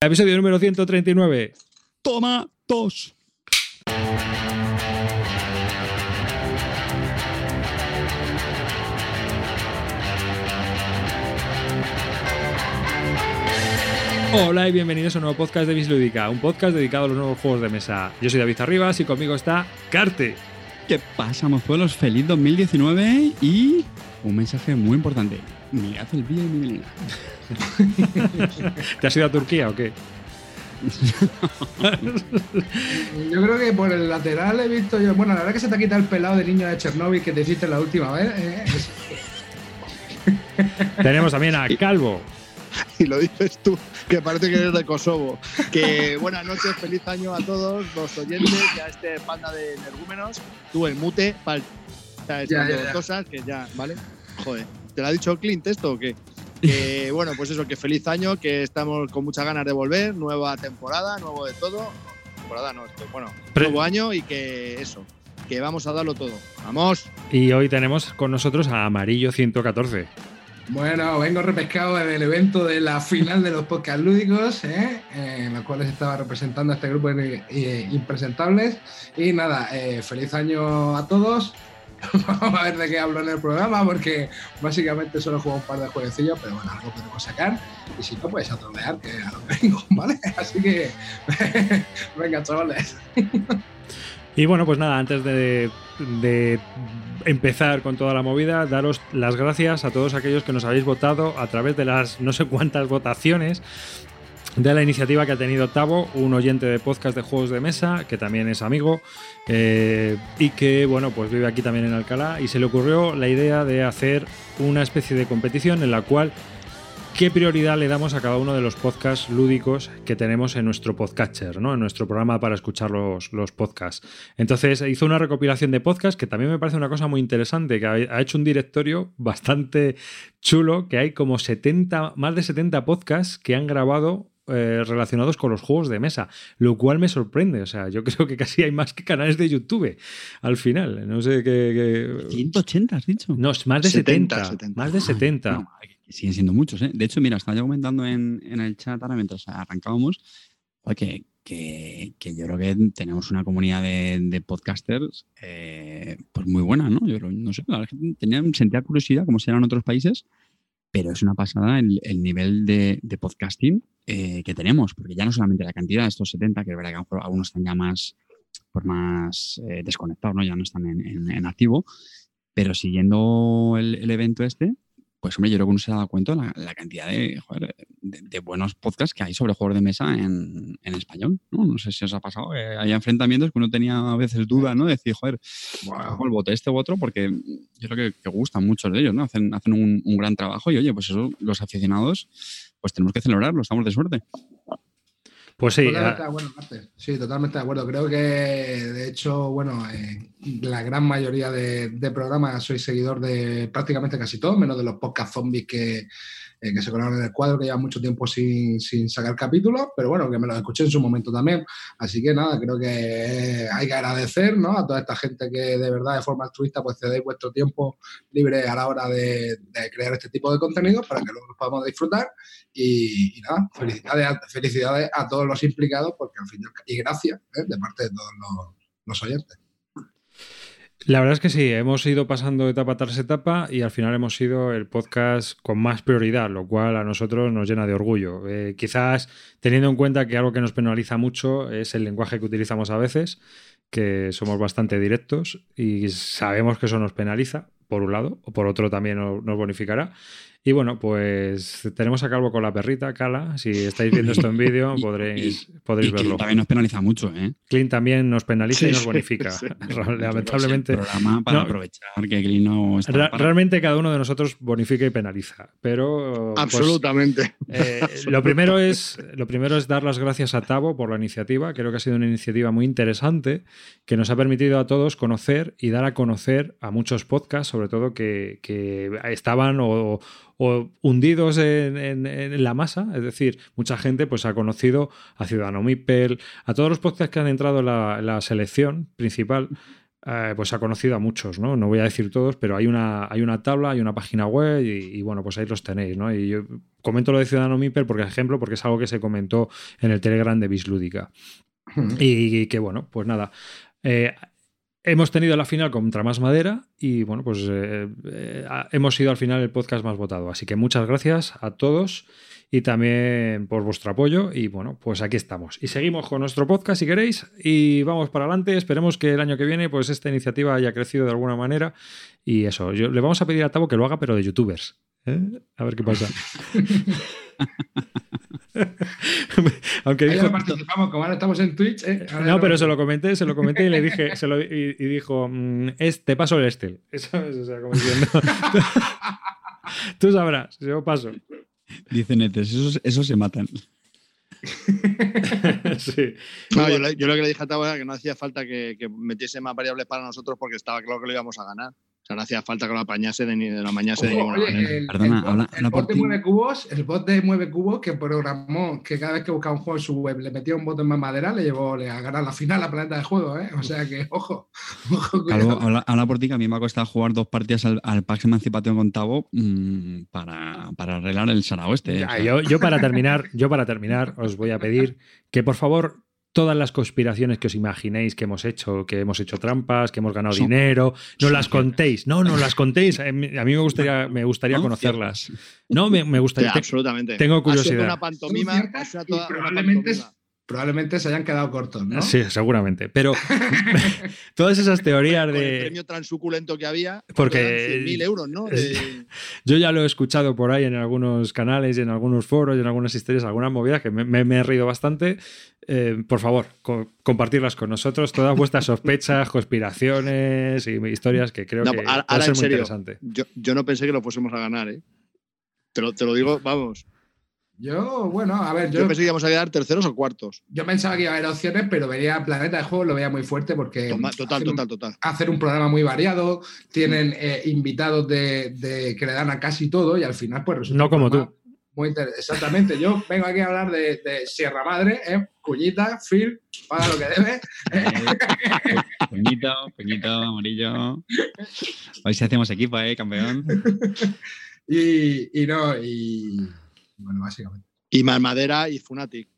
Episodio número 139. Toma dos. Hola y bienvenidos a un nuevo podcast de Bislúdica, un podcast dedicado a los nuevos juegos de mesa. Yo soy David Arribas y conmigo está Carte. ¿Qué pasa, mozuelos? Feliz 2019 y un mensaje muy importante. Mirad el vídeo de Miguelina. ¿Te has ido a Turquía o qué? Yo creo que por el lateral he visto yo. Bueno, la verdad que se te ha quitado el pelado de niño de Chernobyl que te hiciste la última vez. ¿eh? Tenemos también a Calvo. y lo dices tú, que parece que eres de Kosovo. Que buenas noches, feliz año a todos los oyentes y a este panda de energúmenos. Tú el mute, para Ya, ya, ya. cosas que ya, ¿vale? Joder, ¿te lo ha dicho Clint esto o qué? Que bueno, pues eso, que feliz año, que estamos con muchas ganas de volver, nueva temporada, nuevo de todo. Temporada no, esto, bueno, Pre- nuevo año y que eso, que vamos a darlo todo. ¡Vamos! Y hoy tenemos con nosotros a Amarillo 114. Bueno, vengo repescado del evento de la final de los podcast lúdicos, ¿eh? Eh, en los cuales estaba representando a este grupo de eh, impresentables. Y nada, eh, feliz año a todos. Vamos a ver de qué hablo en el programa, porque básicamente solo juego un par de jueguecillos, pero bueno, algo podemos sacar. Y si no, pues a que a lo que vengo, ¿vale? Así que, venga, chavales. Y bueno, pues nada, antes de empezar con toda la movida, daros las gracias a todos aquellos que nos habéis votado a través de las no sé cuántas votaciones de la iniciativa que ha tenido Tavo, un oyente de podcast de juegos de mesa, que también es amigo, eh, y que, bueno, pues vive aquí también en Alcalá, y se le ocurrió la idea de hacer una especie de competición en la cual qué prioridad le damos a cada uno de los podcasts lúdicos que tenemos en nuestro podcatcher, ¿no? En nuestro programa para escuchar los, los podcasts. Entonces hizo una recopilación de podcasts que también me parece una cosa muy interesante, que ha, ha hecho un directorio bastante chulo, que hay como 70, más de 70 podcasts que han grabado eh, relacionados con los juegos de mesa, lo cual me sorprende. O sea, yo creo que casi hay más que canales de YouTube al final. No sé qué. qué- 180, has dicho. No, es más de 70. 70, 70. Más de 70. No, siguen siendo muchos, ¿eh? De hecho, mira, estaba yo comentando en, en el chat ahora mientras arrancábamos que, que, que yo creo que tenemos una comunidad de, de podcasters eh, pues muy buena, ¿no? Yo creo- no sé, la que tenía, sentía curiosidad como serán en otros países, pero es una pasada el, el nivel de, podcasting eh, que tenemos, porque ya no solamente la cantidad de estos 70, que es verdad que algunos están ya más, pues más eh, desconectados, ¿no? Ya no están en, en- activo, pero siguiendo el evento este, pues hombre, yo creo que uno se ha dado cuenta de la, la cantidad de, joder, de, de buenos podcasts que hay sobre juegos de mesa en, en español, ¿no? No sé si os ha pasado, que hay enfrentamientos que uno tenía a veces dudas, ¿no? De decir, joder, ojo, el voto este u otro, porque yo creo que, que gustan muchos de ellos, ¿no? Hacen, hacen un, un gran trabajo y oye, pues eso, los aficionados, pues tenemos que celebrarlo, estamos de suerte. Pues sí, Totalmente ah, de acuerdo, Martes. Sí, totalmente de acuerdo. Creo que, de hecho, bueno, eh, la gran mayoría de, de programas soy seguidor de prácticamente casi todos, menos de los podcast zombies que, eh, que se colaron en el cuadro, que llevan mucho tiempo sin, sin sacar capítulos, pero bueno, que me los escuché en su momento también. Así que nada, creo que hay que agradecer ¿no? a toda esta gente que de verdad, de forma altruista, pues cedéis vuestro tiempo libre a la hora de, crear este tipo de contenido para que luego los podamos disfrutar. Y, nada, felicidades felicidades a todos los implicados, porque al final, y gracias ¿eh? de parte de todos los, los oyentes. La verdad es que sí, hemos ido pasando etapa tras etapa y al final hemos sido el podcast con más prioridad, lo cual a nosotros nos llena de orgullo. Eh, quizás teniendo en cuenta que algo que nos penaliza mucho es el lenguaje que utilizamos a veces, que somos bastante directos y sabemos que eso nos penaliza, por un lado, o por otro también nos nos bonificará. Y bueno, pues tenemos a Calvo con la perrita, Cala. Si estáis viendo esto en vídeo, podréis, Y podréis verlo. también nos penaliza mucho, ¿eh? Clint también nos penaliza y nos bonifica. sí. Lamentablemente. El programa para No. aprovechar que Green no está Ra- para- realmente cada uno de nosotros bonifica y penaliza, pero pues, Absolutamente. eh, lo primero es lo primero es dar las gracias a Tavo por la iniciativa. Creo que ha sido una iniciativa muy interesante que nos ha permitido a todos conocer y dar a conocer a muchos podcasts, sobre todo que, que estaban o, o hundidos en, en- en la masa. Es decir, mucha gente pues ha conocido a Ciudadano Mipel, a todos los podcasts que han entrado en la, en la selección principal eh, pues ha conocido a muchos, ¿no? No voy a decir todos, pero hay una, hay una tabla, hay una página web y, y bueno, pues ahí los tenéis, ¿no? Y yo comento lo de Ciudadano Miper porque ejemplo, porque es algo que se comentó en el Telegram de Bislúdica. Y que bueno, pues nada. eh, hemos tenido la final contra Más Madera y bueno, pues eh, eh, hemos sido al final el podcast más votado. Así que muchas gracias a todos y también por vuestro apoyo. Y bueno, pues aquí estamos. Y seguimos con nuestro podcast si queréis y vamos para adelante. Esperemos que el año que viene pues esta iniciativa haya crecido de alguna manera. Y eso, yo, le vamos a pedir a Tavo que lo haga, pero de youtubers. ¿eh? A ver qué pasa. Aunque dijo, no participamos, como ahora estamos en Twitch. ¿eh? No, pero se lo comenté, se lo comenté y le dije, se lo, y, y dijo, mm, es, te paso el Estel. ¿Sabes? O sea, como diciendo, tú sabrás, yo paso. Dice Netes, esos, esos se matan. sí. No, yo, le- yo lo que le dije a Tavo era que no hacía falta que, que metiese más variables para nosotros porque estaba claro que lo íbamos a ganar. O sea, no hacía falta que lo apañase de, ni, de lo amañase de Ojo, ninguna oye, manera. el, Perdona, el bot, habla- el habla por bot de ti. Mueve Cubos, el bot de Mueve Cubos que programó que cada vez que buscaba un juego en su web le metía un botón más madera, le llevó le a ganar la final a Planeta de Juego, ¿eh? O sea que, ojo, ojo, Calvo, habla, habla por ti que a mí me ha costado jugar dos partidas al, al Pax Emancipación con Tavo mm, para, para arreglar el sarao este. ¿eh? Ya, O sea, yo, yo para terminar, yo para terminar, os voy a pedir que por favor todas las conspiraciones que os imaginéis que hemos hecho, que hemos hecho trampas, que hemos ganado Son- dinero, no las contéis. No, no las contéis. A mí me gustaría, me gustaría ¿no? conocerlas. No, me, me gustaría. te- absolutamente. tengo Ha sido curiosidad. una pantomima. Una probablemente, pantomima. Probablemente se hayan quedado cortos, ¿no? Sí, seguramente. Pero todas esas teorías Con el de. premio tan suculento que había. Porque- 100.000 euros, ¿no? De- Yo ya lo he escuchado por ahí en algunos canales, y en algunos foros, y en algunas historias, algunas movidas que me, me- me he reído bastante. Eh, por favor, co- compartirlas con nosotros, todas vuestras sospechas, conspiraciones y historias que creo No, que ahora- va a ser muy serio. interesante. yo, yo no pensé que lo fuésemos a ganar, ¿eh? Te lo, te lo digo, vamos. Yo, bueno, a ver, Yo, yo, pensé que íbamos a quedar terceros o cuartos. yo pensaba que iba a haber opciones, pero veía Planeta de Juego, lo veía muy fuerte porque Toma- total, hacen un- total, total. hacen un programa muy variado, tienen eh, invitados de, de- que le dan a casi todo y al final pues resulta No como tú. Muy Exactamente, yo vengo aquí a hablar de, de Sierra Madre, ¿eh? Cuñita, Phil, paga lo que debe. Peñito, Peñito, amarillo. Hoy sí hacemos equipo, ¿eh, campeón? Y, y no, y bueno, básicamente. Y más madera y Funatic.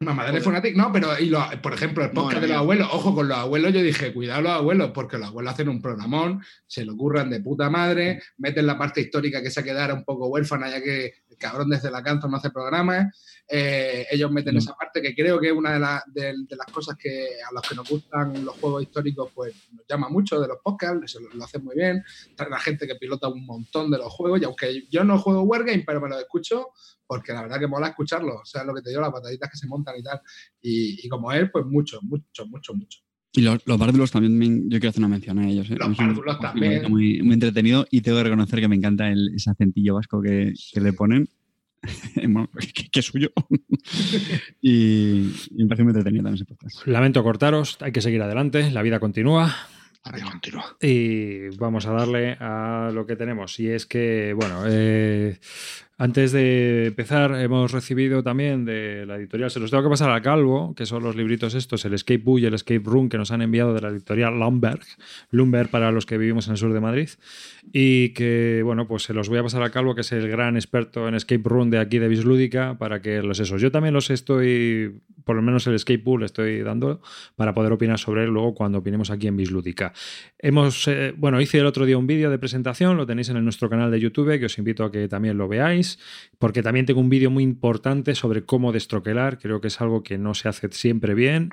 Mamadera y Fnatic, no, pero y lo- por ejemplo, el podcast de los abuelos, ojo con los abuelos, yo dije, cuidado los abuelos, porque los abuelos hacen un programón, se lo curran de puta madre, meten la parte histórica que se quedara un poco huérfana, ya que el cabrón desde la canto no hace programas, eh, ellos meten No. esa parte que creo que es una de, la- de- de las cosas que a los que nos gustan los juegos históricos, pues nos llama mucho de los podcasts, lo, lo hacen muy bien, traen a gente que pilota un montón de los juegos, y aunque yo no juego Wargame, pero me lo escucho, porque la verdad que mola escucharlo, o sea, lo que te digo, las bataditas que se montan y tal. Y, y como él, pues mucho, mucho, mucho, mucho. Y los, los bárdulos también, me- yo quiero hacer una mención a ellos. ¿eh? Los bárdulos también. Muy, muy entretenido y tengo que reconocer que me encanta el, ese acentillo vasco que, que le ponen. Bueno, que, que es suyo. y, y me parece muy entretenido también ese podcast. Lamento cortaros, hay que seguir adelante, la vida continúa. A ver, continúa. Y vamos a darle a lo que tenemos. Y es que, bueno, eh, antes de empezar, hemos recibido también de la editorial, se los tengo que pasar al calvo, que son los libritos estos, el Escape Book y el Escape Room, que nos han enviado de la editorial Lumberg, Lumberg para los que vivimos en el sur de Madrid. Y que, bueno, pues se los voy a pasar al calvo, que es el gran experto en Escape Room de aquí de Bislúdica, para que los esos. Yo también los estoy, por lo menos el Escape Pool estoy dando para poder opinar sobre él luego cuando opinemos aquí en Bislúdica. Hemos, eh, bueno, hice el otro día un vídeo de presentación, lo tenéis en nuestro canal de YouTube, que os invito a que también lo veáis, porque también tengo un vídeo muy importante sobre cómo destroquelar, creo que es algo que no se hace siempre bien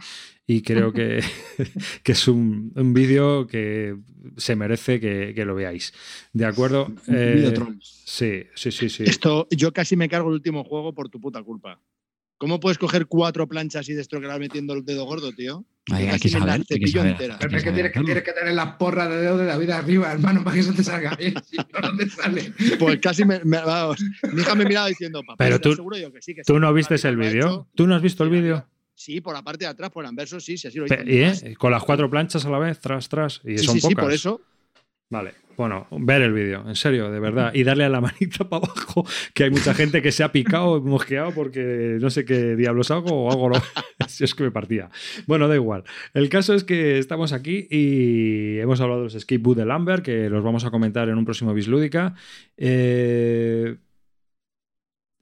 y creo que, que es un, un vídeo que se merece que, que lo veáis. ¿De acuerdo? Eh, sí, sí, sí, sí. Esto, yo casi me cargo el último juego por tu puta culpa. ¿Cómo puedes coger cuatro planchas y destroquelar metiendo el dedo gordo, tío? Hay, hay casi que me la saber, hay que saber. Pero es que tienes que, hacerlo. tienes que tener las porras de dedo de David arriba, hermano, para que eso te salga bien. Si no, no te sale. Pues casi me, me- vamos. Mi hija me miraba diciendo, papá, Pero ¿estás tú- seguro? Yo que sí, que ¿Tú sí, no viste el vídeo? hecho". ¿Tú no has visto el vídeo? Sí, por la parte de atrás, por el anverso, sí, sí, así lo hizo. Pe- ¿Y, eh? Con las cuatro planchas a la vez, tras, tras. Y Sí, son sí, sí, pocas. por eso. Vale, bueno, ver el vídeo, en serio, de verdad, y darle a la manita para abajo, que hay mucha gente que se ha picado, mosqueado porque no sé qué diablos hago o hago lo... si es que me partía. Bueno, da igual. El caso es que estamos aquí y hemos hablado de los boot de Lambert, que los vamos a comentar en un próximo Bislúdica. Eh...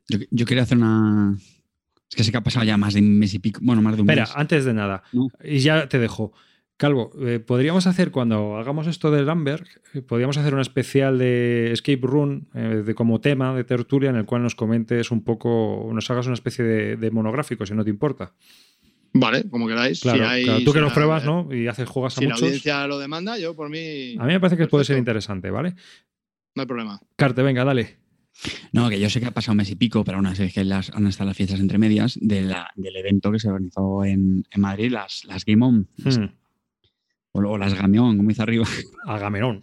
Yo, yo quería hacer una, es que sé que ha pasado ya más de un mes y pico. Bueno, más de un Espera, mes. antes de nada, No. y ya te dejo. Calvo, eh, podríamos hacer cuando hagamos esto de Lambert, eh, podríamos hacer una especial de Escape Room eh, de, como tema de tertulia en el cual nos comentes un poco, nos hagas una especie de, de monográfico, si no te importa. Vale, como queráis. Claro, Si hay- claro. tú que si la- pruebas, ¿no? Y haces juegas a Si la muchos. audiencia lo demanda, yo por mí. A mí me parece que puede ser interesante, ¿vale? No hay problema. Carte, venga, dale. No, que yo sé que ha pasado un mes y pico, pero aún así es que las, han estado las fiestas entre medias de la- del evento que se organizó en, en Madrid, las, las Game On, Hmm, o, o las Game On, como dice arriba. Agamenón.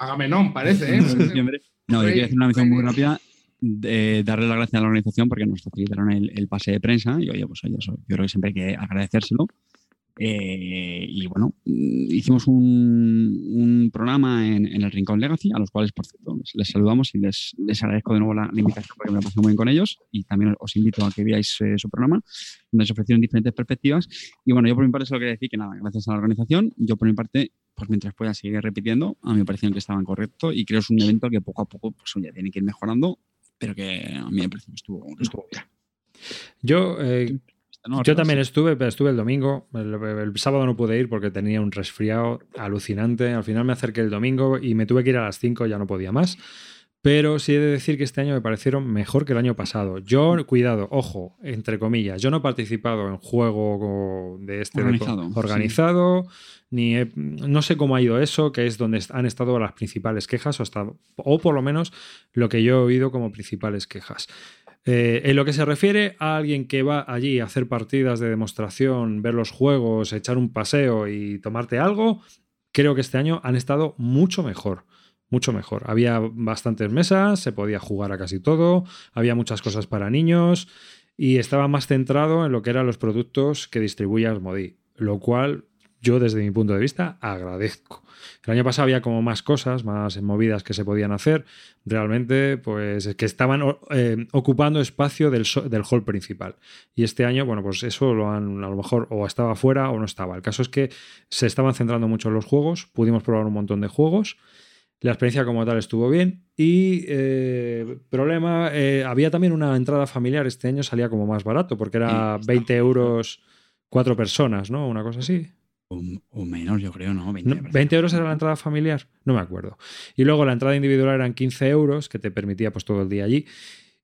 Agamenón, parece, ¿eh? No, yo quiero hacer una mención muy rápida, de darle las gracias a la organización porque nos facilitaron el, el pase de prensa y oye, pues oye, eso, yo creo que siempre hay que agradecérselo. Eh, y bueno, mm, hicimos un, un programa en, en el Rincón Legacy, a los cuales, por cierto, les, les saludamos y les, les agradezco de nuevo la, la invitación porque me lo pasé muy bien con ellos y también os invito a que veáis eh, su programa, donde se ofrecieron diferentes perspectivas. Y bueno, yo por mi parte solo quería decir que nada, gracias a la organización, yo por mi parte, pues mientras pueda seguir repitiendo, a mí me pareció que estaban correctos y creo que es un evento que poco a poco, pues oye, tiene que ir mejorando, pero que a mí me pareció que estuvo, que estuvo bien. Yo, eh, ¿no? yo también estuve, pero estuve el domingo. El, el sábado no pude ir porque tenía un resfriado alucinante. Al final me acerqué el domingo y me tuve que ir a las 5, ya no podía más. Pero sí he de decir que este año me parecieron mejor que el año pasado. Yo, cuidado, ojo, entre comillas, yo no he participado en juego de este de- Organizado, sí. organizado ni he- no sé cómo ha ido eso, que es donde han estado las principales quejas, o, hasta, o por lo menos lo que yo he oído como principales quejas. Eh, en lo que se refiere a alguien que va allí a hacer partidas de demostración, ver los juegos, echar un paseo y tomarte algo, creo que este año han estado mucho mejor. Mucho mejor. Había bastantes mesas, se podía jugar a casi todo, había muchas cosas para niños y estaba más centrado en lo que eran los productos que distribuye Asmodee, lo cual yo desde mi punto de vista agradezco. El año pasado había como más cosas, más movidas que se podían hacer, realmente pues que estaban eh, ocupando espacio del, del hall principal. Y este año, bueno, pues eso lo han a lo mejor o estaba fuera o no estaba. El caso es que se estaban centrando mucho en los juegos, pudimos probar un montón de juegos. La experiencia como tal estuvo bien y eh, problema, eh, había también una entrada familiar, este año salía como más barato porque era Sí, está. 20 euros cuatro personas, ¿no? Una cosa así. O, menos, yo creo, ¿no? 20, No, me parece. 20 euros era la entrada familiar, no me acuerdo. Y luego la entrada individual eran 15 euros, que te permitía pues todo el día allí.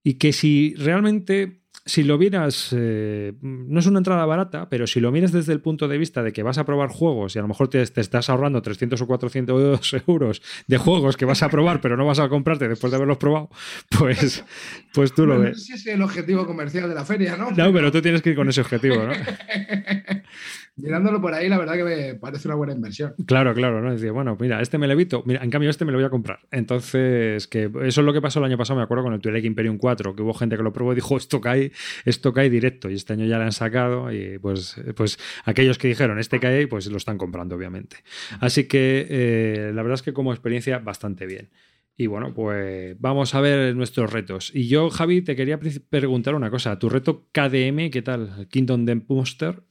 Y que si realmente, si lo vieras, eh, no es una entrada barata, pero si lo miras desde el punto de vista de que vas a probar juegos y a lo mejor te, te estás ahorrando 300 o 400 euros de juegos que vas a probar, pero no vas a comprarte después de haberlos probado, pues, pues tú lo Bueno, ves. ese es el objetivo comercial de la feria, ¿no? No, pero tú tienes que ir con ese objetivo, ¿no? Mirándolo por ahí, la verdad que me parece una buena inversión. Claro, claro, ¿no? Decía, bueno, mira, este me lo evito, mira, en cambio este me lo voy a comprar. Entonces, que eso es lo que pasó el año pasado, me acuerdo, con el Twilight Imperium 4, que hubo gente que lo probó y dijo, esto cae, esto cae directo, y este año ya le han sacado, y pues, pues aquellos que dijeron, este cae, pues lo están comprando, obviamente. Así que eh, la verdad es que como experiencia, bastante bien. Y bueno, pues vamos a ver nuestros retos. Y yo, Javi, te quería preguntar una cosa. ¿Tu reto KDM, qué tal? Kingdom Death Monster.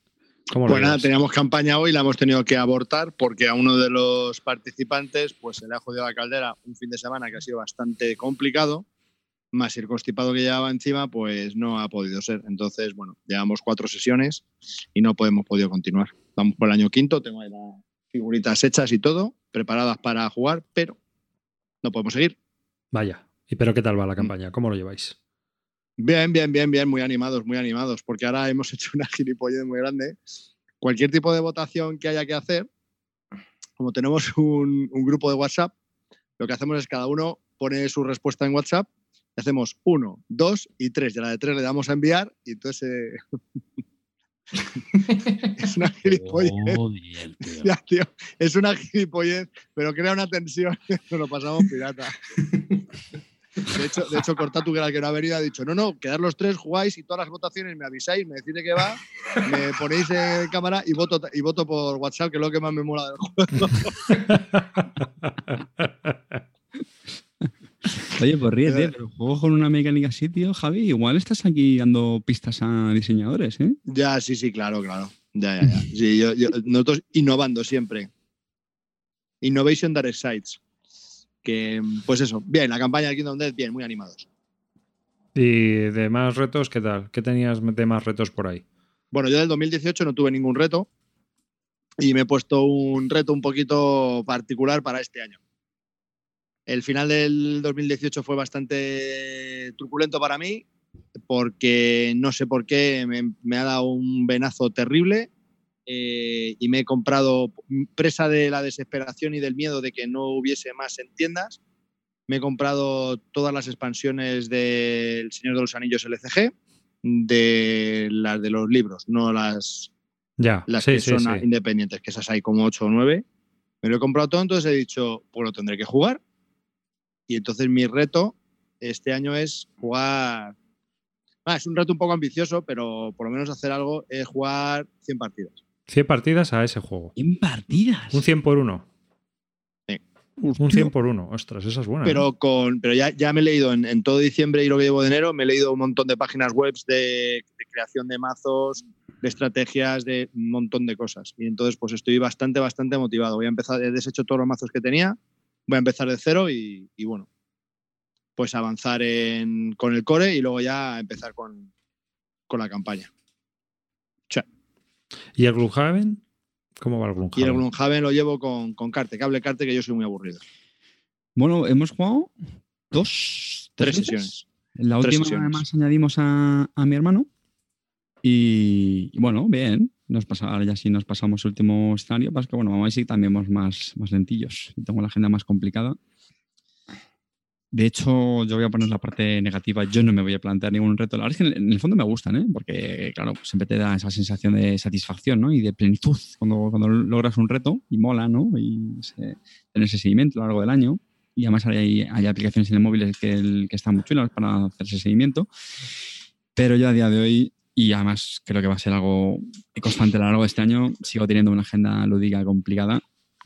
¿Cómo lo Pues nada, teníamos campaña hoy, la hemos tenido que abortar porque a uno de los participantes pues se le ha jodido la caldera un fin de semana que ha sido bastante complicado, más el constipado que llevaba encima, pues no ha podido ser. Entonces, bueno, llevamos cuatro sesiones y no hemos podido continuar. Vamos por el año quinto, tengo ahí las figuritas hechas y todo, preparadas para jugar, pero no podemos seguir. Vaya. ¿Y pero qué tal va la campaña? ¿Cómo lo lleváis? Bien, bien, bien, bien, muy animados, muy animados, porque ahora hemos hecho una gilipollez muy grande. Cualquier tipo de votación que haya que hacer, como tenemos un, un grupo de WhatsApp, lo que hacemos es cada uno pone su respuesta en WhatsApp, y hacemos uno, dos y tres, y a la de tres le damos a enviar, y entonces eh, es una gilipollez. Tío. Ya, tío, es una gilipollez, pero crea una tensión, nos lo pasamos pirata. De hecho, de hecho Cortatu, que era el que no ha venido, ha dicho, no, no, quedar los tres, jugáis y todas las votaciones me avisáis, me decís de qué va, me ponéis en cámara y voto, y voto por WhatsApp, que es lo que más me mola del juego. Oye, pues ríete, pero juego con una mecánica así, tío, Javi. Igual estás aquí dando pistas a diseñadores, ¿eh? Ya, sí, sí, claro, claro. Ya, ya, ya. Sí, yo- yo- nosotros innovando siempre. Innovation Dark Sites. Que, pues eso, bien, la campaña del Kingdom Death, bien, muy animados. ¿Y de más retos qué tal? ¿Qué tenías de más retos por ahí? Bueno, yo del 2018 no tuve ningún reto y me he puesto un reto un poquito particular para este año. El final del 2018 fue bastante truculento para mí porque no sé por qué me, me ha dado un venazo terrible eh, y me he comprado, presa de la desesperación y del miedo de que no hubiese más en tiendas, me he comprado todas las expansiones del Señor de los Anillos LCG, de las de los libros, no las, Ya, las sí, que sí, son sí. independientes, que esas hay como 8 o 9. Me lo he comprado todo, entonces he dicho, pues lo tendré que jugar. Y entonces mi reto este año es jugar. Ah, es un reto un poco ambicioso, pero por lo menos hacer algo es jugar 100 partidas. 100 partidas a ese juego. En partidas. Un 100 por uno. Sí. Un 100 por uno. Ostras, esa es buena. ¿eh? Pero con pero ya, ya me he leído en, en todo diciembre y lo que llevo de enero, me he leído un montón de páginas web de, de creación de mazos, de estrategias, de un montón de cosas. Y entonces, pues estoy bastante, bastante motivado. Voy a empezar, he deshecho todos los mazos que tenía, voy a empezar de cero y, y bueno, pues avanzar en- con el core y luego ya empezar con, con la campaña. ¿Y el Gloomhaven? ¿Cómo va el Gloomhaven? Y el Gloomhaven lo llevo con, con carte, cable carte, que yo soy muy aburrido. Bueno, hemos jugado dos, Tres sesiones. En la Tres última, sesiones. además, añadimos a, a mi hermano. Y, y bueno, bien. Nos pasa, ahora ya sí nos pasamos el último escenario. Pasa que bueno, vamos a ver si también vamos más, más lentillos. Tengo la agenda más complicada. De hecho, yo voy a poner la parte negativa. Yo no me voy a plantear ningún reto. La verdad es que en el fondo me gustan, ¿eh? porque, claro, pues siempre te da esa sensación de satisfacción ¿no? y de plenitud cuando, cuando logras un reto y mola, ¿no? Y tener ese seguimiento a lo largo del año. Y además hay, hay aplicaciones en el móvil que, que están muy chulas para hacer ese seguimiento. Pero yo a día de hoy, y además creo que va a ser algo constante a lo largo de este año, sigo teniendo una agenda lúdica complicada.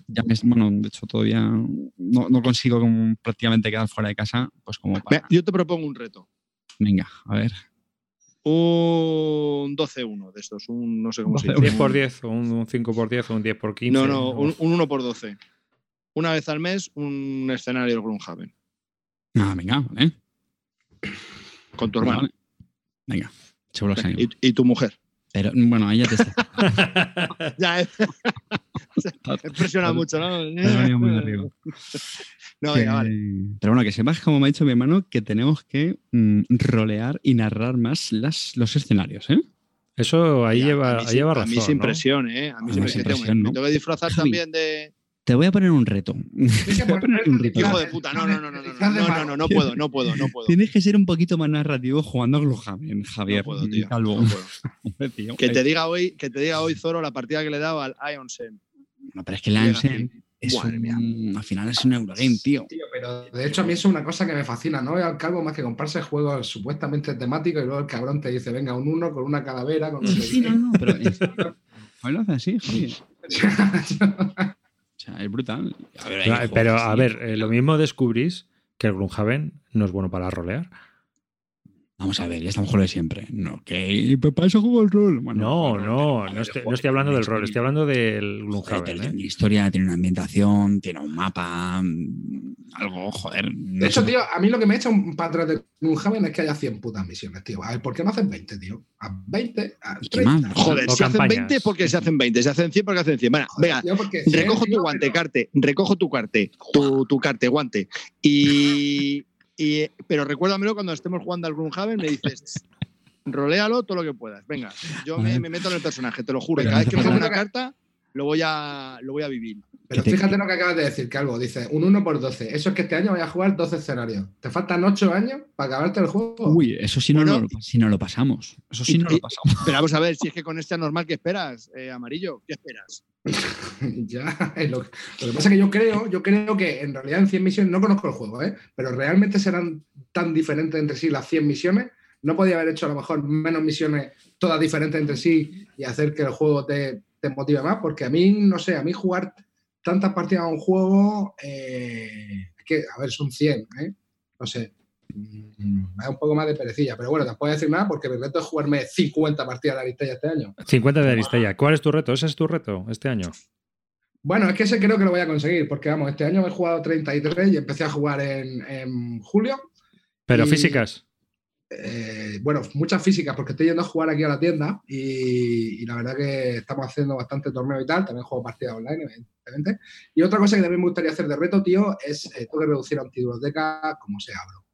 Ya me- bueno, de hecho todavía no, no consigo como prácticamente quedar fuera de casa, pues como para... Yo te propongo un reto. Venga, a ver. Un 12-1 de estos, un no sé cómo se 12-1. dice. 10 por 10, o un, un 5 por 10, o un 10 por 15. No, no, un, un 1 por 12. Una vez al mes, un escenario del Gloomhaven. Ah, venga, vale. Con tu hermano. Vale. Venga, seguro que. Y, y tu mujer. Pero bueno, ahí ya te está. Ya, eh. Impresiona mucho, ¿no? muy arriba. No, Que- venga, vale. Pero bueno, que sepas, como me ha dicho mi hermano, que tenemos que mm, rolear y narrar más las, los escenarios, ¿eh? Eso ahí Ya, lleva, a mí ahí lleva A razón. mí sin ¿no? presión, ¿eh? A mí A mí sin presión. presión, Me ¿no? tengo que disfrazar también de. Te voy a poner un reto. Hijo de puta, no, no, no, no, no, no, no, puedo, no puedo, no puedo. Tienes que ser un poquito más narrativo jugando a Glohamen, Javier. No puedo, tío. puedo. que te diga hoy, que te diga hoy Zoro la partida que le daba al Ion Sen. No, pero es que el Ion Sen es un, al final es un Eurogame, tío. tío. Pero de hecho, a mí eso es una cosa que me fascina. No al calvo más que comprarse juegos supuestamente temáticos y luego el cabrón te dice, venga, un uno con una calavera. Con sí, sí, no, no, pero. ¿Hablas así, Javier? Sea, es brutal. A ver, hay Claro, juegos Pero a ver, eh, lo mismo descubrís que el Gloomhaven no es bueno para rolear. Vamos a ver, ya estamos con lo de siempre. No, que para eso juego el rol. Bueno, No, no, vale, no estoy, no estoy hablando del rol, estoy hablando del Joder, Gloomhaven. ¿eh? tiene una historia, tiene una ambientación, tiene un mapa, mm, algo, joder. De hecho, tío, a mí lo que me echa un patrón de un Javen es que haya 100 putas misiones, tío. A ver, ¿por qué no hacen 20, tío? A 20, a ¿Y qué 30. más? Joder, O si hacen campañas. 20 porque se hacen 20, si hacen 100 porque hacen 100. Bueno, Joder, venga, tío, recojo tu tío, guante, pero- carte, recojo tu carte, tu, tu carte, guante. Y, y- pero recuérdamelo cuando estemos jugando al Gloomhaven, me dices, roléalo todo lo que puedas. Venga, yo me, me meto en el personaje, te lo juro. y Pero cada vez que me falta una carta, lo voy a, lo voy a vivir. Pero fíjate lo que acabas de decir, Calvo. Dice, un 1 por 12. Eso es que este año voy a jugar 12 escenarios. Te faltan 8 años para acabarte el juego. Uy, eso sí no, lo, si no lo pasamos. Eso sí y- no lo pasamos. Pero vamos a ver, si es que con este anormal, ¿qué esperas, eh, Amarillo? ¿Qué esperas? ya, lo, que pasa es que yo creo, yo creo que en realidad en 100 misiones, no conozco el juego, ¿eh? pero realmente serán tan diferentes entre sí las 100 misiones. No podía haber hecho a lo mejor menos misiones todas diferentes entre sí y hacer que el juego te, te motive más, porque a mí, no sé, a mí jugar tantas partidas a un juego, eh, que, a ver, son 100, ¿eh? No sé, me da un poco más de perecilla, pero bueno, tampoco voy a decir nada porque mi reto es jugarme 50 partidas de Aristella este año. 50 de Aristella. ¿Cuál es tu reto? ¿Ese es tu reto este año? Bueno, es que ese creo que lo voy a conseguir, porque vamos, este año he jugado 33 y empecé a jugar en, en julio. ¿Pero y, físicas? Eh, bueno, muchas físicas, porque estoy yendo a jugar aquí a la tienda y, y, la verdad que estamos haciendo bastante torneo y tal. También juego partidas online, evidentemente. Y otra cosa que también me gustaría hacer de reto, tío, es eh, tengo que reducir antibiblioteca como sea, bro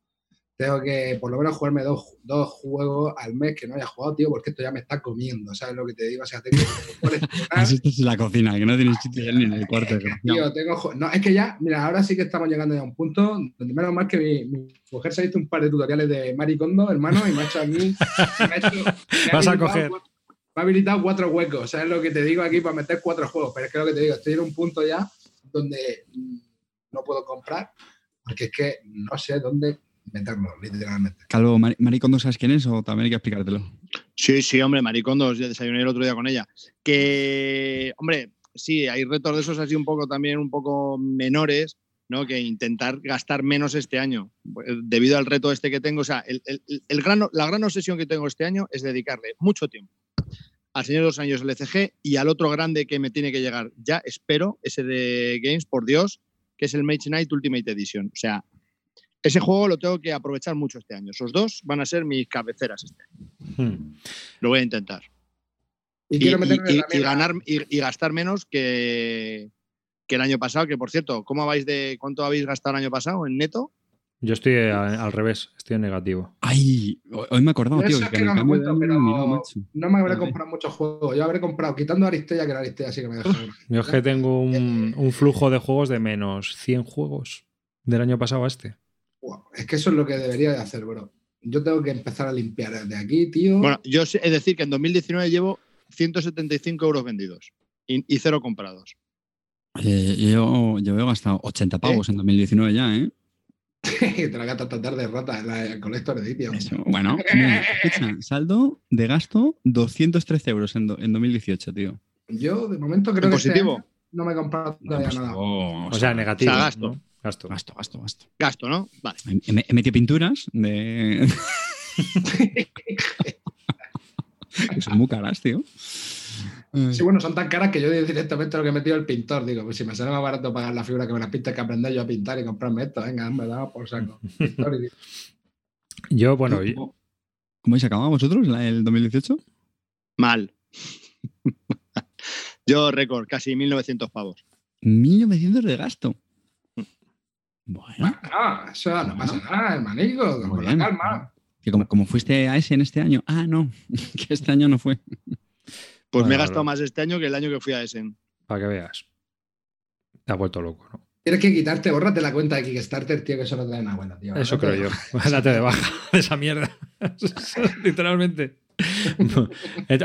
tengo que por lo menos jugarme dos, dos, juegos al mes que no haya jugado, tío, porque esto ya me está comiendo, ¿sabes lo que te digo? O sea, tengo que Así estás en la cocina, que no tienes sitio ni en el cuarto. Tío, tengo, no, es que ya, mira, ahora sí que estamos llegando ya a un punto donde menos mal que mi, mi mujer se ha visto un par de tutoriales de Maricondo, hermano, y me ha hecho a mí... Me ha hecho, me Vas a coger... Me ha habilitado cuatro huecos, ¿sabes lo que te digo aquí? Para meter cuatro juegos, pero es que lo que te digo, estoy en un punto ya donde no puedo comprar, porque es que no sé dónde meterlo, literalmente. Calvo, Mar Maricondo, ¿sabes quién es o también hay que explicártelo? Sí, sí, hombre, Maricondo, desayuné el otro día con ella. Que, hombre, sí, hay retos de esos así un poco también, un poco menores, ¿no? Que intentar gastar menos este año, debido al reto este que tengo. O sea, el, el, el gran, la gran obsesión que tengo este año es dedicarle mucho tiempo al Señor de los Años LCG y al otro grande que me tiene que llegar ya, espero, ese de Games, por Dios, que es el Mage Knight Ultimate Edition. O sea, ese juego lo tengo que aprovechar mucho este año. Esos dos van a ser mis cabeceras este año. Hmm. Lo voy a intentar. Y, quiero y, y, y ganar y, gastar menos que, que, el año pasado, que por cierto, ¿cómo vais de cuánto habéis gastado el año pasado en neto? Yo estoy a, al revés, estoy en negativo. Ay, hoy me he acordado, tío, que, que no, me cuento, pero mirado, no me habré vale. comprado muchos juegos. Yo habré comprado, quitando Aristella, que la Aristella sí que me dejó. Yo es que tengo un, un, flujo de juegos de menos 100 juegos del año pasado a este. Wow, es que eso es lo que debería de hacer, bro. Yo tengo que empezar a limpiar desde aquí, tío. Bueno, yo es decir que en 2019 llevo 175 euros vendidos y, y cero comprados. Eh, yo, yo he gastado 80 pavos ¿Eh? en 2019 ya, ¿eh? Te la gastas tan tarde rata en la Collector Edition. Eso, bueno, mira, escucha, saldo de gasto 213 euros en, do, en 2018, tío. Yo, de momento, creo ¿En que positivo? Este no me he comprado todavía pues, nada. Oh, o sea, negativo. O sea, gasto. ¿no? Gasto. Gasto, gasto, gasto. Gasto, ¿no? Vale. He, he metido pinturas de. que son muy caras, tío. Sí, bueno, son tan caras que yo directamente lo que he metido el pintor. Digo, pues si me sale más barato pagar la figura que me las pinta que aprender yo a pintar y comprarme esto, venga, me da por saco. yo, bueno. ¿Cómo, ¿Cómo habéis acabado vosotros el 2018? Mal. yo, récord, casi 1.900 pavos. 1.900 de gasto. Bueno. No, eso no bueno. pasa nada, hermanico, con la calma. Que como, como, fuiste a ese en este año, ah, no, que este año no fue. Pues bueno, me he gastado más este año que el año que fui a Essen. Para que veas. Te ha vuelto loco, ¿no? Tienes que quitarte, bórrate la cuenta de Kickstarter, tío, que eso no trae nada buena, tío. Eso creo yo. Date de baja de esa mierda. Literalmente.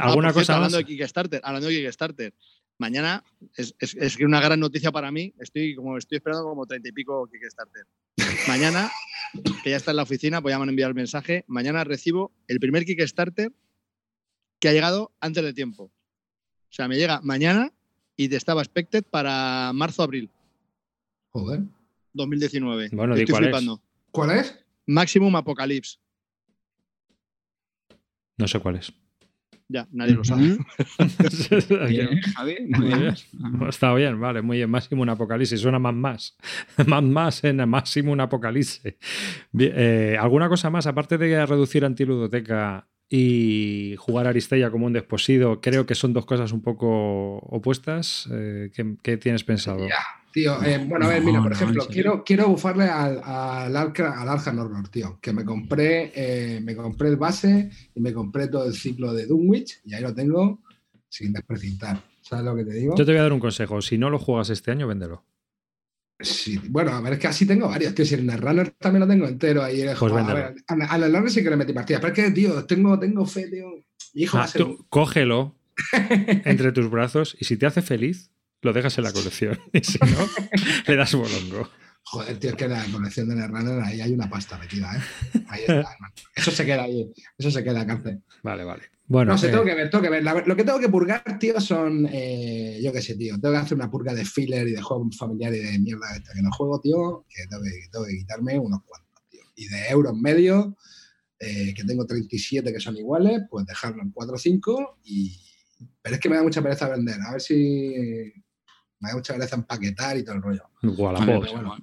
¿Alguna ah, cosa cierto, más? Hablando de Kickstarter, hablando de Kickstarter. Mañana es, es, es, una gran noticia para mí. Estoy como estoy esperando como treinta y pico Kickstarter. Mañana, que ya está en la oficina, voy a enviar el mensaje. Mañana recibo el primer Kickstarter que ha llegado antes de tiempo. O sea, me llega mañana y te estaba expected para marzo-abril. Joder. 2019. Bueno, Estoy ¿cuál flipando. es? ¿Cuál es? Maximum Apocalypse. No sé cuál es. Ya, nadie lo sabe. bien, Javi, muy bien. Está bien, vale, muy bien. Máximo un apocalipsis. Suena más más. Más más en máximo un apocalipsis. Eh, ¿Alguna cosa más? Aparte de reducir antiludoteca y jugar Aristella como un desposido, creo que son dos cosas un poco opuestas. Eh, ¿qué, ¿qué, tienes pensado? Ya, tío. Eh, bueno, a ver, mira, por ejemplo, quiero, quiero bufarle al, al, Arca, al Horror, tío. Que me compré, eh, me compré el base y me compré todo el ciclo de Dunwich y ahí lo tengo sin desprecintar. ¿Sabes lo que te digo? Yo te voy a dar un consejo. Si no lo juegas este año, véndelo. Sí, bueno, a ver, es que así tengo varios, tío. Si el Runner también lo tengo entero ahí. Pues joder, a ver, Runner sí que le metí partidas. Pero es que, tío, tengo, tengo fe, tío. Mi hijo ah, tú, cógelo, entre tus brazos y si te hace feliz, lo dejas en la colección. Y si no, le das bolongo. Joder, tío, es que la colección de Netrunner ahí hay una pasta metida, ¿eh? Ahí está, hermano. Eso se queda ahí, eso se queda, cárcel. Vale, vale. Bueno, no sé, eh, tengo que ver, tengo que ver. La- lo que tengo que purgar, tío, son, eh, yo qué sé, tío. Tengo que hacer una purga de filler y de juegos familiares y de mierda esta que no juego, tío, que tengo que, tengo que quitarme unos cuantos, tío. Y de euros medio, eh, que tengo 37 que son iguales, pues dejarlo en 4 o 5 y... Pero es que me da mucha pereza vender, a ver si... Me da mucha pereza empaquetar y todo el rollo. Wallapop. Vale, pero bueno.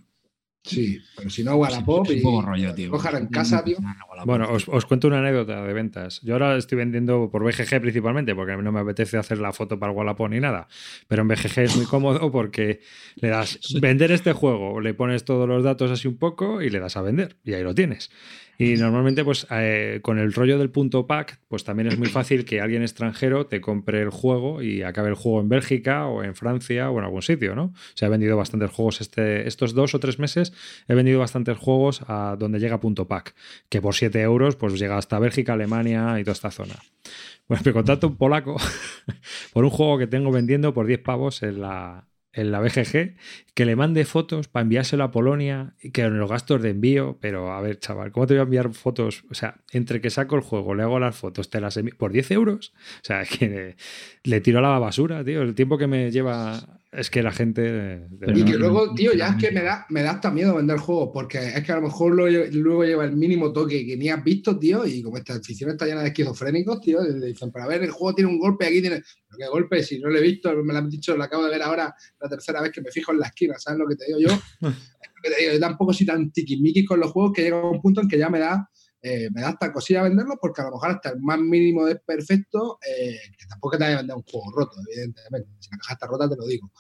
Sí, pero si no, Wallapop es un y... poco rollo, tío. En casa, tío. Bueno, os, os cuento una anécdota de ventas. Yo ahora estoy vendiendo por BGG principalmente, porque no me apetece hacer la foto para el Wallapop ni nada. Pero en BGG es muy cómodo porque le das vender este juego, le pones todos los datos así un poco y le das a vender. Y ahí lo tienes. Y normalmente, pues eh, con el rollo del punto pack, pues también es muy fácil que alguien extranjero te compre el juego y acabe el juego en Bélgica o en Francia o en algún sitio, ¿no? Se ha vendido bastantes juegos este, estos dos o tres meses. He vendido bastantes juegos a donde llega punto pack, que por 7 euros pues llega hasta Bélgica, Alemania y toda esta zona. Pues me contacto un polaco por un juego que tengo vendiendo por 10 pavos en la, en la BGG, que le mande fotos para enviárselo a Polonia y que los gastos de envío, pero a ver, chaval, ¿cómo te voy a enviar fotos? O sea, entre que saco el juego, le hago las fotos, te las envío por 10 euros. O sea, es que le, le tiro a la basura, tío. El tiempo que me lleva es que la gente... Pero Y que luego, tío, ya es que me da, me da hasta miedo vender juegos, porque es que a lo mejor lo lle- luego lleva el mínimo toque que ni has visto, tío, y como esta afición está llena de esquizofrénicos, tío, le dicen, pero a ver, el juego tiene un golpe, aquí tiene. ¿Pero qué golpe? Si no lo he visto, me lo han dicho, lo acabo de ver ahora, la tercera vez que me fijo en la esquina, ¿sabes lo que te digo yo? Que te digo, yo tampoco soy tan tiquismiquis con los juegos que llega a un punto en que ya me da. eh, me da hasta cosilla venderlos porque a lo mejor hasta el más mínimo es perfecto, eh, que tampoco te vaya a vender un juego roto, evidentemente. Si la caja está rota, te lo digo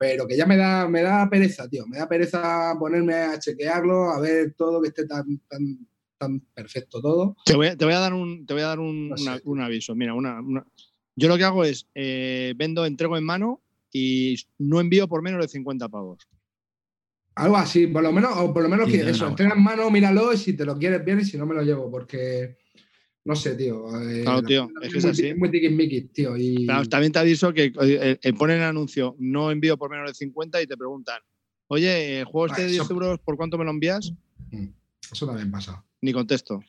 pero que ya me da, me da pereza, tío. Me da pereza ponerme a chequearlo, a ver todo que esté tan, tan, tan perfecto todo. Te voy, a- te voy a dar un, te voy a dar un, No sé. una- un aviso. Mira, una, una- yo lo que hago es eh, vendo, entrego en mano y no envío por menos de 50 pavos. Algo así, por lo menos, o por lo menos Sí, que eso, una entrega en mano, míralo, y si te lo quieres bien y si no me lo llevo, porque no sé, tío. eh, Claro, la- tío, es que es muy, así. muy tiquismiquis, tío. Y, Claro, también te aviso que eh, eh, ponen el anuncio, no envío por menos de 50 y te preguntan, oye, juego este de Ah, 10 eso- euros, ¿por cuánto me lo envías? Eso también pasa. Ni contesto.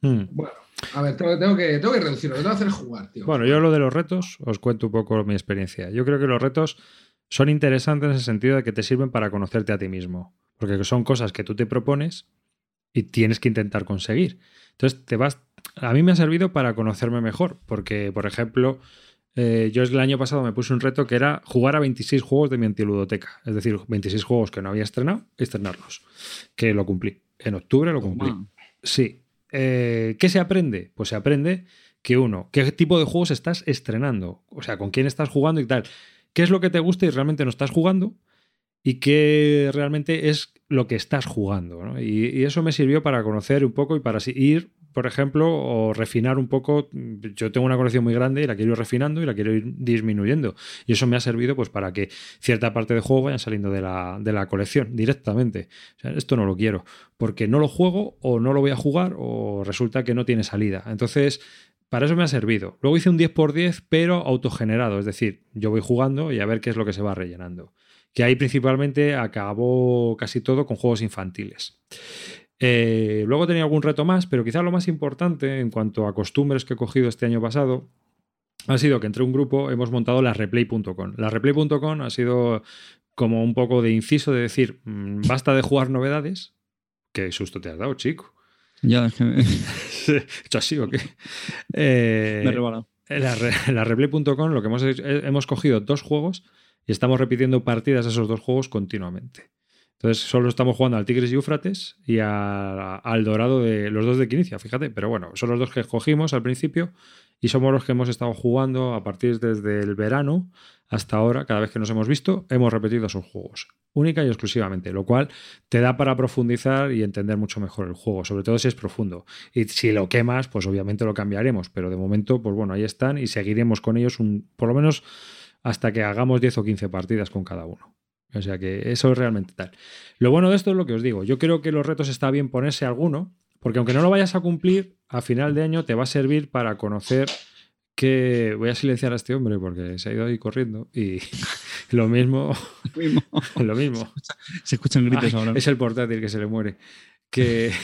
Hmm. Bueno, a ver, tengo, que, tengo que reducirlo, lo tengo que hacer jugar, tío. Bueno, yo lo de los retos os cuento un poco mi experiencia. Yo creo que los retos son interesantes en el sentido de que te sirven para conocerte a ti mismo, porque son cosas que tú te propones y tienes que intentar conseguir. Entonces, te vas a mí me ha servido para conocerme mejor, porque por ejemplo, eh, yo el año pasado me puse un reto que era jugar a 26 juegos de mi antiludoteca, es decir, 26 juegos que no había estrenado, estrenarlos, que lo cumplí. En octubre lo cumplí. Sí. Eh, ¿Qué se aprende? Pues se aprende que uno, qué tipo de juegos estás estrenando, o sea, con quién estás jugando y tal. ¿Qué es lo que te gusta y realmente no estás jugando? Y qué realmente es lo que estás jugando. Y, y eso me sirvió para conocer un poco y para ir, por ejemplo, o refinar un poco. Yo tengo una colección muy grande y la quiero ir refinando y la quiero ir disminuyendo. Y eso me ha servido pues para que cierta parte de juego vayan saliendo de la, de la colección directamente. O sea, esto no lo quiero porque no lo juego o no lo voy a jugar o resulta que no tiene salida. Entonces, para eso me ha servido. Luego hice un 10x10, pero autogenerado, es decir, yo voy jugando y a ver qué es lo que se va rellenando. Que ahí principalmente acabó casi todo con juegos infantiles. Eh, luego tenía algún reto más, pero quizás lo más importante en cuanto a costumbres que he cogido este año pasado ha sido que entre un grupo hemos montado la replay.com. La replay.com ha sido como un poco de inciso de decir, mmm, basta de jugar novedades. Qué susto te has dado, chico. Ya, es que me, ¿Hecho así o qué? Eh, me he rebalado. en la, replay.com lo que hemos hecho hemos cogido dos juegos y estamos repitiendo partidas de esos dos juegos continuamente. Entonces solo estamos jugando al Tigres y Eufrates y al Dorado de los dos de Quinicia, fíjate. Pero bueno, son los dos que escogimos al principio y somos los que hemos estado jugando a partir desde el verano hasta ahora. Cada vez que nos hemos visto, hemos repetido esos juegos. Única y exclusivamente, lo cual te da para profundizar y entender mucho mejor el juego, sobre todo si es profundo. Y si lo quemas, pues obviamente lo cambiaremos, pero de momento, pues bueno, ahí están y seguiremos con ellos un, por lo menos hasta que hagamos 10 o 15 partidas con cada uno. O sea que eso es realmente tal. Lo bueno de esto es lo que os digo. Yo creo que los retos está bien ponerse alguno, porque aunque no lo vayas a cumplir, a final de año te va a servir para conocer que voy a silenciar a este hombre porque se ha ido ahí corriendo y lo mismo, lo mismo. Se escuchan gritos Ay, ahora. Es el portátil que se le muere. Que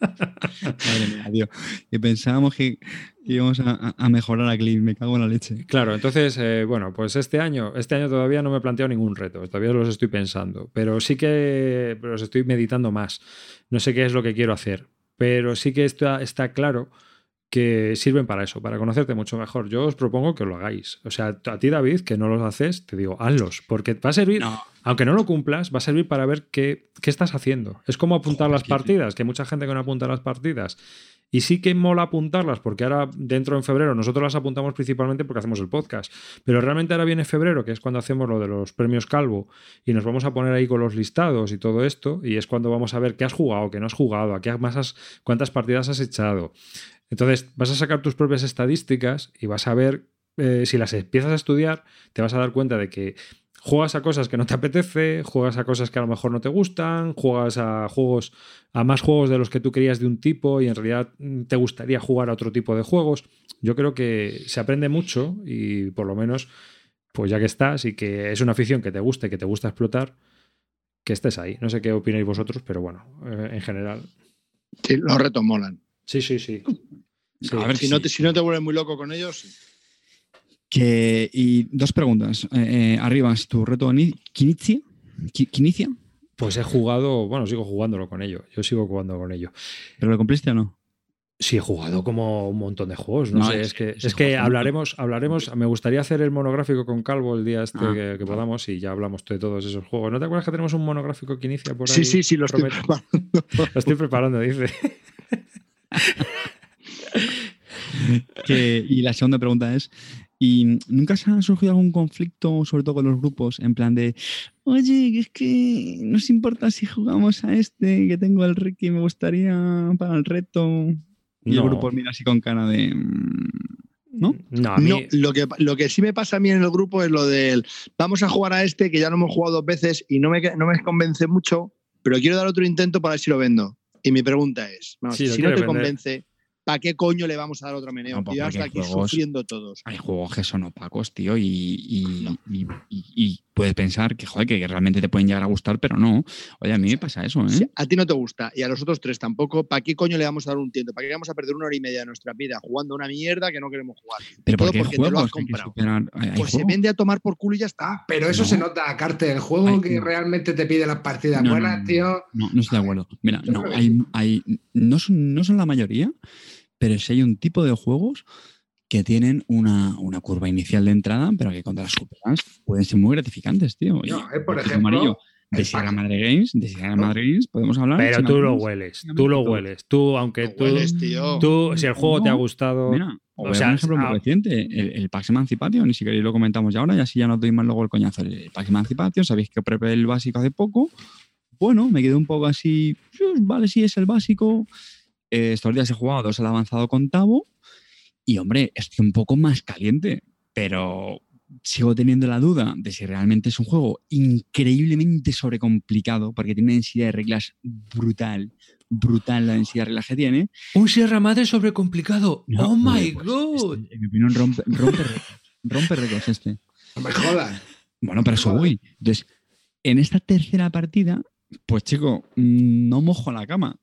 Madre mía, tío. Y pensábamos que íbamos a, mejorar a Cliff. Me cago en la leche. Claro, entonces, eh, bueno, pues este año, este año todavía no me he planteado ningún reto, todavía los estoy pensando, pero sí que los estoy meditando más. No sé qué es lo que quiero hacer, pero sí que está, está claro que sirven para eso, para conocerte mucho mejor. Yo os propongo que lo hagáis. O sea, a ti, David, que no los haces, te digo, hazlos, porque va a servir, No, aunque no lo cumplas, va a servir para ver qué, qué estás haciendo. Es como apuntar Joder, las partidas, que hay mucha gente que no apunta las partidas. Y sí que mola apuntarlas, porque ahora dentro en febrero nosotros las apuntamos principalmente porque hacemos el podcast. Pero realmente ahora viene febrero, que es cuando hacemos lo de los premios Calvo, y nos vamos a poner ahí con los listados y todo esto, y es cuando vamos a ver qué has jugado, qué no has jugado, a qué más has- cuántas partidas has echado. Entonces vas a sacar tus propias estadísticas y vas a ver eh, si las empiezas a estudiar, te vas a dar cuenta de que juegas a cosas que no te apetece, juegas a cosas que a lo mejor no te gustan, juegas a juegos, a más juegos de los que tú querías de un tipo y en realidad mm, te gustaría jugar a otro tipo de juegos. Yo creo que se aprende mucho y por lo menos, pues ya que estás y que es una afición que te gusta y que te gusta explotar, que estés ahí. No sé qué opináis vosotros, pero bueno, eh, en general. Sí, los retos molan. Sí, sí, sí. Sí. A ver Si, sí. no te, si no te vuelves muy loco con ellos. Que, y dos preguntas. Eh, eh, arriba, ¿es tu reto ni- Kinicia? Ki- ¿Kinicia? Pues he jugado, bueno, sigo jugándolo con ello. Yo sigo jugando con ello. ¿Pero lo cumpliste o no? Sí, he jugado como un montón de juegos. No, No, sé, es es que, es que hablaremos, hablaremos. Me gustaría hacer el monográfico con Calvo el día este Ah, que, que podamos y ya hablamos de todos esos juegos. ¿No te acuerdas que tenemos un monográfico que inicia por ahí? Sí, sí, sí, lo estoy Prometo. preparando. Lo estoy preparando, dice. Que- y la segunda pregunta es, ¿y nunca se ha surgido algún conflicto, sobre todo con los grupos, en plan de, oye, es que nos importa si jugamos a este, que tengo el Ricky y me gustaría para el reto? Y No. el grupo mira así con cara de... mm, ¿No? No, a mí. No, lo que, lo que sí me pasa a mí en el grupo es lo del vamos a jugar a este que ya lo hemos jugado dos veces y no me, no me convence mucho, pero quiero dar otro intento para ver si lo vendo. Y mi pregunta es, vamos, Sí, lo si no te convence, ¿para qué coño le vamos a dar otro meneo? No, porque hasta aquí juegos- sufriendo todos. Hay juegos que son opacos, tío, y, y, y- y- y puedes pensar que, joder, que realmente te pueden llegar a gustar, pero no. Oye, a mí me pasa eso, ¿eh? Si a ti no te gusta y a los otros tres tampoco, ¿para qué coño le vamos a dar un tiento? ¿Para qué vamos a perder una hora y media de nuestra vida jugando una mierda que no queremos jugar? pero porque porque te lo has comprado. superar. Hay- hay Pues se vende a tomar por culo y ya está. Pero eso No. se nota, Carte. El juego que no. realmente te pide las partidas No, no, buenas, no, tío. No, no estoy de acuerdo. Mira, no, hay, hay, no, son, no son la mayoría, pero sí hay un tipo de juegos que tienen una, una curva inicial de entrada, pero que contra las superas pueden ser muy gratificantes, tío. Y No, eh, por ejemplo, amarillo de Sierra. Madre Games, de Sierra Madre Games, podemos hablar. Pero tú lo hueles, tú lo hueles. Tú, aunque tú, hueles, tío. tú, si el juego te ha gustado. Mira, o sea, un ejemplo muy ah, reciente. El, el Pax Emancipation, ni siquiera lo comentamos ya ahora, y así ya no doy más luego el coñazo. El Pax Emancipation, sabéis que preparé el básico hace poco. Bueno, me quedé un poco así, "Pues, vale, sí, es el básico. Eh, estos días he jugado dos al avanzado con Tavo. Y hombre, estoy un poco más caliente, pero sigo teniendo la duda de si realmente es un juego increíblemente sobrecomplicado, porque tiene una densidad de reglas brutal, brutal la densidad de reglas que tiene. Un Sierra Madre sobrecomplicado. No, oh my pues, god. este, en mi opinión, rompe, rompe récords. Rompe récords este. No me jodas. Bueno, pero eso voy. Entonces, en esta tercera partida, pues chico, mm, no mojo la cama.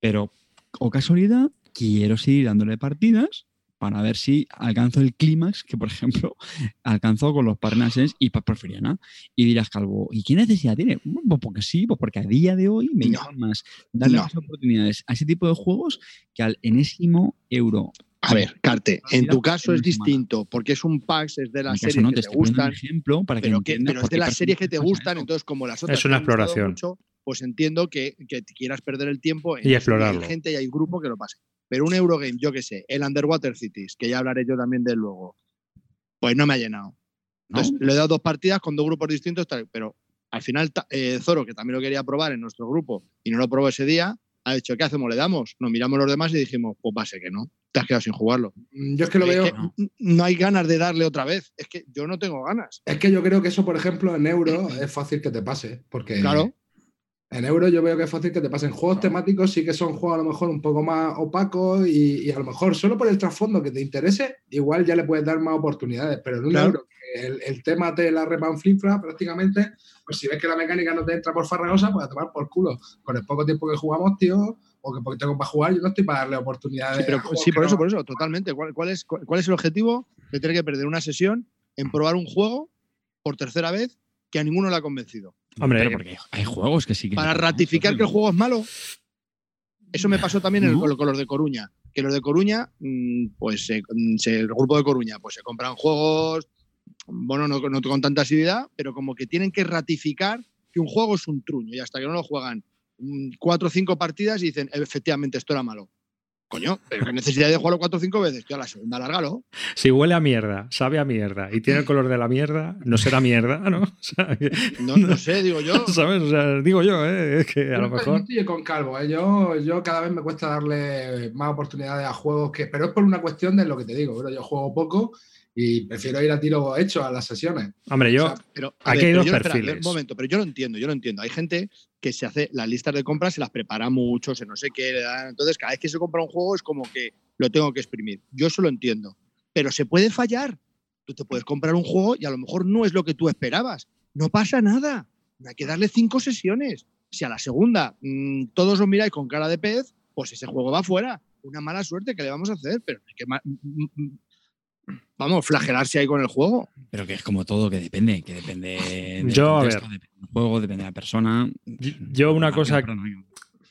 Pero, o casualidad, quiero seguir dándole partidas para ver si alcanzo el clímax que, por ejemplo, alcanzó con los Parnases y Porfiriana. Y dirás, Calvo, ¿y qué necesidad tiene? Pues porque sí, pues porque a día de hoy me No. llaman más darle No. más oportunidades a ese tipo de juegos que al enésimo euro. A ver, Carte, en tu caso es distinto, porque es un PAX, es de las series no, que te gustan, ejemplo para que pero, que, pero es de las series que te gustan, entonces como las otras Es una exploración. mucho, pues entiendo que, quieras perder el tiempo en Y explorarlo. Hay gente y hay grupo que lo pase. Pero un Eurogame, yo qué sé, el Underwater Cities, que ya hablaré yo también de él luego, pues no me ha llenado. ¿no? Entonces, le he dado dos partidas con dos grupos distintos, pero al final eh, Zoro, que también lo quería probar en nuestro grupo y no lo probó ese día, ha dicho, ¿qué hacemos? ¿Le damos? Nos miramos los demás y dijimos, pues va a ser que no. Te has quedado sin jugarlo. Mm, Yo es que lo Es veo. que no hay ganas de darle otra vez. Es que yo no tengo ganas. Es que yo creo que eso, por ejemplo, en euro es fácil que te pase. Porque Claro. En euro yo veo que es fácil que te pasen juegos temáticos, sí que son juegos a lo mejor un poco más opacos y, a lo mejor solo por el trasfondo que te interese, igual ya le puedes dar más oportunidades, pero en un euro, el, el, tema te la repanflifra prácticamente, pues si ves que la mecánica no te entra por farragosa, pues a tomar por culo. Con el poco tiempo que jugamos, tío, o que porque tengo para jugar, yo no estoy para darle oportunidades. Sí, pero, sí por eso, por eso, totalmente. ¿Cuál, es, ¿Cuál es el objetivo de tener que perder una sesión en probar un juego por tercera vez que a ninguno le ha convencido? Hombre, porque hay juegos que sí que. Para ratificar que el juego es malo. Eso me pasó también con, los de Coruña. Que los de Coruña, mm, pues mm, el grupo de Coruña, pues se compran juegos, bueno, no, no con tanta asiduidad, pero como que tienen que ratificar que un juego es un truño y hasta que no lo juegan mm, cuatro o cinco partidas y dicen, efectivamente, esto era malo. Coño, pero qué necesidad de jugarlo cuatro o cinco veces. Tío, a la segunda, lárgalo. Si huele a mierda, sabe a mierda y tiene el color de la mierda, no será mierda, ¿no? no, sé, digo yo. ¿Sabes? O sea, digo yo, ¿eh? Es que a lo mejor. Estoy con calvo, ¿eh? Yo, yo cada vez me cuesta darle más oportunidades a juegos que. Pero es por una cuestión de lo que te digo, pero yo juego poco y prefiero ir a tiro hecho a las sesiones. Hombre, yo. pero, aquí hay dos perfiles. un momento, pero yo lo entiendo, yo lo entiendo. Hay gente que se hace las listas de compras, se las prepara mucho, se no sé qué. Entonces, cada vez que se compra un juego es como que lo tengo que exprimir. Yo eso lo entiendo. Pero se puede fallar. Tú te puedes comprar un juego y a lo mejor no es lo que tú esperabas. No pasa nada. No hay que darle cinco sesiones. Si a la segunda mm, todos lo miráis con cara de pez, pues ese juego va fuera. Una mala suerte que le vamos a hacer, pero hay que vamos, flagelarse ahí con el juego. Pero que es como todo, que depende, que depende yo, a ver. del juego, depende de la persona. Yo una cosa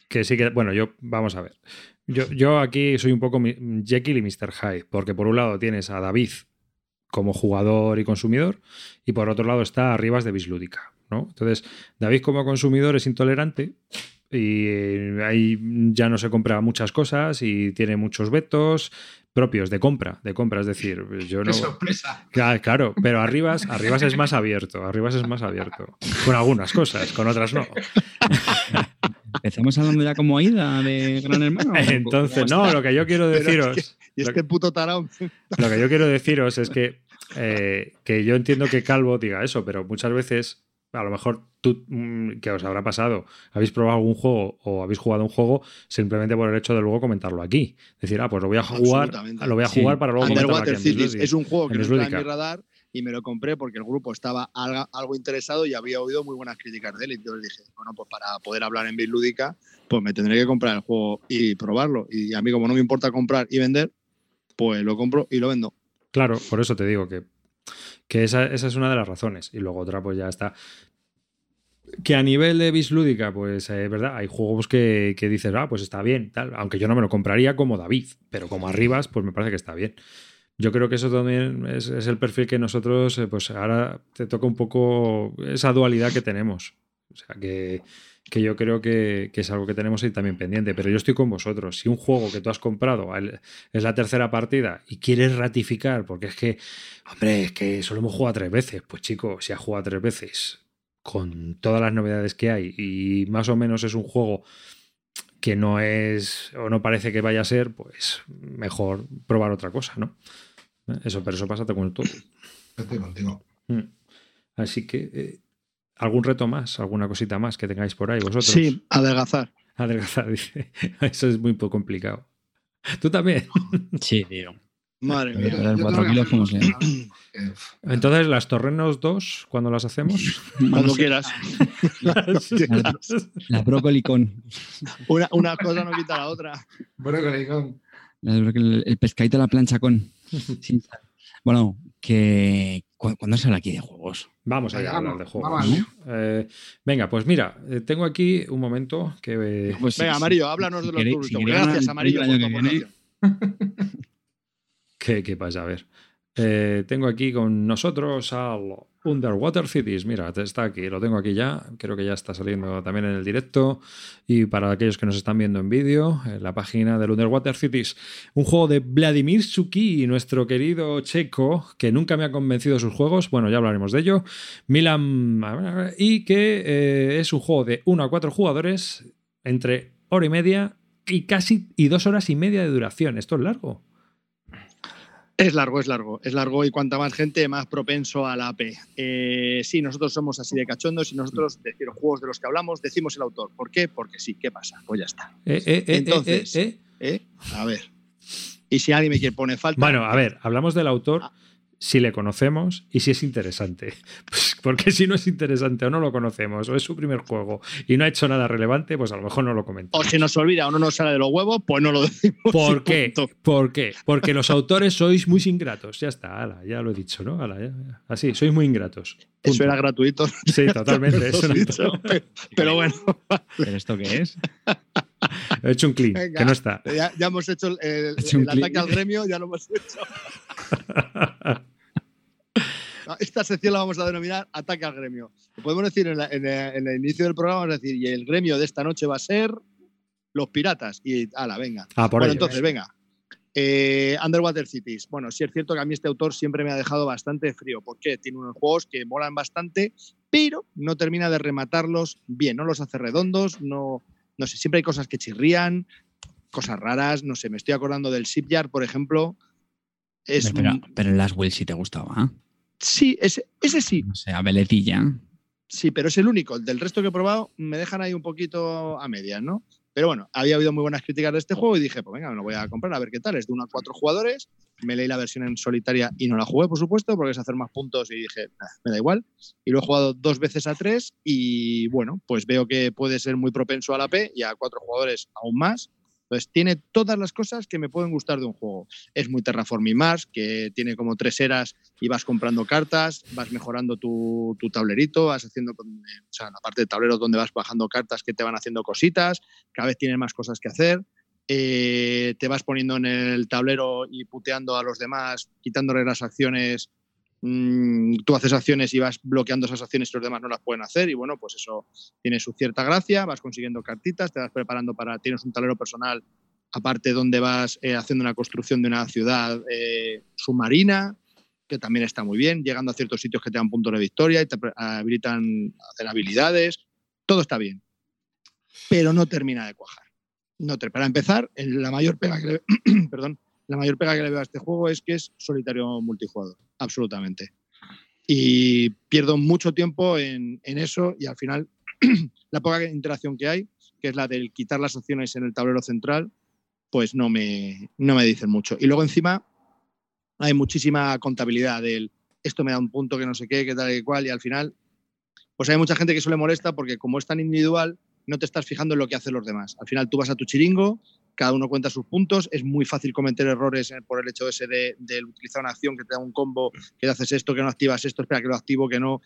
que sí que, bueno, yo, vamos a ver. Yo, yo aquí soy un poco Jekyll y Mr. Hyde, porque por un lado tienes a David como jugador y consumidor, y por otro lado está Arribas de Bislúdica, ¿no? Entonces, David como consumidor es intolerante y ahí ya no se compra muchas cosas y tiene muchos vetos propios de compra, de compra, es decir, yo no. ¡Qué sorpresa! Claro, pero Arribas, Arribas es más abierto, Arribas es más abierto. Con algunas cosas, con otras no. Empezamos hablando ya como Aida de Gran Hermano. Entonces, no, lo que yo quiero deciros. y este puto tarao. Lo que yo quiero deciros es que, eh, que yo entiendo que Calvo diga eso, pero muchas veces a lo mejor tú, mm, que os habrá pasado, habéis probado algún juego o habéis jugado un juego simplemente por el hecho de luego comentarlo aquí. Decir, ah, pues lo voy a jugar, lo voy a jugar para luego comentarlo aquí. es un juego que no está en mi radar y me lo compré porque el grupo estaba algo, interesado y había oído muy buenas críticas de él. Y entonces dije, bueno, pues para poder hablar en Bitlúdica, pues me tendré que comprar el juego y probarlo. Y a mí, como no me importa comprar y vender, pues lo compro y lo vendo. Claro, por eso te digo que que esa, es una de las razones. Y luego otra, pues ya está. Que a nivel de bislúdica, pues es eh, verdad, hay juegos que, que, dices, ah, pues está bien, tal. Aunque yo no me lo compraría como David, pero como Arribas, pues me parece que está bien. Yo creo que eso también es, el perfil que nosotros, eh, pues ahora te toca un poco esa dualidad que tenemos. O sea, que, que yo creo que, es algo que tenemos ahí también pendiente. Pero yo estoy con vosotros. Si un juego que tú has comprado es la tercera partida y quieres ratificar, porque es que, hombre, es que solo hemos jugado tres veces, pues chico, si has jugado tres veces con todas las novedades que hay y más o menos es un juego que no es o no parece que vaya a ser, pues mejor probar otra cosa, ¿no? Eso, pero eso pasa con todo. Estoy contigo. Mm. Así que eh, ¿Algún reto más? ¿Alguna cosita más que tengáis por ahí vosotros? Sí, adelgazar. Adelgazar, dice. Eso es muy poco complicado. ¿Tú también? Sí, tío. Madre mía. Entonces, las Torrenos 2, ¿cuándo las hacemos? Cuando quieras. La, brócoli con. Una, una, cosa no quita la otra. Brócoli con. El, el pescadito a la plancha con. Bueno, que ¿cuándo se habla aquí de juegos? Vamos a hablar de juegos. Eh, venga, pues mira, eh, tengo aquí un momento que. Pues venga, Amarillo, háblanos de los turnos. Gracias, Amarillo, ¿Qué, ¿Qué pasa? A ver. Eh, tengo aquí con nosotros al Underwater Cities. Mira, está aquí, lo tengo aquí ya. Creo que ya está saliendo también en el directo. Y para aquellos que nos están viendo en vídeo, en la página del Underwater Cities, un juego de Vladimir Suki, nuestro querido checo, que nunca me ha convencido de sus juegos. Bueno, ya hablaremos de ello. Milan. Y que eh, es un juego de 1 a 4 jugadores entre hora y media y casi y dos horas y media de duración. Esto es largo. Es largo, es largo, es largo y cuanta más gente, más propenso a la AP. Eh, sí, nosotros somos así de cachondos y nosotros, de los juegos de los que hablamos, decimos el autor. ¿Por qué? Porque sí, ¿qué pasa? Pues ya está. Eh, eh, eh, Entonces, eh, eh. ¿eh? A ver. Y si alguien me quiere poner falta. Bueno, a ver, hablamos del autor si le conocemos y si es interesante. Pues porque si no es interesante o no lo conocemos o es su primer juego y no ha hecho nada relevante, pues a lo mejor no lo o comentamos. se nos olvida o no nos sale de los huevos, pues no lo decimos. ¿Por qué? punto. ¿Por qué? Porque los autores sois muy ingratos. Ya está, ala, ya lo he dicho, ¿no? Ala, ya, ya. Así, sois muy ingratos. Punto. Eso era gratuito. Sí, totalmente. Lo eso he no- dicho, pero, pero bueno, ¿Pero esto qué es? He hecho un clean, Venga. que no está. ya, ya hemos hecho el, el- hecho el ataque al gremio, ya lo hemos hecho. Esta sección la vamos a denominar ataque al gremio. Lo podemos decir en, la- en el- en el inicio del programa, vamos a decir, y el gremio de esta noche va a ser los piratas. Y ala, venga. Ah, por bueno, ello. entonces, venga. Eh, Underwater Cities. Bueno, sí es cierto que a mí este autor siempre me ha dejado bastante frío. ¿Por qué? Tiene unos juegos que molan bastante, pero no termina de rematarlos bien. No los hace redondos, no, no sé, siempre hay cosas que chirrían, cosas raras. No sé, me estoy acordando del Shipyard, por ejemplo. Es pero, pero el Last Will sí te gustaba. Sí, ese, ese sí, O sea, veletilla. sí, pero es el único. El del resto que he probado me dejan ahí un poquito a medias, ¿no? Pero bueno, había habido muy buenas críticas de este juego y dije, pues venga, me lo voy a comprar a ver qué tal. Es de uno a cuatro jugadores. Me leí la versión en solitaria y no la jugué, por supuesto, porque es hacer más puntos y dije, "Ah, me da igual. Y lo he jugado dos veces a tres y bueno, pues veo que puede ser muy propenso a la P y a cuatro jugadores aún más. Entonces tiene todas las cosas que me pueden gustar de un juego. Es muy Terraforming Mars, que tiene como tres eras y vas comprando cartas, vas mejorando tu, tu tablerito, vas haciendo, eh, o la parte de tablero donde vas bajando cartas que te van haciendo cositas, cada vez tienes más cosas que hacer. eh, te vas poniendo en el tablero y puteando a los demás, quitándole las acciones. Mm, tú haces acciones y vas bloqueando esas acciones y los demás no las pueden hacer. Y bueno, pues eso tiene su cierta gracia. Vas consiguiendo cartitas, te vas preparando para. Tienes un tablero personal aparte donde vas eh, haciendo una construcción de una ciudad eh, submarina, que también está muy bien, llegando a ciertos sitios que te dan puntos de victoria y te habilitan hacer habilidades, todo está bien, pero no termina de cuajar. No te- para empezar, la mayor pega que le, perdón, la mayor pega que le veo a este juego es que es solitario multijugador, absolutamente. Y pierdo mucho tiempo en, eso y al final la poca interacción que hay, que es la del quitar las opciones en el tablero central, pues no me, no me dicen mucho. Y luego encima hay muchísima contabilidad del esto me da un punto que no sé qué, que tal y cual, y al final, pues hay mucha gente que eso le molesta porque como es tan individual, no te estás fijando en lo que hacen los demás. Al final tú vas a tu chiringo, cada uno cuenta sus puntos, es muy fácil cometer errores eh, por el hecho ese de, de utilizar una acción que te da un combo, que haces esto, que no activas esto, espera que lo activo, que no.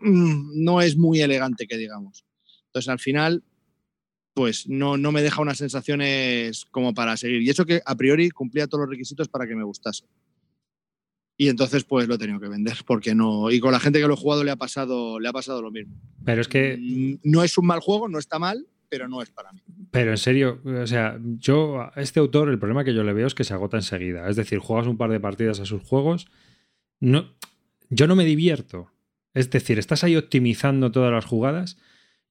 Mm, No es muy elegante, que digamos. Entonces al final, pues no, no me deja unas sensaciones como para seguir. Y eso que a priori cumplía todos los requisitos para que me gustase. Y entonces pues lo he tenido que vender porque no y con la gente que lo he jugado le ha pasado le ha pasado lo mismo. Pero es que Mm, no es un mal juego, no está mal, pero no es para mí. Pero en serio, o sea, yo a este autor el problema que yo le veo es que se agota enseguida. Es decir, juegas un par de partidas a sus juegos, no, yo no me divierto. Es decir, estás ahí optimizando todas las jugadas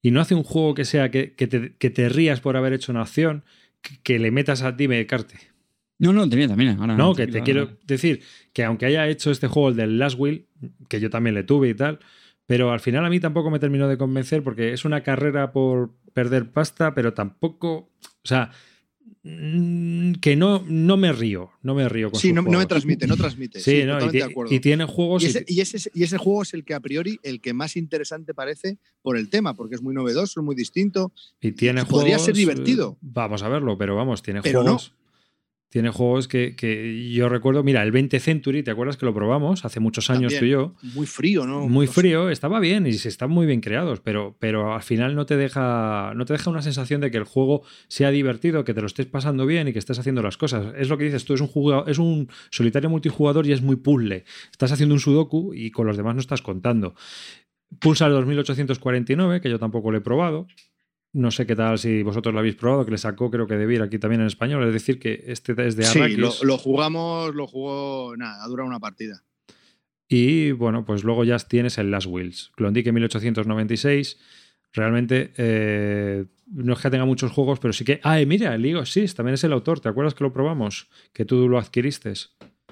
y no hace un juego que sea que, que te, que te rías por haber hecho una acción, que, que le metas a ti me carte. No, no, también, también. Ahora, No, que te quiero ahora. decir que aunque haya hecho este juego, el del Last Will, que yo también le tuve y tal, pero al final a mí tampoco me terminó de convencer porque es una carrera por perder pasta, pero tampoco, o sea, mm, que no, no me río, no me río con Sí, no, no me juegos. transmite, no transmite. Sí, Sí, no, y, de acuerdo. y tiene juegos Y ese, y, ese, y ese juego es el que a priori el que más interesante parece por el tema, porque es muy novedoso, es muy distinto. y tiene podría juegos. ser divertido. Vamos a verlo, pero vamos, tiene Pero no. Tiene juegos que, que yo recuerdo, mira, el 20 Century, ¿te acuerdas que lo probamos hace muchos años También. tú y yo? Muy frío, ¿no? muy frío, estaba bien y se están muy bien creados, pero, pero al final no te deja no te deja una sensación de que el juego sea divertido, que te lo estés pasando bien y que estés haciendo las cosas. Es lo que dices tú, es un jugador, es un solitario multijugador y es muy puzzle. Estás haciendo un sudoku y con los demás no estás contando. Pulsar 2849, que yo tampoco lo he probado. No sé qué tal si vosotros lo habéis probado, que le sacó creo que de Vir aquí también en español. Es decir, que este es de Sí, Arrakis. lo, lo jugamos, lo jugó, nada, ha durado una partida. Y bueno, pues luego ya tienes el Last Wheels. Klondike 1896. Realmente eh, no es que tenga muchos juegos, pero sí que. Ah, y mira, el League of Six también es el autor. ¿Te acuerdas que lo probamos? Que tú lo adquiriste.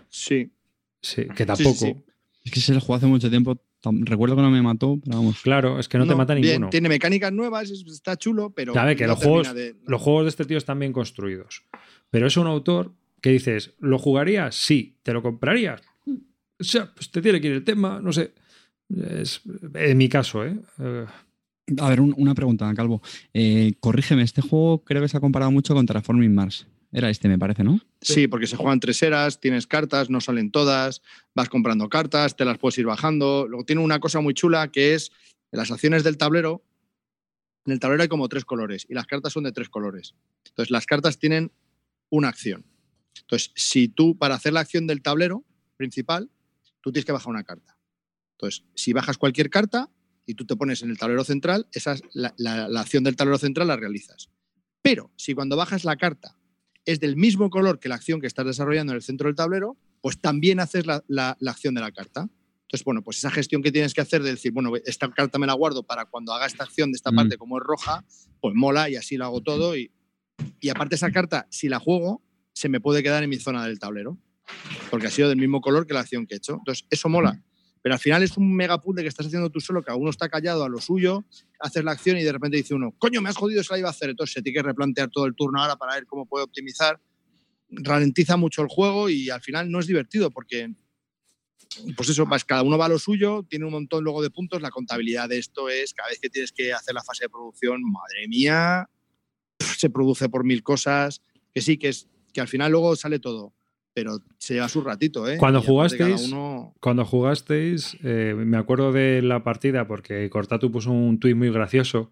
Sí. Sí, que Sí, tampoco. sí, sí. Es que se lo jugó hace mucho tiempo. Recuerdo que no me mató, pero vamos. Claro, es que no, te mata bien, ninguno. Tiene mecánicas nuevas, es- está chulo, pero. Que no los juegos, de- los juegos de este tío están bien construidos. Pero es un autor que dices, ¿lo jugarías? Sí. ¿Te lo comprarías? O sea, pues te tiene que ir el tema, no sé. Es, en mi caso, ¿eh? A ver, un- una pregunta, Calvo. Eh, corrígeme, este juego creo que se ha comparado mucho con Terraforming Mars. Era este, me parece, ¿no? Sí, porque se juegan tres eras, tienes cartas, no salen todas, vas comprando cartas, te las puedes ir bajando. Luego tiene una cosa muy chula que es en las acciones del tablero. En el tablero hay como tres colores y las cartas son de tres colores. Entonces, las cartas tienen una acción. Entonces, si tú, para hacer la acción del tablero principal, tú tienes que bajar una carta. Entonces, si bajas cualquier carta y tú te pones en el tablero central, esa es la, la- la acción del tablero central la realizas. Pero si cuando bajas la carta es del mismo color que la acción que estás desarrollando en el centro del tablero, pues también haces la, la- la acción de la carta. Entonces, bueno, pues esa gestión que tienes que hacer de decir, bueno, esta carta me la guardo para cuando haga esta acción de esta Mm. parte, como es roja, pues mola y así lo hago todo. Y, y aparte esa carta, si la juego, se me puede quedar en mi zona del tablero, porque ha sido del mismo color que la acción que he hecho. Entonces, eso mola. Pero al final es un mega puzzle que estás haciendo tú solo, que uno está callado a lo suyo, haces la acción y de repente dice uno, coño, me has jodido, se la iba a hacer. Entonces se tiene que replantear todo el turno ahora para ver cómo puede optimizar. Ralentiza mucho el juego y al final no es divertido porque, pues eso, vas- cada uno va a lo suyo, tiene un montón luego de puntos. La contabilidad de esto es, cada vez que tienes que hacer la fase de producción, madre mía, se produce por mil cosas. Que sí, que, es, que al final luego sale todo. Pero se lleva su ratito, ¿eh? Cuando Y jugasteis- uno- Cuando jugasteis, eh, me acuerdo de la partida porque Cortatu puso un tuit muy gracioso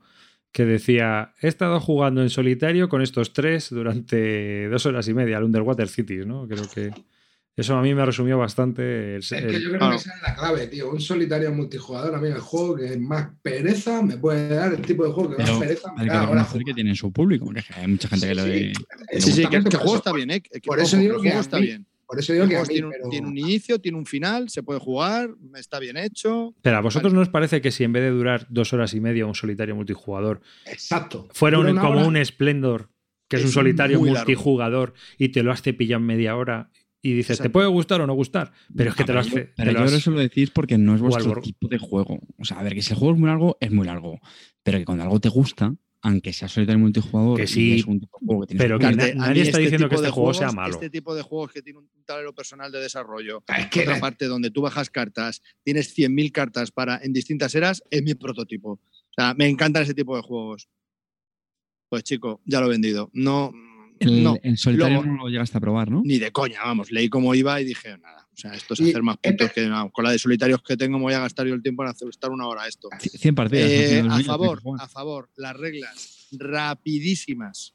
que decía, he estado jugando en solitario con estos tres durante dos horas y media al Underwater Cities, ¿no? Creo que eso a mí me resumió bastante. el- Es que yo creo claro. que esa es la clave, tío. Un solitario multijugador, a mí el juego que más pereza me puede dar, el tipo de juego que Pero más pereza me da ahora. que tiene su público, porque hay mucha gente que lo Sí, ve. sí. Sí, sí, que, el por juego eso- está bien, ¿eh? Que- por ojo, eso digo el que juego está mí- bien. Por eso digo que mí, tiene, un- pero- tiene un inicio, tiene un final, se puede jugar, está bien hecho. Pero a vosotros no os parece que si en vez de durar dos horas y media un solitario multijugador Exacto. fuera un- como hora, un Splendor, que es, Es un solitario largo. multijugador y te lo has cepillado en media hora y dices, ¿te puede gustar o no gustar? Pero es que Ah, te lo has... pero yo- te lo has- eso lo decís porque no es vuestro tipo de juego. O sea, a ver, que si el juego es muy largo, es muy largo. Pero que cuando algo te gusta, aunque sea solitario multijugador, Que y sí, es un tipo de juego que tienes pero que que jugar, na- A nadie está diciendo que este juego sea malo. Este tipo de juegos que tiene un tablero personal de desarrollo, Es que otra parte donde tú bajas cartas, tienes 100.000 cartas para en distintas eras, es mi prototipo. O sea, me encantan ese tipo de juegos. Pues chico, ya lo he vendido. No, el, no, en solitario luego- no lo llegaste a probar, ¿no? ni de coña, vamos. Leí cómo iba y dije, nada. O sea, esto es Y hacer más puntos que con la de solitarios que tengo, me voy a gastar yo el tiempo en hacer estar una hora a esto. C- 100 partidas. Eh, a favor, a favor, las reglas rapidísimas.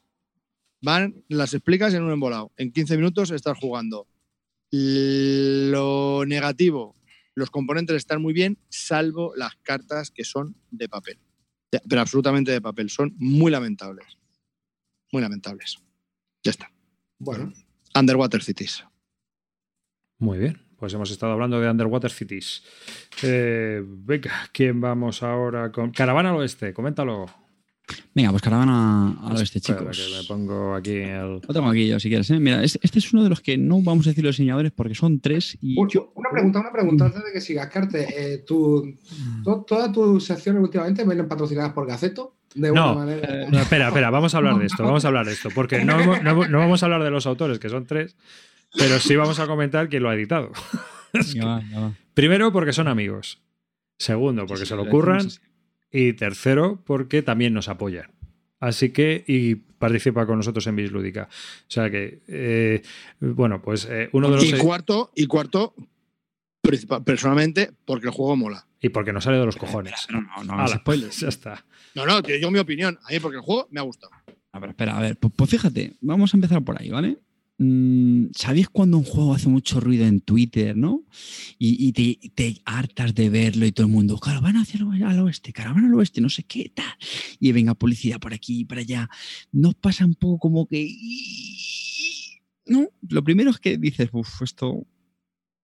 Van, las explicas en un embolado. En 15 minutos estás jugando. Lo negativo, los componentes están muy bien, salvo las cartas que son de papel. De- Pero absolutamente de papel. Son muy lamentables. Muy lamentables. Ya está. Bueno, Underwater Cities. Muy bien, pues hemos estado hablando de Underwater Cities. Eh, venga, ¿quién vamos ahora con? Caravana al Oeste, coméntalo. Venga, pues caravana al oeste, Espera, chicos. que me pongo aquí el... Lo tengo aquí yo, si quieres. ¿eh? Mira, es- este es uno de los que no vamos a decir los diseñadores porque son tres y Un- yo- una pregunta, una pregunta antes de que sigas, Carte. Eh, tu- to- ¿Todas tus secciones últimamente vienen patrocinadas por Gaceto? De No, una manera. No, espera, espera, vamos a hablar de esto, vamos a hablar de esto, porque no, no no vamos a hablar de los autores, que son tres, pero sí vamos a comentar quién lo ha editado. Es que- primero, porque son amigos. Segundo, porque Sí, se lo curran. Y tercero, porque también nos apoyan. Así que, y participa con nosotros en Bislúdica. O sea que, eh, bueno, pues eh, uno de los. Y cuarto, y cuarto, principal- personalmente, porque el juego mola. Y porque no sale de los cojones. Pero no, no hagas Hala, spoilers. Ya está. No, no, te digo mi opinión. A mí, porque el juego me ha gustado. A ver, espera, a ver, pues, pues fíjate, vamos a empezar por ahí, ¿vale? Mm, ¿Sabéis cuando un juego hace mucho ruido en Twitter, no? Y, te, hartas de verlo y todo el mundo, caravana hacia el, al oeste, caravana al oeste, no sé qué tal. Y venga publicidad por aquí y para allá. ¿No os pasa un poco como que... No, lo primero es que dices, uff, esto...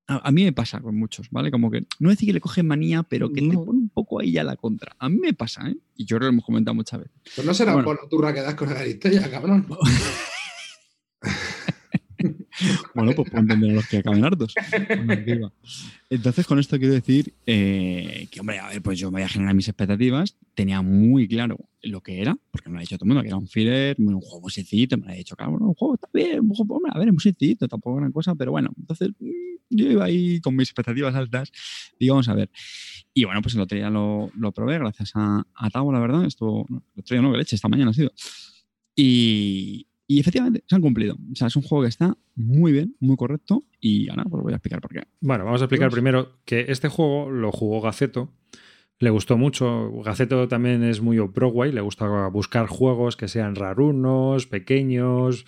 A, a mí me pasa con muchos, ¿vale? Como que, no decir que le cogen manía, pero que te No. pone un poco ahí a la contra. A mí me pasa, ¿eh? Y yo creo que lo hemos comentado muchas veces. Pues no será Bueno. por la turra que das con el Aristella, cabrón. Bueno, pues puedo entender a los que acaben hartos. Entonces, con esto quiero decir eh, que, hombre, a ver, pues yo me voy a generar mis expectativas. Tenía muy claro lo que era, porque me lo ha dicho todo el mundo, que era un filler, un juego muy sencillito. Me lo ha dicho, cabrón, un juego está bien, un juego, hombre, a ver, es muy sencillito, tampoco gran cosa, pero bueno. Entonces, mm, yo iba ahí con mis expectativas altas y vamos a ver. Y bueno, pues el otro día lo, lo probé gracias a, a Tavo, la verdad. Esto, el otro día no, que leche, esta mañana ha sido. Y, y efectivamente, se han cumplido. O sea, es un juego que está muy bien, muy correcto. Y ahora pues voy a explicar por qué. Bueno, vamos a explicar primero que este juego lo jugó Gaceto. Le gustó mucho. Gaceto también es muy Broadway. Le gusta buscar juegos que sean rarunos, pequeños,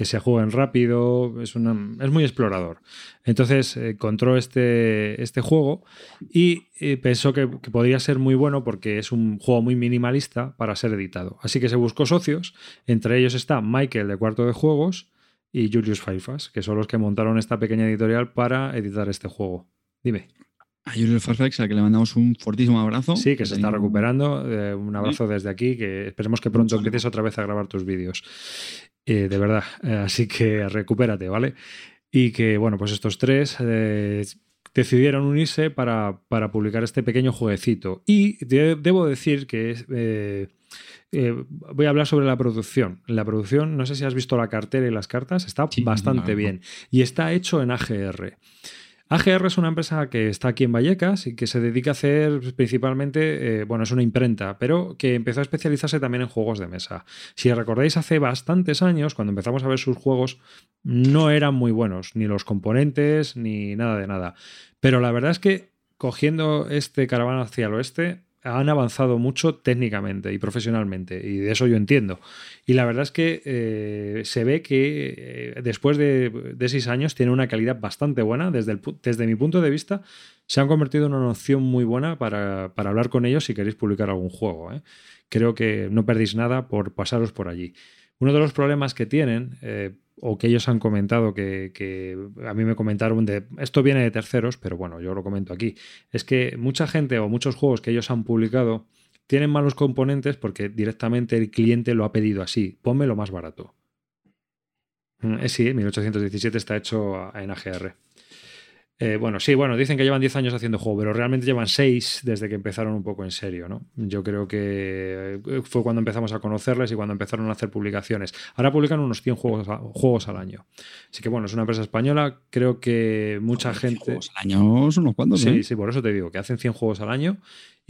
que se jueguen rápido, es, es muy explorador. Entonces encontró este, este juego y eh, pensó que, podría ser muy bueno porque es un juego muy minimalista para ser editado. Así que se buscó socios, entre ellos está Michael de Cuarto de Juegos y Julius Faifas, que son los que montaron esta pequeña editorial para editar este juego. Dime. A Julius Fairfax, al que le mandamos un fortísimo abrazo. Sí, que se está recuperando. Eh, un abrazo desde aquí, que esperemos que pronto empieces otra vez a grabar tus vídeos. Eh, de verdad. Eh, así que recupérate, ¿vale? Y que, bueno, pues estos tres eh, decidieron unirse para, publicar este pequeño jueguecito. Y debo decir que voy a hablar sobre la producción. La producción, no sé si has visto la cartera y las cartas, está bastante bien. Y está hecho en AGR. AGR es una empresa que está aquí en Vallecas y que se dedica a hacer principalmente, eh, bueno, es una imprenta, pero que empezó a especializarse también en juegos de mesa. Si recordáis, hace bastantes años, cuando empezamos a ver sus juegos, no eran muy buenos, ni los componentes, ni nada de nada. Pero la verdad es que cogiendo este caravana hacia el oeste, han avanzado mucho técnicamente y profesionalmente, y de eso yo entiendo. Y la verdad es que eh, se ve que eh, después de, seis años tiene una calidad bastante buena. Desde, desde mi punto de vista, se han convertido en una opción muy buena para, hablar con ellos si queréis publicar algún juego. ¿eh? Creo que no perdéis nada por pasaros por allí. Uno de los problemas que tienen, o que ellos han comentado que, a mí me comentaron de esto viene de terceros, pero bueno, yo lo comento aquí, es que mucha gente o muchos juegos que ellos han publicado tienen malos componentes porque directamente el cliente lo ha pedido así, ponme lo más barato. Mm, sí, 1817 está hecho en AGR. Eh, bueno, sí, bueno, dicen que llevan 10 años haciendo juego, pero realmente llevan 6 desde que empezaron un poco en serio, ¿no? Yo creo que eh, fue cuando empezamos a conocerles y cuando empezaron a hacer publicaciones. Ahora publican unos 100 juegos, juegos al año. Así que bueno, es una empresa española, creo que mucha gente... juegos al año son unos cuantos, Sí, ¿eh? sí, por eso te digo, que hacen 100 juegos al año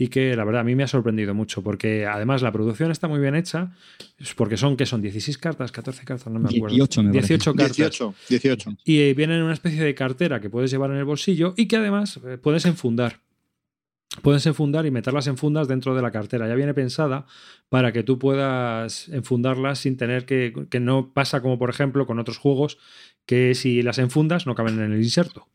y que la verdad a mí me ha sorprendido mucho porque además la producción está muy bien hecha porque son que son 16 cartas, 14 cartas, no me acuerdo. 18, me 18 cartas. 18, 18. Y eh, vienen en una especie de cartera que puedes llevar en el bolsillo y que además eh, puedes enfundar. Puedes enfundar y meterlas en fundas dentro de la cartera. Ya viene pensada para que tú puedas enfundarlas sin tener que, que no pasa como por ejemplo con otros juegos que si las enfundas no caben en el inserto.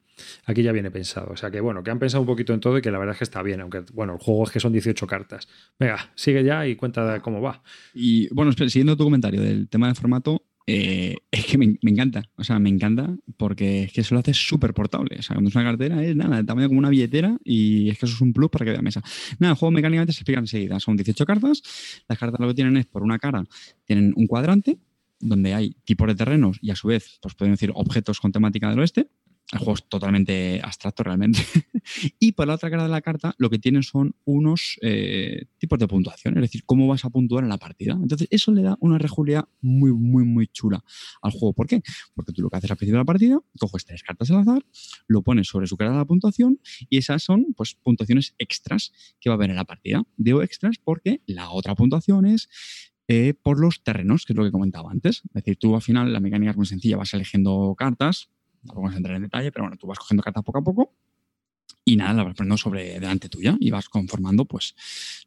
Aquí ya viene pensado. O sea que bueno, que han pensado un poquito en todo y que la verdad es que está bien, aunque bueno, el juego es que son 18 cartas. Venga, sigue ya y cuenta cómo va. Y bueno, siguiendo tu comentario del tema de formato, eh, es que me, encanta, o sea, me encanta porque es que eso lo hace súper portable. O sea, cuando es una cartera es nada, el tamaño como una billetera y es que eso es un plus para que vea mesa. Nada, el juego mecánicamente se explica enseguida. Son 18 cartas. Las cartas lo que tienen es, por una cara, tienen un cuadrante donde hay tipos de terrenos y a su vez, pues pueden decir objetos con temática del oeste el juego es totalmente abstracto realmente. y por la otra cara de la carta lo que tienen son unos eh, tipos de puntuación, es decir, cómo vas a puntuar en la partida. Entonces eso le da una rejulia muy, muy, muy chula al juego. ¿Por qué? Porque tú lo que haces al principio de la partida, coges tres cartas al azar, lo pones sobre su cara de la puntuación y esas son pues puntuaciones extras que va a haber en la partida. Digo extras porque la otra puntuación es eh, por los terrenos, que es lo que comentaba antes. Es decir, tú al final la mecánica es muy sencilla, vas eligiendo cartas, no vamos a entrar en detalle, pero bueno, tú vas cogiendo cartas poco a poco y nada, la vas poniendo sobre delante tuya y vas conformando pues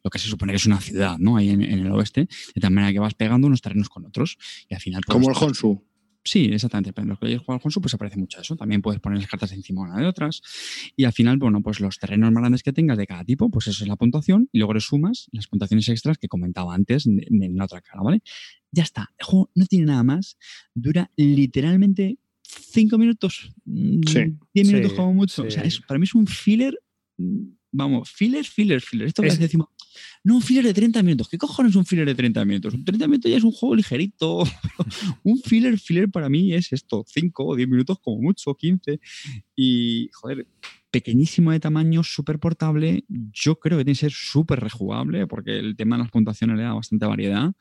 lo que se supone que es una ciudad, ¿no? Ahí en, el oeste, de tal manera que vas pegando unos terrenos con otros y al final... Pues, Como el Honsu. Sí, exactamente. En los que jugado al Honsu, pues aparece mucho eso. También puedes poner las cartas encima una de otras. Y al final, bueno, pues los terrenos más grandes que tengas de cada tipo, pues eso es la puntuación. Y luego le sumas las puntuaciones extras que comentaba antes en la otra cara, ¿vale? Ya está. El juego no tiene nada más. Dura literalmente cinco minutos, mm, diez minutos como mucho. O sea, para mí es un filler, mm, vamos, filler, filler, filler. Esto que decimos, No, un filler de 30 minutos. ¿Qué cojones es un filler de 30 minutos? Un 30 minutos ya es un juego ligerito. un filler, filler para mí es esto, 5 o 10 minutos como mucho, 15. Y, joder, pequeñísimo de tamaño, súper portable. Yo creo que tiene que ser súper rejugable porque el tema de las puntuaciones le da bastante variedad.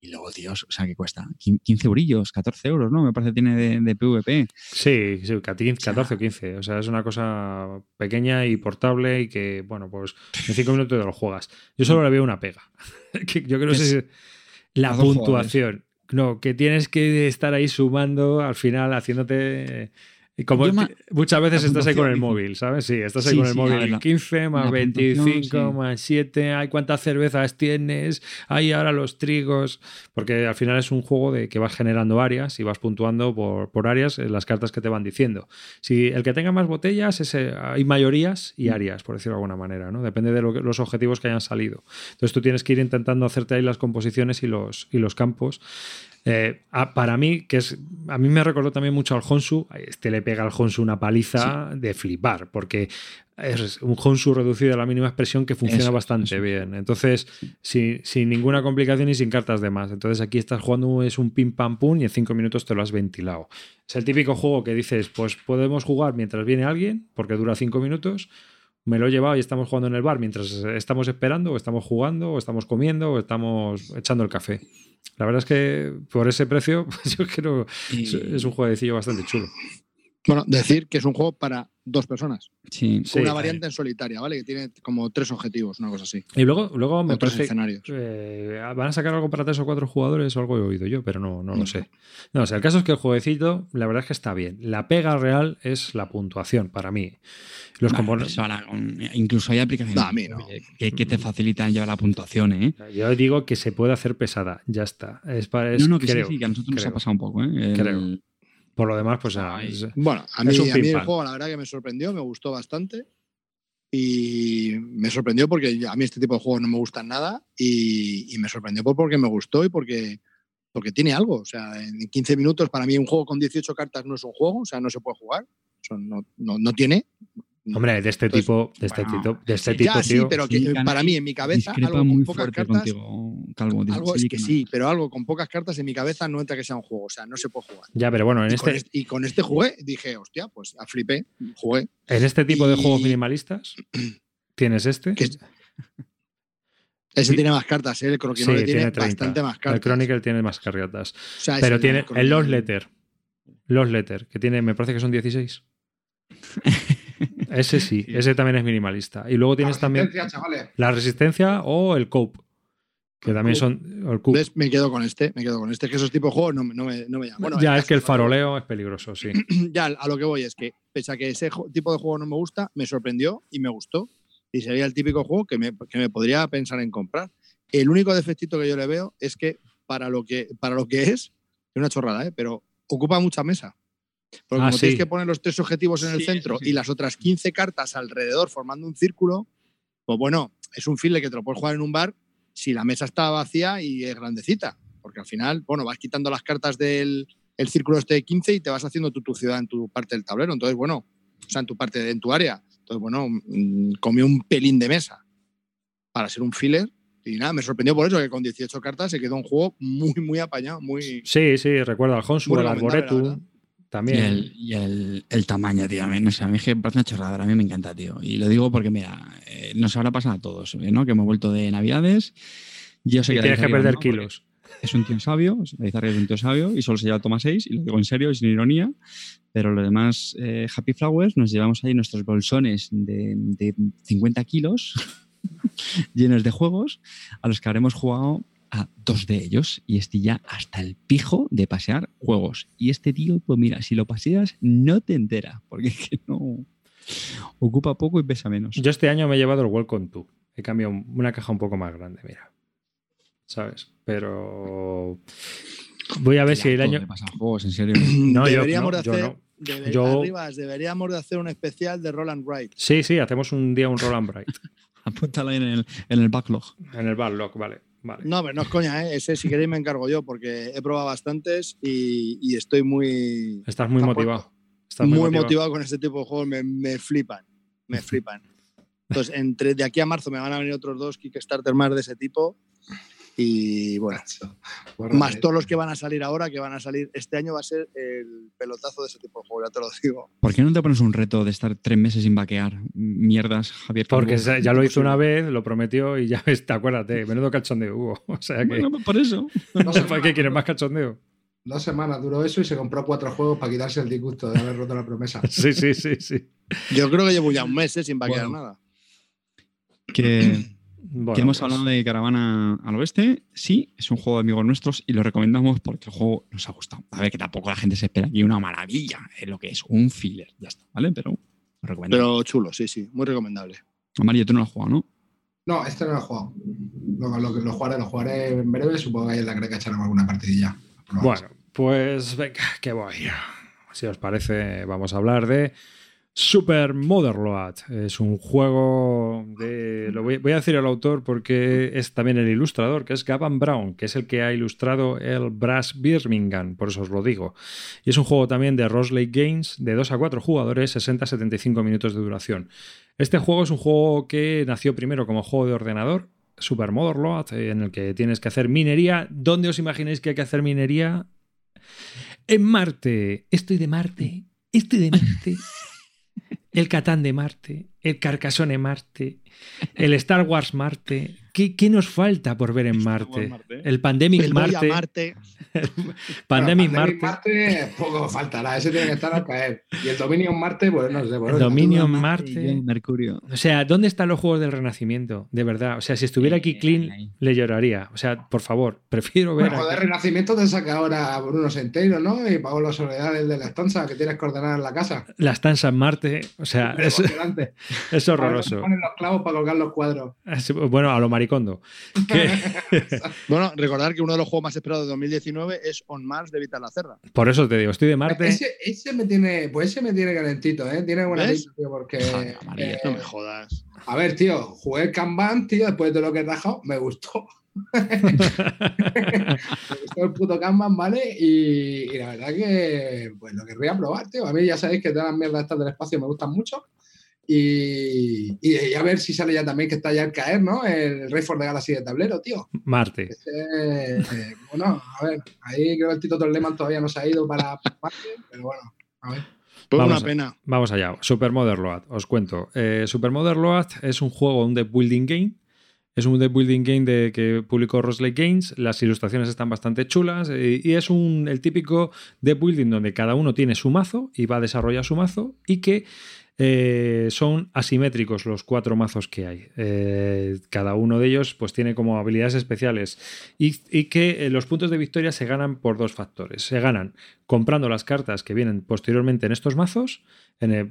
Y luego, tíos, o sea, ¿qué cuesta? 15 eurillos, 14 euros, ¿no? Me parece que tiene de, de PvP. Sí, sí, 14 o 15. O sea, es una cosa pequeña y portable y que, bueno, pues en 5 minutos te lo juegas. Yo solo le veo una pega. que yo creo que es la puntuación. No, que tienes que estar ahí sumando al final, haciéndote y como muchas veces estás ahí con el móvil, ¿sabes? Sí, estás ahí con el móvil. 15 más 25 más 7. Ay, ¿cuántas cervezas tienes? Hay ahora los trigos. Porque al final es un juego de que vas generando áreas y vas puntuando por, por áreas en las cartas que te van diciendo. Si el que tenga más botellas, ese, hay mayorías y mm. áreas, por decirlo de alguna manera, ¿no? Depende de los objetivos que hayan salido. Entonces tú tienes que ir intentando hacerte ahí las composiciones y los, y los campos. Eh, para mí, que es. A mí me recordó también mucho al Honsu. Este le pega al Honsu una paliza de flipar, porque es un Honsu reducido a la mínima expresión que funciona bastante bien. Entonces, sin, ninguna complicación y sin cartas de más. Entonces, aquí estás jugando, es un pim pam pum y en cinco minutos te lo has ventilado. Es el típico juego que dices, pues podemos jugar mientras viene alguien, porque dura cinco minutos. Me lo he llevado y estamos jugando en el bar mientras estamos esperando, o estamos jugando, o estamos comiendo, o estamos echando el café. La verdad es que por ese precio, pues yo creo que es un jueguecillo bastante chulo. Bueno, decir que es un juego para dos personas. Sí, con una variante en solitaria, ¿vale? Que tiene como tres objetivos, una cosa así. Y luego, luego me parece escenarios. Eh, van a sacar algo para tres o cuatro jugadores o algo he oído yo, pero no, no lo sé. No, o sea, el caso es que el jueguecito, la verdad es que está bien. La pega real es la puntuación para mí. Los incluso hay aplicaciones que, te facilitan ya la puntuación, ¿eh? Yo digo que se puede hacer pesada, ya está. Es para, no, no, que sí, que a nosotros nos ha pasado un poco, ¿eh? Creo. Por lo demás, pues. bueno, a mí, a mí el juego, la verdad que me sorprendió, me gustó bastante. Y me sorprendió porque a mí este tipo de juegos no me gustan nada. Y, me sorprendió porque me gustó y porque, porque tiene algo. O sea, en 15 minutos, para mí, un juego con 18 cartas no es un juego, o sea, no se puede jugar. no, no, no tiene. Hombre, de este tipo, de este tipo, de este tipo, sí, pero que para mí en mi cabeza algo con pocas cartas, Calvo, algo es que sí, pero algo con pocas cartas en mi cabeza no entra que sea un juego, o sea, no se puede jugar. Ya, pero bueno, en este... y con este jugué, dije, hostia, pues a flipé, jugué. En este tipo de juegos minimalistas tienes este. Ese tiene más cartas, ¿eh? el Chronicle tiene, bastante más cartas. El Chronicle tiene más cartas. pero tiene el Lost Letter. Lost Letter, que tiene, me parece que son 16. Ese sí, ese también es minimalista. Y luego tienes también la resistencia o el cope. Que también son. El Me quedo con este, me quedo con este, que esos tipos de juegos no, no, me, no me llaman. ya es que el faroleo es peligroso, sí. ya, a lo que voy es que, pese a que ese tipo de juego no me gusta, me sorprendió y me gustó. Y sería el típico juego que me, que me podría pensar en comprar. El único defectito que yo le veo es que para lo que, para lo que es, es una chorrada, ¿eh? pero ocupa mucha mesa. Porque ah, como tienes que poner los tres objetivos en el centro y las otras 15 cartas alrededor formando un círculo, pues bueno, es un file que te lo puedes jugar en un bar si la mesa está vacía y es grandecita. Porque al final, bueno, vas quitando las cartas del el círculo este de 15 y te vas haciendo tu, tu ciudad en tu parte del tablero. Entonces, bueno, o sea, en tu parte, en tu área. Entonces, bueno, mm, comió un pelín de mesa para ser un filler. Y nada, me sorprendió por eso que con 18 cartas se quedó un juego muy, muy apañado. Muy... Sí, sí, recuerdo al Honsu, al Arboretum. También. Y el, el, tamaño, tío. A mí, no sé, a mí me parece una chorrada. A mí me encanta, tío. Y lo digo porque, mira, eh, nos habrá pasado a todos, ¿no? Que hemos vuelto de Navidades. Yo sé que tienes que perder kilos. Es un tío sabio, es un tío sabio y solo se lleva toma 6, y lo digo en serio y sin ironía. Pero lo demás, eh, Happy Flowers, nos llevamos ahí nuestros bolsones de, de 50 kilos llenos de juegos a los que habremos jugado a dos de ellos y estoy ya hasta el pijo de pasear juegos. Y este tío, pues mira, si lo paseas, no te entera, porque es que no ocupa poco y pesa menos. Yo este año me he llevado el Welcome To. He cambiado una caja un poco más grande, mira. ¿Sabes? Pero voy a ver si el año. Juegos, en serio. no, deberíamos de hacer, yo deberíamos de hacer un especial de Roland Wright. Sí, sí, hacemos un día un Roland Wright. Apúntalo en el, en el backlog. En el backlog, vale. No, pero no es coña, ¿eh? ese si queréis me encargo yo porque he probado bastantes y, estoy muy... Estás muy motivado. muy, motivado. con este tipo de juegos, me, flipan, me flipan. Entonces, entre de aquí a marzo me van a venir otros dos Kickstarter más de ese tipo. Y bueno, más todos los que van a salir ahora, que van a salir este año, va a ser el pelotazo de ese tipo de juego, ya te lo digo. ¿Por qué no te pones un reto de estar tres meses sin vaquear mierdas, Javier? Porque ya lo hizo una vez, lo prometió y ya ves, te acuérdate, menudo cachondeo hubo. O sea que, Bueno, pues por eso. dos ¿para qué quieres más cachondeo? Dos semanas duró eso y se compró cuatro juegos para quitarse el disgusto de haber roto la promesa. Sí, sí, sí, sí. Yo creo que llevo ya un mes eh, sin vaquear Bueno. nada. Que, Bueno, que hemos pues, hablado de Caravana al Oeste. Sí, es un juego de amigos nuestros y lo recomendamos porque el juego nos ha gustado. A ver, que tampoco la gente se espera aquí una maravilla en lo que es un filler. Ya está, ¿vale? Pero lo recomendamos. Pero chulo, sí, sí, muy recomendable. Amarillo, tú no lo has jugado, ¿no? No, este no lo he jugado. Lo, lo, lo jugaré, lo jugaré en breve. Supongo que ahí en la greca echaremos alguna partidilla. Bueno, pues venga, que voy. Si os parece, vamos a hablar de Super Motherload. Es un juego de. Lo voy, a decir el autor porque es también el ilustrador, que es Gavin Brown, que es el que ha ilustrado el Brass Birmingham, por eso os lo digo. Y es un juego también de Roslake Games, de 2 a 4 jugadores, 60-75 minutos de duración. Este juego es un juego que nació primero como juego de ordenador, Super Motherload, eh, en el que tienes que hacer minería. ¿Dónde os imagináis que hay que hacer minería? En Marte. Estoy de Marte. Estoy de Marte. El Catán de Marte. El Carcassonne Marte. El Star Wars Marte. ¿Qué, qué nos falta por ver en Marte? Marte. El Pandemic El voy a Marte. Marte. Pandemic Bueno, Marte. Marte poco faltará. Ese tiene que estar al caer. Y el Dominion Marte, pues no sé. Bueno, El Dominion Tú, Marte. y Mercurio. O sea, ¿dónde están los juegos del Renacimiento? De verdad. O sea, si estuviera aquí Clean, le lloraría. O sea, por favor, prefiero ver. Bueno, joder, aquí- Renacimiento te saca ahora a Bruno Centeiro, ¿no? Y pago las soledades de la estanza que tienes que ordenar en la casa. La estanza en Marte. O sea, es, es horroroso. Ponen los clavos para colgar los cuadros. Bueno, a lo maricondo. Que- Bueno, recordar que uno de los juegos más esperados de 2019 es On Mars de Vital Lacerda. por eso te digo, estoy de Marte. Ese, ese me tiene, pues ese me tiene calentito, ¿eh? Tiene buena ¿Ves? pinta, tío, porque. Joder, eh, No me jodas. a ver, tío, jugué el Kanban, tío, después de lo que he rajado, me gustó. me gustó el puto Kanban, ¿vale? Y, y la verdad que, pues lo querría probar, tío. A mí ya sabéis que todas las mierdas estas del espacio me gustan mucho. Y, y- y a ver si sale ya también, que está ya al caer, ¿no? El Rey for the Galaxy de tablero, tío. Marte. Ese, eh, bueno, a ver, ahí creo que el Tito Torleman todavía no se ha ido para Marte, pero bueno, a ver. Pues Vamos una pena. Vamos allá. Super Motherload. Os cuento. Eh, Super Motherload es un juego, un deck building game. Es un deck building game de, que publicó Roslake Games. Las ilustraciones están bastante chulas. eh, y es un, el típico deck building donde cada uno tiene su mazo y va a desarrollar su mazo. Y que eh, son asimétricos los cuatro mazos que hay. Eh, cada uno de ellos pues tiene como habilidades especiales y, que eh, los puntos de victoria se ganan por dos factores. Se ganan comprando las cartas que vienen posteriormente en estos mazos,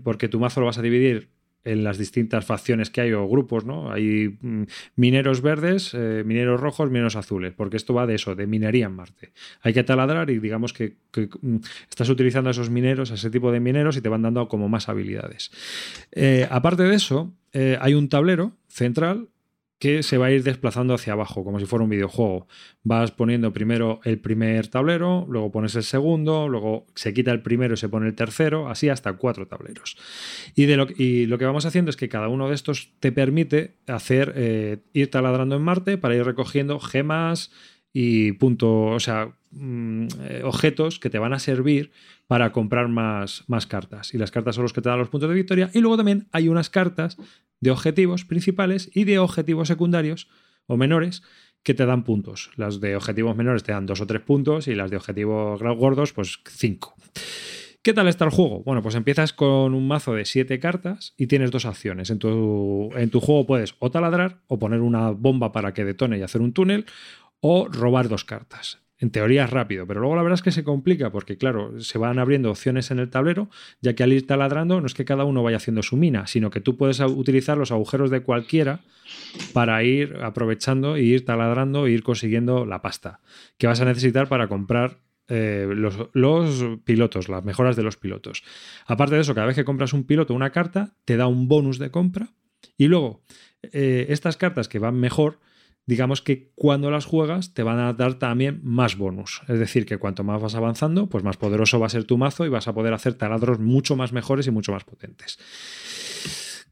porque tu mazo lo vas a dividir en las distintas facciones que hay o grupos, ¿no? Hay mm, mineros verdes, eh, mineros rojos, mineros azules, porque esto va de eso, de minería en Marte. Hay que taladrar y digamos que, mm, estás utilizando a esos mineros, a ese tipo de mineros y te van dando como más habilidades. Eh, aparte de eso, eh, hay un tablero central que se va a ir desplazando hacia abajo, como si fuera un videojuego. Vas poniendo primero el primer tablero, luego pones el segundo, luego se quita el primero y se pone el tercero, así hasta cuatro tableros. Y, de lo, y lo que vamos haciendo es que cada uno de estos te permite hacer, eh, ir taladrando en Marte para ir recogiendo gemas y punto, o sea, mm, eh, objetos que te van a servir para comprar más, más cartas. Y las cartas son los que te dan los puntos de victoria. Y luego también hay unas cartas de objetivos principales y de objetivos secundarios o menores que te dan puntos. Las de objetivos menores te dan dos o tres puntos y las de objetivos gordos, pues cinco. ¿Qué tal está el juego? Bueno, pues empiezas con un mazo de siete cartas y tienes dos acciones. En tu, en tu juego puedes o taladrar o poner una bomba para que detone y hacer un túnel o robar dos cartas. En teoría es rápido, pero luego la verdad es que se complica porque, claro, se van abriendo opciones en el tablero, ya que al ir taladrando no es que cada uno vaya haciendo su mina, sino que tú puedes utilizar los agujeros de cualquiera para ir aprovechando e ir taladrando e ir consiguiendo la pasta que vas a necesitar para comprar eh, los, pilotos, las mejoras de los pilotos. Aparte de eso, cada vez que compras un piloto una carta, te da un bonus de compra. Y luego, eh, estas cartas que van mejor, digamos que cuando las juegas te van a dar también más bonus. Es decir, que cuanto más vas avanzando, pues más poderoso va a ser tu mazo y vas a poder hacer taladros mucho más mejores y mucho más potentes.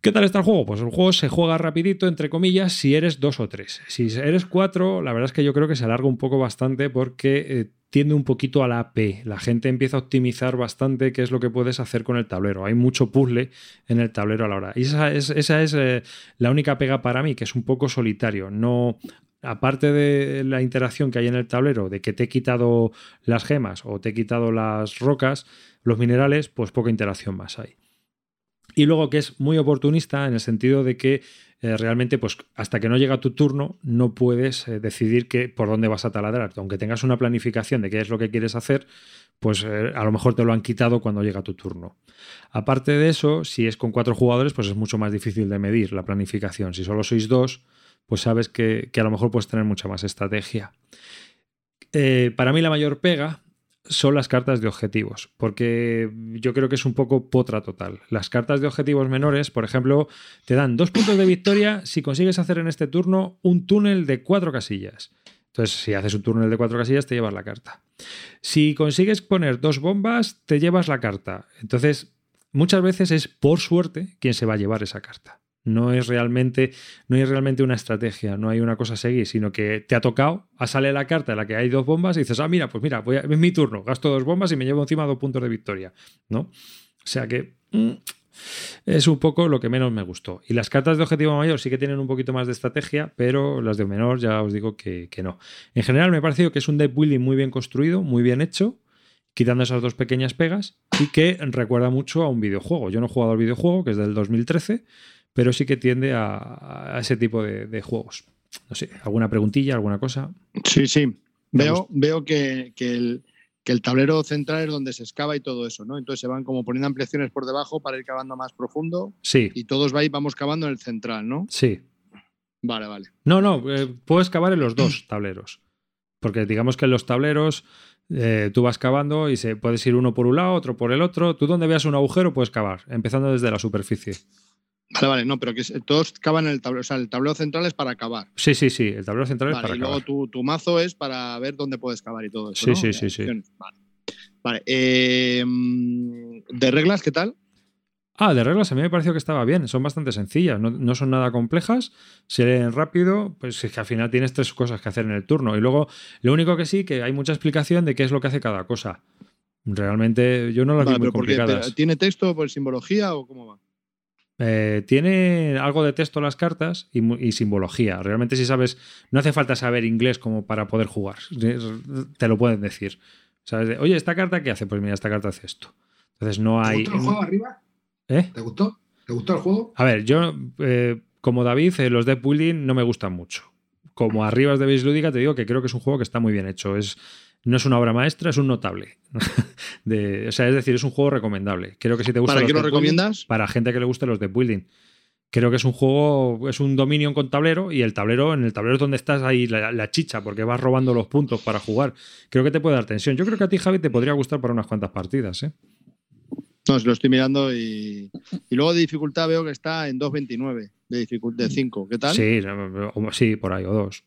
¿Qué tal está el juego? Pues el juego se juega rapidito, entre comillas, si eres dos o tres. Si eres cuatro, la verdad es que yo creo que se alarga un poco bastante porque eh, tiende un poquito a la AP. La gente empieza a optimizar bastante qué es lo que puedes hacer con el tablero. Hay mucho puzzle en el tablero a la hora. Y esa es, esa es eh, la única pega para mí, que es un poco solitario. No, aparte de la interacción que hay en el tablero, de que te he quitado las gemas o te he quitado las rocas, los minerales, pues poca interacción más hay. Y luego que es muy oportunista en el sentido de que eh, realmente, pues hasta que no llega tu turno, no puedes eh, decidir que, por dónde vas a taladrar. Aunque tengas una planificación de qué es lo que quieres hacer, pues eh, a lo mejor te lo han quitado cuando llega tu turno. Aparte de eso, si es con cuatro jugadores, pues es mucho más difícil de medir la planificación. Si solo sois dos, pues sabes que, que a lo mejor puedes tener mucha más estrategia. para mí la mayor pega son las cartas de objetivos, porque yo creo que es un poco potra total. Las cartas de objetivos menores, por ejemplo, te dan dos puntos de victoria si consigues hacer en este turno un túnel de cuatro casillas. Entonces, si haces un túnel de cuatro casillas, te llevas la carta. Si consigues poner dos bombas, te llevas la carta. Entonces, muchas veces es por suerte quien se va a llevar esa carta. No es realmente, no hay realmente una estrategia, no hay una cosa a seguir, sino que te ha tocado, a sale la carta en la que hay dos bombas y dices, ah, mira, pues mira, voy es mi turno, gasto dos bombas y me llevo encima dos puntos de victoria, ¿no? O sea que mm, es un poco lo que menos me gustó. Y las cartas de objetivo mayor sí que tienen un poquito más de estrategia, pero las de menor ya os digo que, que no. En general me ha parecido que es un deck building muy bien construido, muy bien hecho, quitando esas dos pequeñas pegas y que recuerda mucho a un videojuego. Yo no he jugado al videojuego, que es del 2013 pero sí que tiende a, ese tipo de, juegos. No sé, ¿alguna preguntilla, alguna cosa? Sí, sí. Veo, veo que, el, tablero central es donde se excava y todo eso, ¿no? Entonces se van como poniendo ampliaciones por debajo para ir cavando más profundo. Sí. Y todos va, vamos cavando en el central, ¿no? Sí. Vale, vale. No, no, eh, puedes cavar en los dos tableros. Porque digamos que en los tableros eh, tú vas cavando y se, puedes ir uno por un lado, otro por el otro. Tú donde veas un agujero puedes cavar, empezando desde la superficie. Vale, vale, no, pero que todos cavan en el tablero. O sea, el tablero central es para cavar. Sí, sí, sí, el tablero central es para y luego tu, mazo es para ver dónde puedes cavar y todo eso. Sí, sí, sí, sí. Vale. vale. Em, ¿De reglas qué tal? Ah, de reglas a mí me pareció que estaba bien, son bastante sencillas, no, son nada complejas, se leen rápido, pues es que al final tienes tres cosas que hacer en el turno. Y luego, lo único que sí, que hay mucha explicación de qué es lo que hace cada cosa. Realmente yo no las vale, vi muy complicadas. ¿Tiene texto por simbología o cómo va? Eh, tiene algo de texto las cartas y, simbología. Realmente si sabes, no hace falta saber inglés como para poder jugar. Te lo pueden decir. ¿Sabes? Oye, ¿esta carta qué hace? Pues mira, esta carta hace esto. Entonces no hay... ¿Te gustó el juego arriba? ¿Eh? ¿Te gustó? ¿Te gustó el juego? A ver, yo, eh, como David, los deck building no me gustan mucho. Como arriba de base lúdica, te digo que creo que es un juego que está muy bien hecho. Es, no es una obra maestra, es un notable. o sea, es decir, es un juego recomendable. Creo que si te gusta. ¿Para qué lo recomiendas? para gente que le guste los de building. Creo que es un juego, es un Dominion con tablero y el tablero, en el tablero es donde estás ahí la, chicha, porque vas robando los puntos para jugar. Creo que te puede dar tensión. Yo creo que a ti, Javi, te podría gustar para unas cuantas partidas, ¿eh? No, lo estoy mirando y, y luego de dificultad veo que está en 2.29 de dificultad 5. ¿Qué tal? Sí, sí, por ahí, o 2.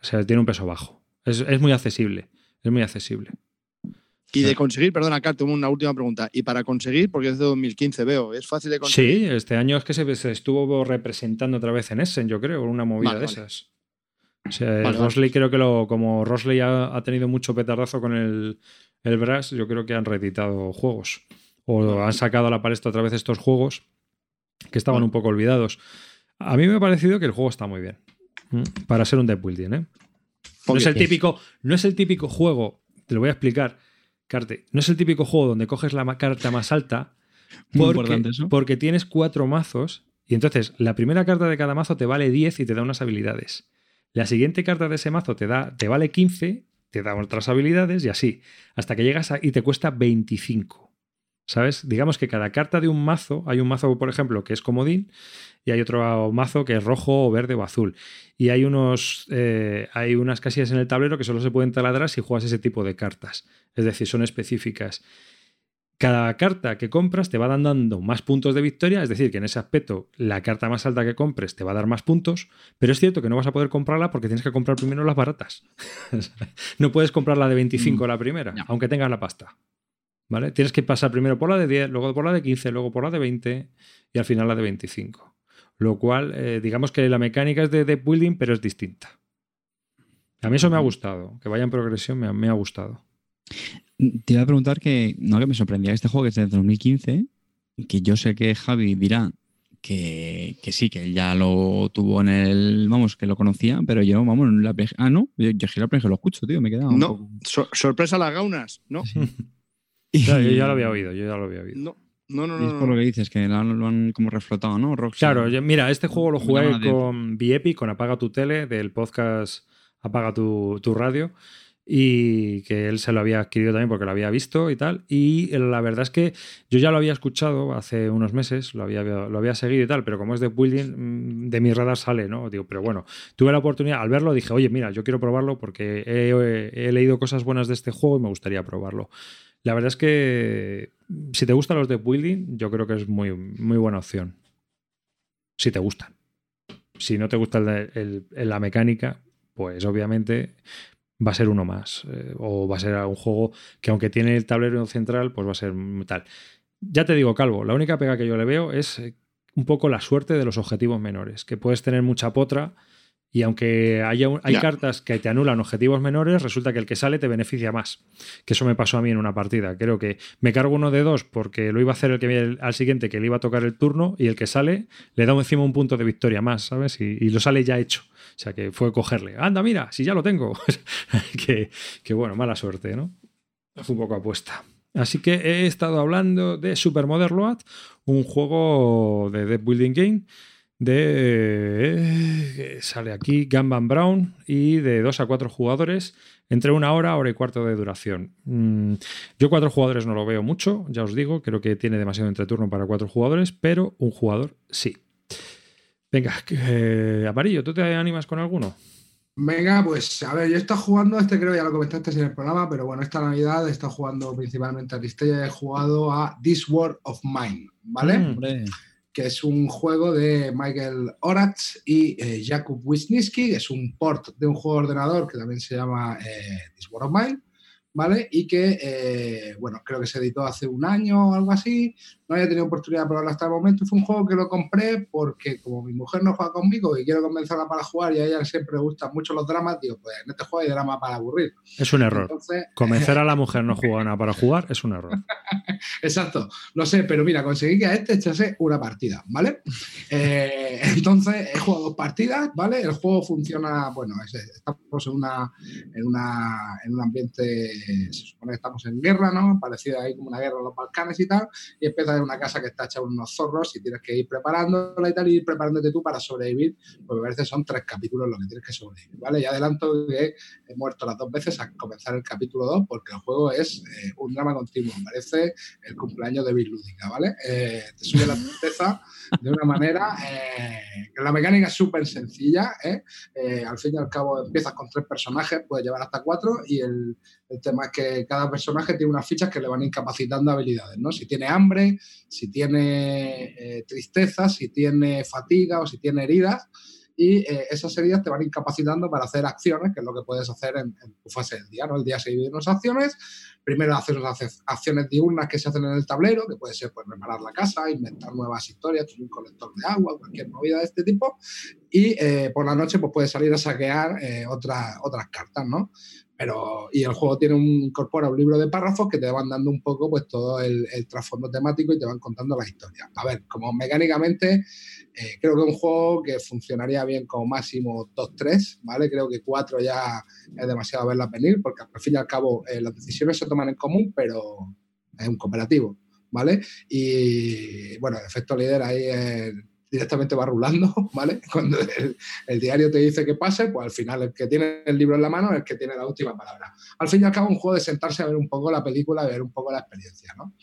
O sea, tiene un peso bajo. Es, muy accesible. Es muy accesible. Y de conseguir, perdona, Car, tengo una última pregunta. Y para conseguir, porque es de 2015 veo, ¿es fácil de conseguir? Sí, este año es que se, estuvo representando otra vez en Essen, yo creo, una movida de esas. O sea, Rosley creo que lo, como Rosley ha, tenido mucho petardazo con el, el Brass, yo creo que han reeditado juegos. O han sacado a la palestra otra vez estos juegos que estaban un poco olvidados. A mí me ha parecido que el juego está muy bien. Para ser un deck building, ¿eh? No es, el típico, no es el típico juego, te lo voy a explicar, Carte, no es el típico juego donde coges la carta más alta porque, porque tienes cuatro mazos y entonces la primera carta de cada mazo te vale 10 y te da unas habilidades. La siguiente carta de ese mazo te, da, te vale 15, te da otras habilidades y así, hasta que llegas a, y te cuesta 25. ¿Sabes? Digamos que cada carta de un mazo, hay un mazo, por ejemplo, que es comodín, y hay otro mazo que es rojo o verde o azul. Y hay, unos, eh, hay unas casillas en el tablero que solo se pueden taladrar si juegas ese tipo de cartas. Es decir, son específicas. Cada carta que compras te va dando más puntos de victoria, es decir, que en ese aspecto la carta más alta que compres te va a dar más puntos, pero es cierto que no vas a poder comprarla porque tienes que comprar primero las baratas. no puedes comprar la de 25 mm. la primera, aunque tengas la pasta. ¿Vale? Tienes que pasar primero por la de 10, luego por la de 15, luego por la de 20 y al final la de 25. Lo cual, eh, digamos que la mecánica es de deck building, pero es distinta. A mí eso me ha gustado, que vaya en progresión me ha, me ha gustado. Te iba a preguntar que, no, que me sorprendía este juego que es de 2015, que yo sé que Javi dirá que, que sí, que él ya lo tuvo en el, vamos, que lo conocía, pero yo, vamos, en la PG ah, no, yo, yo la lo escucho, tío, me he quedado un No, poco- so- sorpresa las gaunas. No, Claro, yo ya lo había oído, yo ya lo había oído. no, no, no. Y es no, por lo no. que dices, que lo han, lo han como reflotado, ¿no? Rockstar. Claro, yo- mira, este juego lo jugué con Viepi, con Apaga tu tele, del podcast Apaga tu, tu radio, y que él se lo había adquirido también porque lo había visto y tal. Y la verdad es que yo ya lo había escuchado hace unos meses, lo había, lo había seguido y tal, pero como es de building, mm, de mi radar sale, ¿no? Digo, pero bueno, tuve la oportunidad, al verlo dije, oye, mira, yo quiero probarlo porque he, he leído cosas buenas de este juego y me gustaría probarlo. La verdad es que si te gustan los de building, yo creo que es muy, muy buena opción. Si te gustan. Si no te gusta el el- la mecánica, pues obviamente va a ser uno más. eh, o va a ser un juego que aunque tiene el tablero central, pues va a ser tal. Ya te digo, Calvo, la única pega que yo le veo es eh, un poco la suerte de los objetivos menores, que puedes tener mucha potra y aunque haya un- hay cartas que te anulan objetivos menores, resulta que el que sale te beneficia más. Que eso me pasó a mí en una partida. Creo que me cargo uno de dos porque lo iba a hacer el que al siguiente que le iba a tocar el turno y el que sale le da encima un punto de victoria más, ¿sabes? Y, y lo sale ya hecho. O sea que fue cogerle. Anda, mira, si ya lo tengo. que, que bueno, mala suerte, ¿no? Fue un poco apuesta. Así que he estado hablando de Super Modern Load, un juego de Dead Building Game de que sale aquí Gamban Brown y de 2 a 4 jugadores entre una hora, hora y cuarto de duración. Mm, yo cuatro jugadores no lo veo mucho, ya os digo, creo que tiene demasiado entreturno para cuatro jugadores, pero un jugador sí. Venga, eh, Amarillo, ¿tú te animas con alguno? Venga, pues a ver, yo he estado jugando, este creo ya lo comentaste en el programa, pero bueno, esta Navidad he estado jugando principalmente a Tristella, he jugado a This World of Mine, ¿vale? Mm. Que es un juego de Michael Oratz y eh, Jakub Wisniewski, es un port de un juego de ordenador que también se llama eh, This War of Mine, ¿vale? Y que, eh, bueno, creo que se editó hace un año o algo así, no había tenido oportunidad de probarlo hasta el momento, fue un juego que lo compré porque como mi mujer no juega conmigo y quiero convencerla para jugar y a ella siempre le gustan mucho los dramas, digo, pues en este juego hay drama para aburrir. Es un error. Entonces, Convencer a la mujer no jugar nada para jugar es un error. Exacto, lo sé, pero mira, conseguí que a este echase una partida, ¿vale? Eh, entonces, he jugado dos partidas, ¿vale? El juego funciona, bueno, es- estamos en, una, en, una, en un ambiente, se supone que estamos en guerra, ¿no? Parecida ahí como una guerra en los Balcanes y tal, y empieza una casa que está hecha unos zorros y tienes que ir preparándola y tal, y ir preparándote tú para sobrevivir, porque a veces son tres capítulos lo que tienes que sobrevivir, ¿vale? Y adelanto que he muerto las dos veces a comenzar el capítulo 2 porque el juego es eh, un drama continuo, parece el cumpleaños de Bill Lúdica, ¿vale? Eh, te sube la tristeza de una manera eh, la mecánica es súper sencilla, ¿eh? Eh, al fin y al cabo empiezas con tres personajes, puedes llevar hasta cuatro y el, el tema es que cada personaje tiene unas fichas que le van incapacitando habilidades, ¿no? Si tiene hambre, si tiene eh, tristeza, si tiene fatiga o si tiene heridas y eh, esas heridas te van incapacitando para hacer acciones, que es lo que puedes hacer en, tu fase del día, ¿no? El día se divide en unas acciones, primero haces unas ac- acciones diurnas que se hacen en el tablero, que puede ser pues reparar la casa, inventar nuevas historias, tener un colector de agua, cualquier movida de este tipo, y eh, por la noche pues puedes salir a saquear eh, otras otras cartas, ¿no? Pero, y el juego tiene un, incorpora un libro de párrafos que te van dando un poco pues todo el, trasfondo temático y te van contando las historias. A ver, como mecánicamente, eh, creo que es un juego que funcionaría bien como máximo 2-3, ¿vale? Creo que 4 ya es demasiado verlas venir, porque al fin y al cabo eh, las decisiones se toman en común, pero es un cooperativo, ¿vale? Y bueno, efecto líder ahí es directamente va rulando, ¿vale? Cuando el, diario te dice que pase, pues al final el que tiene el libro en la mano es el que tiene la última palabra. Al fin y al cabo, un juego de sentarse a ver un poco la película, ver un poco la experiencia, ¿no?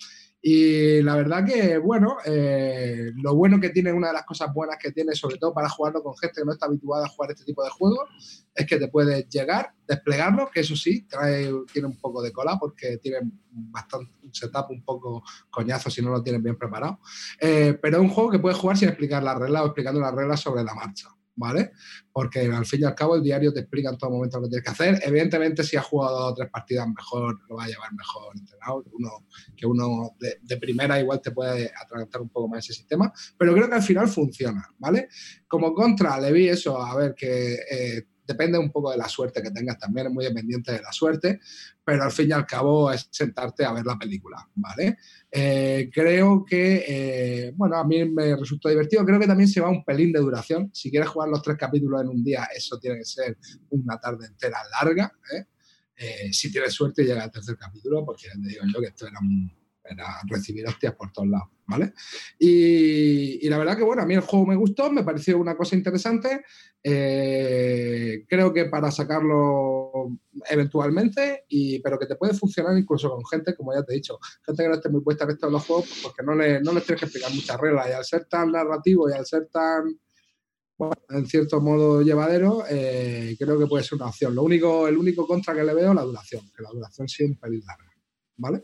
Y la verdad que, bueno, eh, lo bueno que tiene, una de las cosas buenas que tiene, sobre todo para jugarlo con gente que no está habituada a jugar este tipo de juegos, es que te puedes llegar, desplegarlo, que eso sí, trae, tiene un poco de cola porque tiene bastante un setup un poco coñazo si no lo tienes bien preparado. Eh, pero es un juego que puedes jugar sin explicar las reglas o explicando las reglas sobre la marcha. ¿Vale? Porque al fin y al cabo el diario te explica en todo momento lo que tienes que hacer. Evidentemente, si has jugado dos tres partidas mejor, lo va a llevar mejor entrenado. Uno, que uno de, primera igual te puede atragantar un poco más ese sistema, pero creo que al final funciona, ¿vale? Como contra, le vi eso, a ver, que eh, depende un poco de la suerte que tengas también, es muy dependiente de la suerte, pero al fin y al cabo es sentarte a ver la película, ¿vale? Eh, creo que, eh, bueno, a mí me resultó divertido, creo que también se va un pelín de duración, si quieres jugar los tres capítulos en un día, eso tiene que ser una tarde entera larga, ¿eh? si tienes suerte llega al tercer capítulo, porque te digo yo que esto era recibir hostias por todos lados, ¿vale? Y, la verdad que, bueno, a mí el juego me gustó, me pareció una cosa interesante. Eh, creo que para sacarlo eventualmente, pero que te puede funcionar incluso con gente, como ya te he dicho, gente que no esté muy puesta en esto de juegos, porque no, le, no les tienes que explicar muchas reglas. Y al ser tan narrativo y al ser tan, bueno, en cierto modo llevadero, eh, creo que puede ser una opción. Lo único, el único contra que le veo es la duración, que la duración sí es larga. ¿Vale?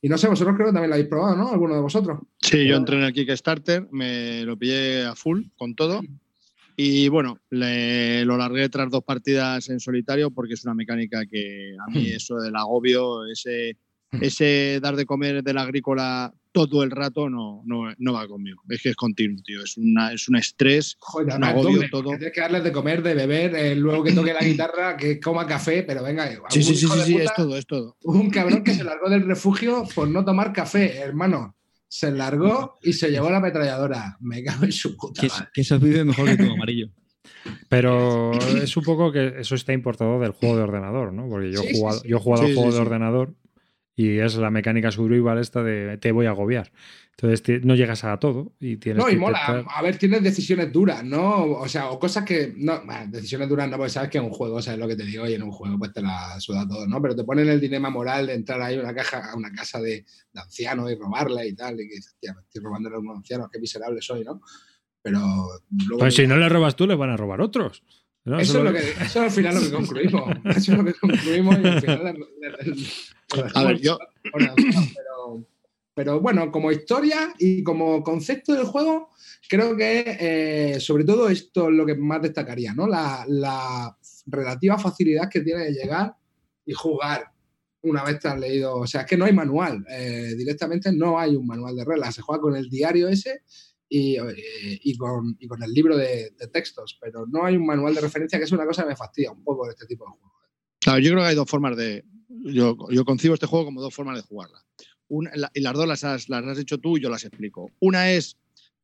Y no sé, vosotros creo que también lo habéis probado, ¿no? ¿Alguno de vosotros? Sí, yo entré en el Kickstarter, me lo pillé a full con todo. Y bueno, lo largué tras dos partidas en solitario porque es una mecánica que a mí eso del agobio, ese ese dar de comer de la agrícola todo el rato no, no, va conmigo. Es que es continuo, tío. Es, una, es un estrés, Joder, un agobio, todo. Tienes que darles de comer, de beber, eh, luego que toque la guitarra, que coma café, pero venga. Sí, sí, sí, sí, es todo, es todo. Un cabrón que se largó del refugio por no tomar café, hermano. Se largó y se llevó la ametralladora. Me cago en su puta. Que, que eso vive mejor que tu amarillo. Pero es un poco que eso está importado del juego de ordenador, ¿no? Porque yo he jugado, yo he jugado al juego de ordenador y es la mecánica survival esta de te voy a agobiar. Entonces no llegas a todo y tienes. No, y mola. A ver, tienes decisiones duras, ¿no? O sea, o cosas que. No, decisiones duras no, porque sabes que en un juego, sabes lo que te digo, y en un juego pues te la suda todo, ¿no? Pero te ponen el dilema moral de entrar ahí a una, caja, a una casa de, ancianos y robarle y tal. Y que dices, tía, me estoy robándole a unos ancianos, qué miserable soy, ¿no? Pero. pues si no le robas tú, le van a robar otros. Eso, es lo que, eso al final lo que concluimos. eso es lo que concluimos y al final a ver, yo. Pero, bueno, como historia y como concepto del juego, creo que eh, sobre todo esto es lo que más destacaría, ¿no? La, relativa facilidad que tiene de llegar y jugar una vez te has leído. O sea, es que no hay manual. Eh, directamente no hay un manual de reglas. Se juega con el diario ese y, eh, con, el libro de, de, textos, pero no hay un manual de referencia, que es una cosa que me fastidia un poco de este tipo de juegos. Claro, yo creo que hay dos formas de, yo, yo concibo este juego como dos formas de jugarla. y las dos las has, las has hecho tú y yo las explico. Una es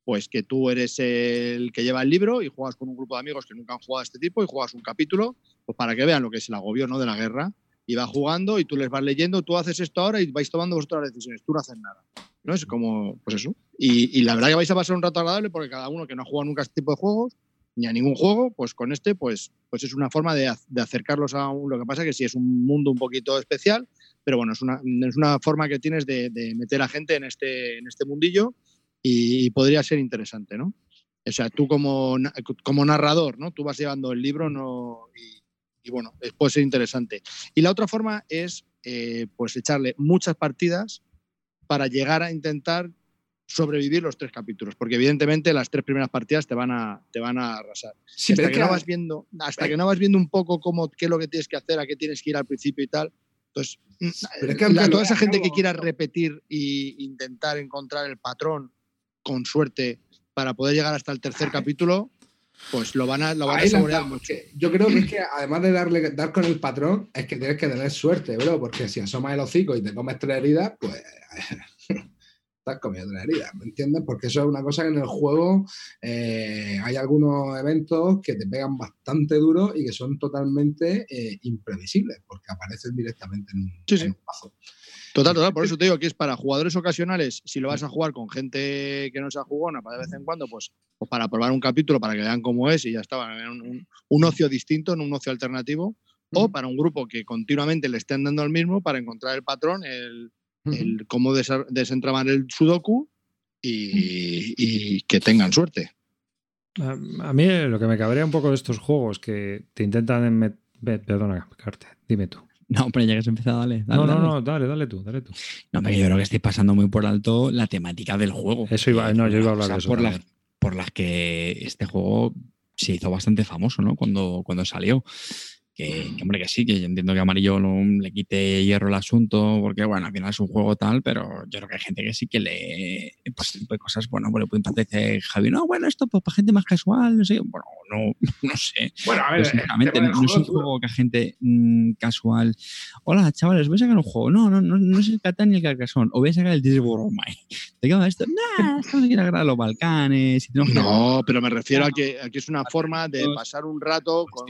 pues que tú eres el que lleva el libro y juegas con un grupo de amigos que nunca han jugado a este tipo y juegas un capítulo pues para que vean lo que es el agobio ¿no? de la guerra y vas jugando y tú les vas leyendo, tú haces esto ahora y vais tomando vosotras las decisiones, tú no haces nada. ¿no? Es como, pues eso. Y, y, la verdad que vais a pasar un rato agradable porque cada uno que no ha jugado nunca este tipo de juegos, ni a ningún juego, pues con este, pues, pues es una forma de, acercarlos a un, lo que pasa que sí es un mundo un poquito especial, pero bueno, es una, es una forma que tienes de, meter a gente en este, en este mundillo y, podría ser interesante, ¿no? O sea, tú como, como narrador, ¿no? Tú vas llevando el libro no, y, bueno, puede ser interesante. Y la otra forma es, eh, pues, echarle muchas partidas para llegar a intentar sobrevivir los tres capítulos, porque evidentemente las tres primeras partidas te van a, te van a arrasar. hasta que, no vas viendo, hasta que no vas viendo un poco cómo, qué es lo que tienes que hacer, a qué tienes que ir al principio y tal, pues toda esa gente que quiera repetir e intentar encontrar el patrón con suerte para poder llegar hasta el tercer capítulo, pues lo van a, lo van a saborear mucho. Yo creo que es que además de darle, dar con el patrón, es que tienes que tener suerte, bro, porque si asomas el hocico y te comes tres heridas, pues estás comiendo una herida, ¿me entiendes? Porque eso es una cosa que en el juego eh, hay algunos eventos que te pegan bastante duro y que son totalmente eh, imprevisibles, porque aparecen directamente en un, paso. Total, total, por eso te digo que es para jugadores ocasionales, si lo vas a jugar con gente que no se ha jugado para de vez en cuando, pues, pues, para probar un capítulo, para que vean cómo es y ya está, un, un, ocio distinto, en un ocio alternativo, o para un grupo que continuamente le estén dando el mismo para encontrar el patrón, el, el cómo desentramar el sudoku y, que tengan suerte. A, mí lo que me cabrea un poco de estos juegos que te intentan... Perdona, Carte, dime tú. No, pero ya que has empezado, dale. no, no, no, dale, dale tú, dale tú. No, pero yo creo que estoy pasando muy por alto la temática del juego. Eso iba, no, yo iba a hablar de eso. Por las, por las que este juego se hizo bastante famoso, ¿no? Cuando, cuando salió. Que, hombre, que sí, que yo entiendo que Amarillo no le quite hierro al asunto, porque bueno, al final es un juego tal, pero yo creo que hay gente que sí que le, pues, tipo de cosas, bueno, pues le puede parecer Javi, no, bueno, esto pues, para gente más casual, no sé, bueno, no, no sé. Bueno, a ver, sinceramente, no, es un juego que a gente mmm, casual, hola, chavales, voy a sacar un juego, no, no, no, no es el Catán ni el Carcassonne, o voy a sacar el Disboromai. ¿Te queda esto? Nah, estamos aquí a los Balcanes. Y no, pero me refiero a que aquí es una forma de pasar un rato con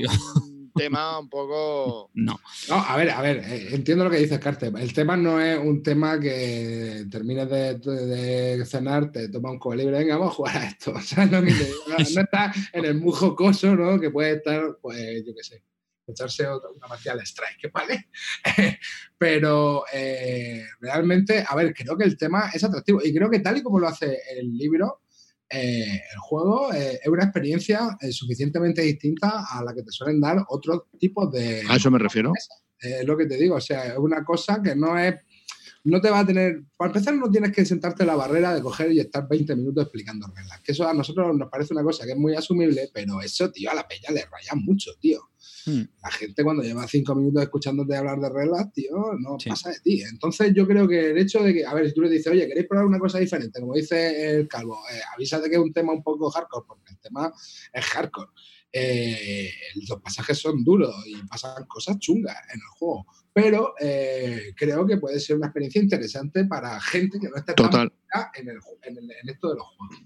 tema un poco. No. No, a ver, a ver, eh, entiendo lo que dices, Carte. El tema no es un tema que termines de, cenar, te toma un libre, venga, vamos a jugar a esto. O sea, no, no, está en el muy jocoso, ¿no? Que puede estar, pues, yo qué sé, echarse una marcial strike, ¿vale? Pero eh, realmente, a ver, creo que el tema es atractivo y creo que tal y como lo hace el libro, eh, el juego eh, es una experiencia eh, suficientemente distinta a la que te suelen dar otros tipos de... A eso me refiero. Es lo que te digo, o sea, es una cosa que no es... No te va a tener... Para empezar, no tienes que sentarte en la barrera de coger y estar 20 minutos explicando reglas. Que eso a nosotros nos parece una cosa que es muy asumible, pero eso, tío, a la peña le raya mucho, tío. Hmm. La gente cuando lleva cinco minutos escuchándote hablar de reglas, tío, no pasa de ti. Entonces yo creo que el hecho de que, a ver, si tú le dices, oye, ¿queréis probar una cosa diferente? Como dice el calvo, eh, avisa de que es un tema un poco hardcore, porque el tema es hardcore. Eh, los pasajes son duros y pasan cosas chungas en el juego. Pero eh, creo que puede ser una experiencia interesante para gente que no esté Total. En, en esto de los juegos.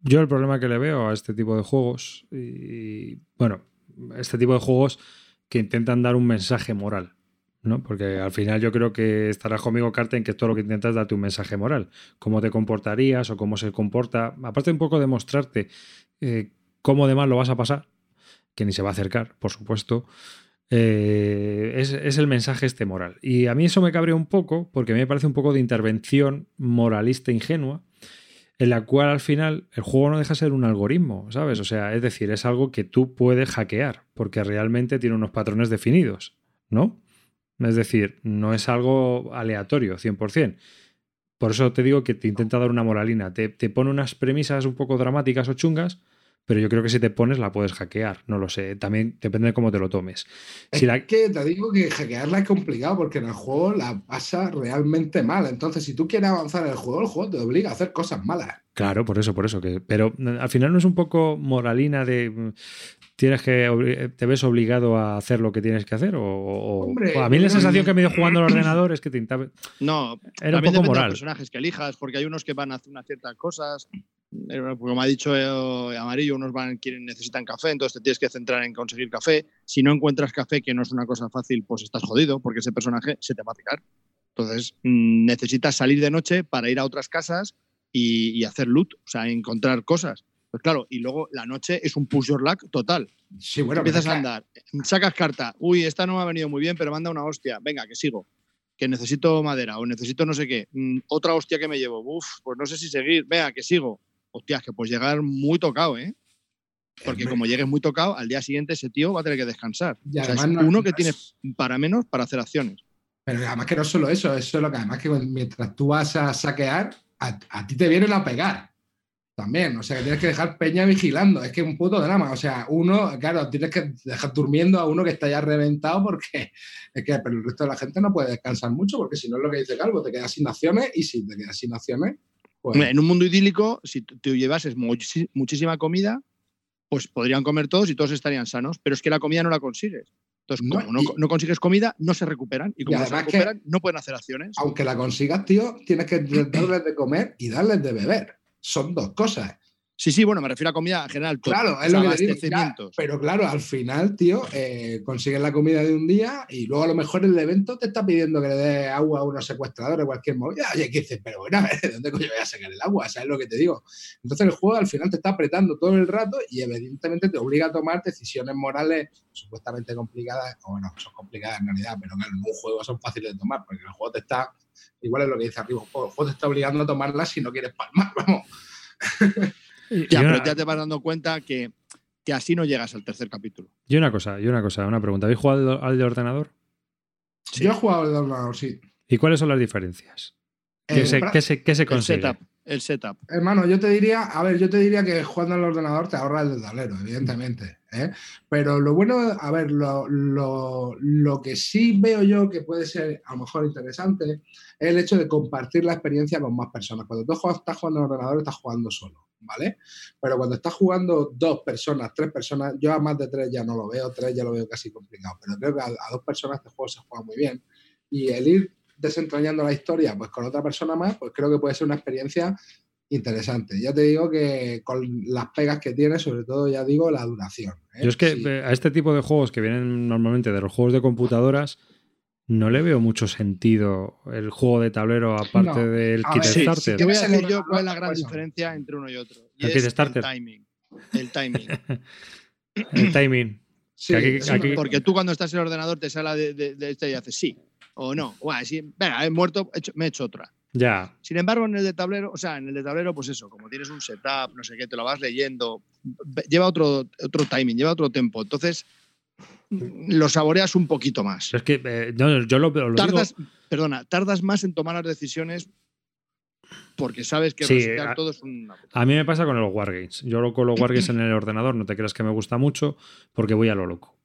Yo el problema que le veo a este tipo de juegos, y bueno, este tipo de juegos que intentan dar un mensaje moral, ¿no? Porque al final yo creo que estarás conmigo, en que todo lo que intentas es darte un mensaje moral. Cómo te comportarías o cómo se comporta. Aparte un poco de mostrarte eh, cómo de mal lo vas a pasar, que ni se va a acercar, por supuesto. Eh, es, es, el mensaje este moral. Y a mí eso me cabrea un poco, porque me parece un poco de intervención moralista ingenua, en la cual al final el juego no deja de ser un algoritmo, ¿sabes? O sea, es decir, es algo que tú puedes hackear, porque realmente tiene unos patrones definidos, ¿no? Es decir, no es algo aleatorio, 100%. Por eso te digo que te intenta dar una moralina, te, te pone unas premisas un poco dramáticas o chungas, pero yo creo que si te pones la puedes hackear, no lo sé, también depende de cómo te lo tomes. Si es que te digo que hackearla es complicado porque en el juego la pasa realmente mal, entonces si tú quieres avanzar en el juego, el juego te obliga a hacer cosas malas. Claro, por eso, por eso, que, pero eh, al final no es un poco moralina de mm, tienes que te ves obligado a hacer lo que tienes que hacer o, a mí la sensación que me dio jugando al ordenador es que te no era un poco moral de los personajes que elijas porque hay unos que van a hacer unas ciertas cosas eh, como ha dicho eh, Amarillo, unos van, quieren, necesitan café, entonces te tienes que centrar en conseguir café. Si no encuentras café, que no es una cosa fácil, pues estás jodido, porque ese personaje se te va a picar. Entonces, mm, necesitas salir de noche para ir a otras casas y, hacer loot, o sea, encontrar cosas. Pues claro, y luego la noche es un push your luck total. Sí, bueno, Empiezas a andar, sacas carta, uy, esta no me ha venido muy bien, pero manda una hostia, venga, que sigo que necesito madera o necesito no sé qué, mm, otra hostia que me llevo, uff, pues no sé si seguir, venga, que sigo hostias, que puedes llegar muy tocado, ¿eh? Porque como llegues muy tocado, al día siguiente ese tío va a tener que descansar. o sea, es uno que tiene para menos para hacer acciones. Pero además que no solo eso, eso es lo que además que mientras tú vas a saquear, a, ti te vienen a pegar. También, o sea, que tienes que dejar peña vigilando. Es que es un puto drama. O sea, uno, claro, tienes que dejar durmiendo a uno que está ya reventado porque es que, pero el resto de la gente no puede descansar mucho porque si no es lo que dice Calvo, te quedas sin acciones y si te quedas sin acciones, en un mundo idílico, si tú llevases muchísima comida, pues podrían comer todos y todos estarían sanos, pero es que la comida no la consigues. Entonces, como no, consigues comida, no se recuperan. Y como no se recuperan, no pueden hacer acciones. Aunque la consigas, tío, tienes que darles de comer y darles de beber. Son dos cosas. Sí, sí, bueno, me refiero a comida en general. Claro, es lo que digo, Pero claro, al final, tío, eh, consigues la comida de un día y luego a lo mejor el evento te está pidiendo que le des agua a unos secuestradores, cualquier movida. Oye, ¿qué dices? Pero bueno, ¿de dónde coño voy a sacar el agua? ¿Sabes lo que te digo? Entonces el juego al final te está apretando todo el rato y evidentemente te obliga a tomar decisiones morales supuestamente complicadas, o bueno, son complicadas en realidad, pero claro, en un juego son fáciles de tomar porque el juego te está, igual es lo que dice arriba, el juego te está obligando a tomarlas si no quieres palmar, vamos. Ya, pero ya te vas dando cuenta que, que, así no llegas al tercer capítulo. Y una cosa, y una cosa, una pregunta. ¿Habéis jugado al de ordenador? Yo he jugado al de ordenador, sí. ¿Y cuáles son las diferencias? ¿Qué, se, ¿qué, se, qué se, consigue? El setup, el setup. Hermano, yo te diría, a ver, yo te diría que jugando en el ordenador te ahorra el tablero, evidentemente. ¿eh? Pero lo bueno, a ver, lo, lo, lo, que sí veo yo que puede ser a lo mejor interesante es el hecho de compartir la experiencia con más personas. Cuando tú estás jugando el ordenador, estás jugando solo, ¿vale? Pero cuando estás jugando dos personas, tres personas, yo a más de tres ya no lo veo, tres ya lo veo casi complicado, pero creo que a, a dos personas este juego se juega muy bien. Y el ir desentrañando la historia pues con otra persona más, pues creo que puede ser una experiencia interesante. Ya te digo que con las pegas que tiene, sobre todo, ya digo, la duración. ¿eh? Yo es que sí. a este tipo de juegos que vienen normalmente de los juegos de computadoras, no le veo mucho sentido el juego de tablero aparte no. del a Kickstarter. Ver, sí, sí, te voy a decir yo cuál es la gran diferencia entre uno y otro. Y el es Kickstarter. El timing. El timing. el timing. Sí, aquí, aquí, porque tú cuando estás en el ordenador te sale de, de, de este y haces sí o no. Bueno, sí, venga, he muerto, he hecho, me he hecho otra. Ya. Sin embargo, en el de tablero, o sea, en el de tablero, pues eso, como tienes un setup, no sé qué, te lo vas leyendo, lleva otro, otro timing, lleva otro tempo. Entonces, lo saboreas un poquito más. Es que eh, no, yo lo, lo tardas, digo... Perdona, tardas más en tomar las decisiones porque sabes que sí, a, todo es una... A mí me pasa con los Wargames. Yo con los Wargames en el ordenador no te creas que me gusta mucho porque voy a lo loco.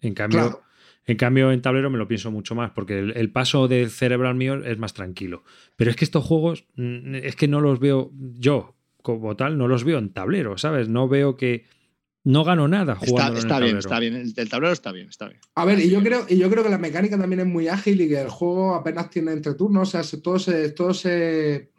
En cambio, Claro. en cambio en tablero me lo pienso mucho más porque el, el paso del cerebral mío es más tranquilo. Pero es que estos juegos mm, es que no los veo yo como tal, no los veo en tablero, ¿sabes? No veo que no gano nada Está, jugando está en el bien, está bien. El, el tablero está bien, está bien. A ver, y yo creo, y yo creo que la mecánica también es muy ágil y que el juego apenas tiene entre turnos, o sea, se- todo se, todo se.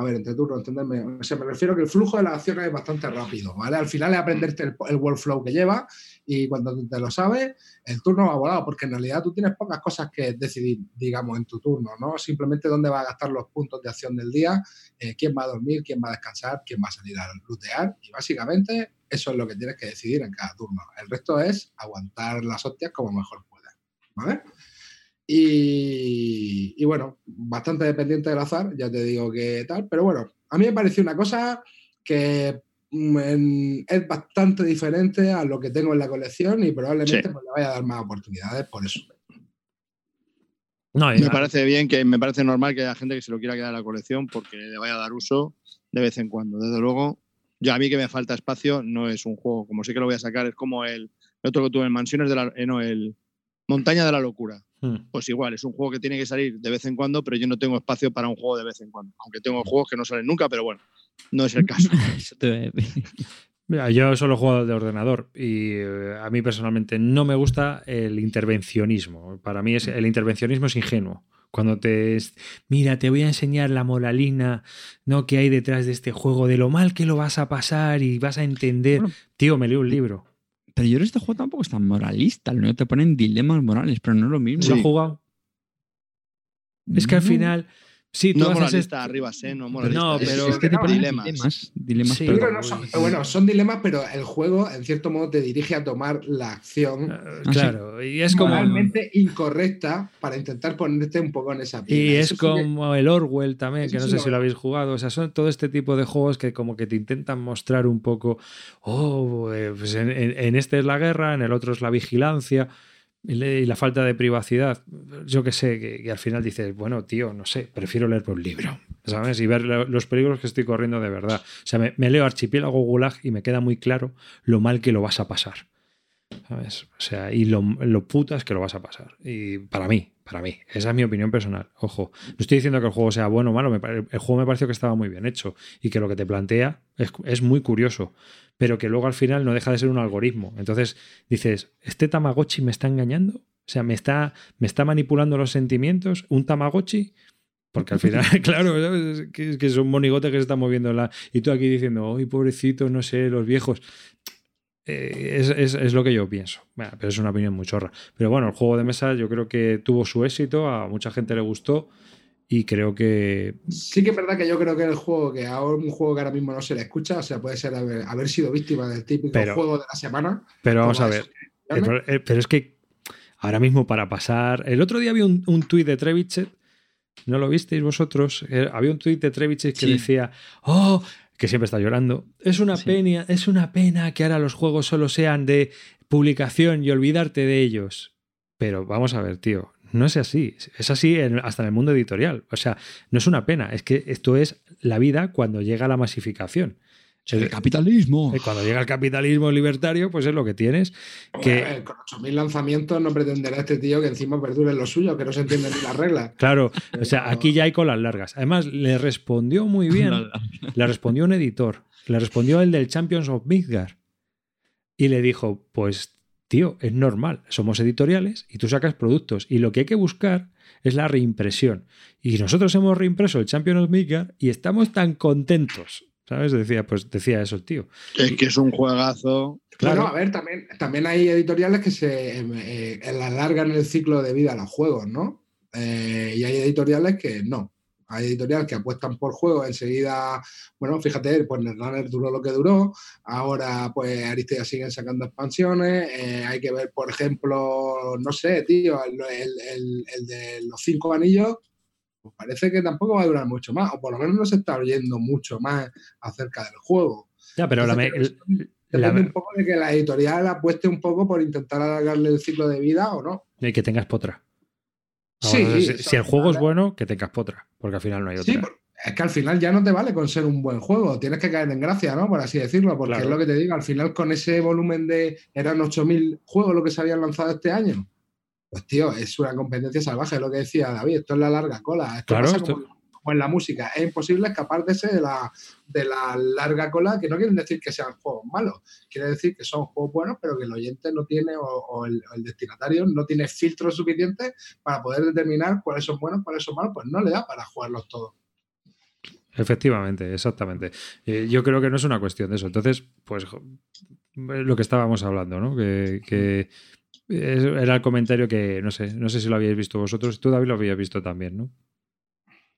A ver, entre turnos, entenderme. O sea, me refiero que el flujo de las acciones es bastante rápido, ¿vale? Al final es aprenderte el, el workflow que lleva y cuando te lo sabes, el turno va volado, porque en realidad tú tienes pocas cosas que decidir, digamos, en tu turno, ¿no? Simplemente dónde va a gastar los puntos de acción del día, eh, quién va a dormir, quién va a descansar, quién va a salir a lootear y básicamente eso es lo que tienes que decidir en cada turno. El resto es aguantar las hostias como mejor puedas, ¿vale? Y, y, bueno, bastante dependiente del azar, ya te digo que tal, pero bueno, a mí me pareció una cosa que mm, en, es bastante diferente a lo que tengo en la colección y probablemente Sí. pues, le vaya a dar más oportunidades por eso. No, Me parece bien, que me parece normal que haya gente que se lo quiera quedar en la colección porque le vaya a dar uso de vez en cuando. Desde luego, yo a mí que me falta espacio, no es un juego, como sé que lo voy a sacar, es como el, el otro que tuve en Mansiones de la, eh, no, el Montaña de la Locura. Hmm. Pues igual, es un juego que tiene que salir de vez en cuando, pero yo no tengo espacio para un juego de vez en cuando. Aunque tengo juegos que no salen nunca, pero bueno, no es el caso. Mira, yo solo juego de ordenador y eh, a mí personalmente no me gusta el intervencionismo. Para mí es, el intervencionismo es ingenuo. Cuando te... es- Mira, te voy a enseñar la moralina ¿no? que hay detrás de este juego, de lo mal que lo vas a pasar y vas a entender. Bueno. Tío, me leo un libro. Pero yo creo que este juego tampoco es tan moralista. Que te ponen dilemas morales, pero no es lo mismo. ¿Lo has jugado? Es que al No. final... Sí, tú no haces moralista esto- arriba, ¿eh? No moralista. No, es- pero- es que te no, ponen dilemas. dilemas. dilemas Sí, pero- no son- pero bueno, son dilemas, pero el juego en cierto modo te dirige a tomar la acción sí. Claro, y es como... moralmente incorrecta para intentar ponerte un poco en esa piel. Y es Eso sí que- como el Orwell también, Eso que no sí sé lo si lo habéis jugado. O sea, son todo este tipo de juegos que como que te intentan mostrar un poco, oh, eh, pues en, en- en este es la guerra, en el otro es la vigilancia y la falta de privacidad. Yo que sé, que, al final dices, bueno, tío, no sé, prefiero leer un libro, ¿sabes? Y ver lo- los peligros que estoy corriendo de verdad. O sea, me, me leo Archipiélago Gulag y me queda muy claro lo mal que lo vas a pasar. ¿Sabes? O sea, y lo, lo putas que lo vas a pasar. Y para mí, para mí. Esa es mi opinión personal. Ojo, no estoy diciendo que el juego sea bueno o malo. el juego me pareció que estaba muy bien hecho y que lo que te plantea es, es muy curioso, pero que luego al final no deja de ser un algoritmo. Entonces dices, ¿este Tamagotchi me está engañando? O sea, ¿me está, me está manipulando los sentimientos? ¿Un Tamagotchi? Porque al final, claro. Es que, es un monigote que se está moviendo. en La... Y tú aquí diciendo, ¡ay, pobrecito, no sé, los viejos! Eh, es, es- es lo que yo pienso. Bueno, pero es una opinión muy chorra. Pero bueno, el juego de mesa yo creo que tuvo su éxito, a mucha gente le gustó y creo que... Sí que es verdad que yo creo que el juego, que ahora un juego que ahora mismo no se le escucha, o sea, puede ser haber, haber sido víctima del típico Pero- juego de la semana. Pero vamos a ver, el eh, pero es que ahora mismo para pasar... El otro día había un, un tuit de Trevichet, ¿no lo visteis vosotros? Eh, Había un tuit de Trevichet que Sí. decía, oh, que siempre está llorando, es una, Sí. pena, es una pena que ahora los juegos solo sean de publicación y olvidarte de ellos. Pero vamos a ver, tío, No es así. Es así hasta en el mundo editorial. O sea, no es una pena. Es que esto es la vida cuando llega la masificación. El capitalismo. Eh, cuando llega el capitalismo libertario, pues es lo que tienes. Que... con 8.000 lanzamientos no pretenderá este tío que encima perdure lo suyo, que no se entienden ni las reglas. Claro, o sea, aquí ya hay colas largas. Además, le respondió muy bien. le respondió un editor. Le respondió el del Champions of Midgard. Y le dijo, pues tío, es normal, somos editoriales y tú sacas productos y lo que hay que buscar es la reimpresión. Y nosotros hemos reimpreso el Champions of Midgard y estamos tan contentos ¿Sabes? Decía, pues decía eso el tío. Es que es un juegazo. Claro, a ver, también, también hay editoriales que se eh, alargan el ciclo de vida a los juegos, ¿no? Eh, y hay editoriales que no. Hay editoriales que apuestan por juegos enseguida, bueno, fíjate, pues Netrunner duró lo que duró, ahora pues Aristella siguen sacando expansiones, eh, hay que ver, por ejemplo, no sé, tío, el, el de los cinco anillos, pues parece que tampoco va a durar mucho más, o por lo menos no se está oyendo mucho más acerca del juego. Ya, pero la, Depende un poco de que la editorial apueste un poco por intentar alargarle el ciclo de vida o no. Y que tengas potra. Sí, si, el juego es bueno, que tengas potra, porque al final no hay otra. Sí, es que al final ya no te vale con ser un buen juego, tienes que caer en gracia, ¿no? Por así decirlo, porque es lo que te digo, al final con ese volumen de, eran 8.000 juegos lo que se habían lanzado este año, pues tío, es una competencia salvaje, lo que decía David, esto es la larga cola. Esto claro, como, en la música, es imposible escaparse de la, de la larga cola, que no quieren decir que sean juegos malos, quiere decir que son juegos buenos, pero que el oyente no tiene, o, el, destinatario no tiene filtros suficientes para poder determinar cuáles son buenos, cuáles son malos, pues no le da para jugarlos todos. Efectivamente, exactamente. Eh, yo creo que no es una cuestión de eso. Entonces, pues lo que estábamos hablando, ¿no? que era el comentario que no sé, no sé si lo habíais visto vosotros. Tú, David, lo habías visto también, ¿no?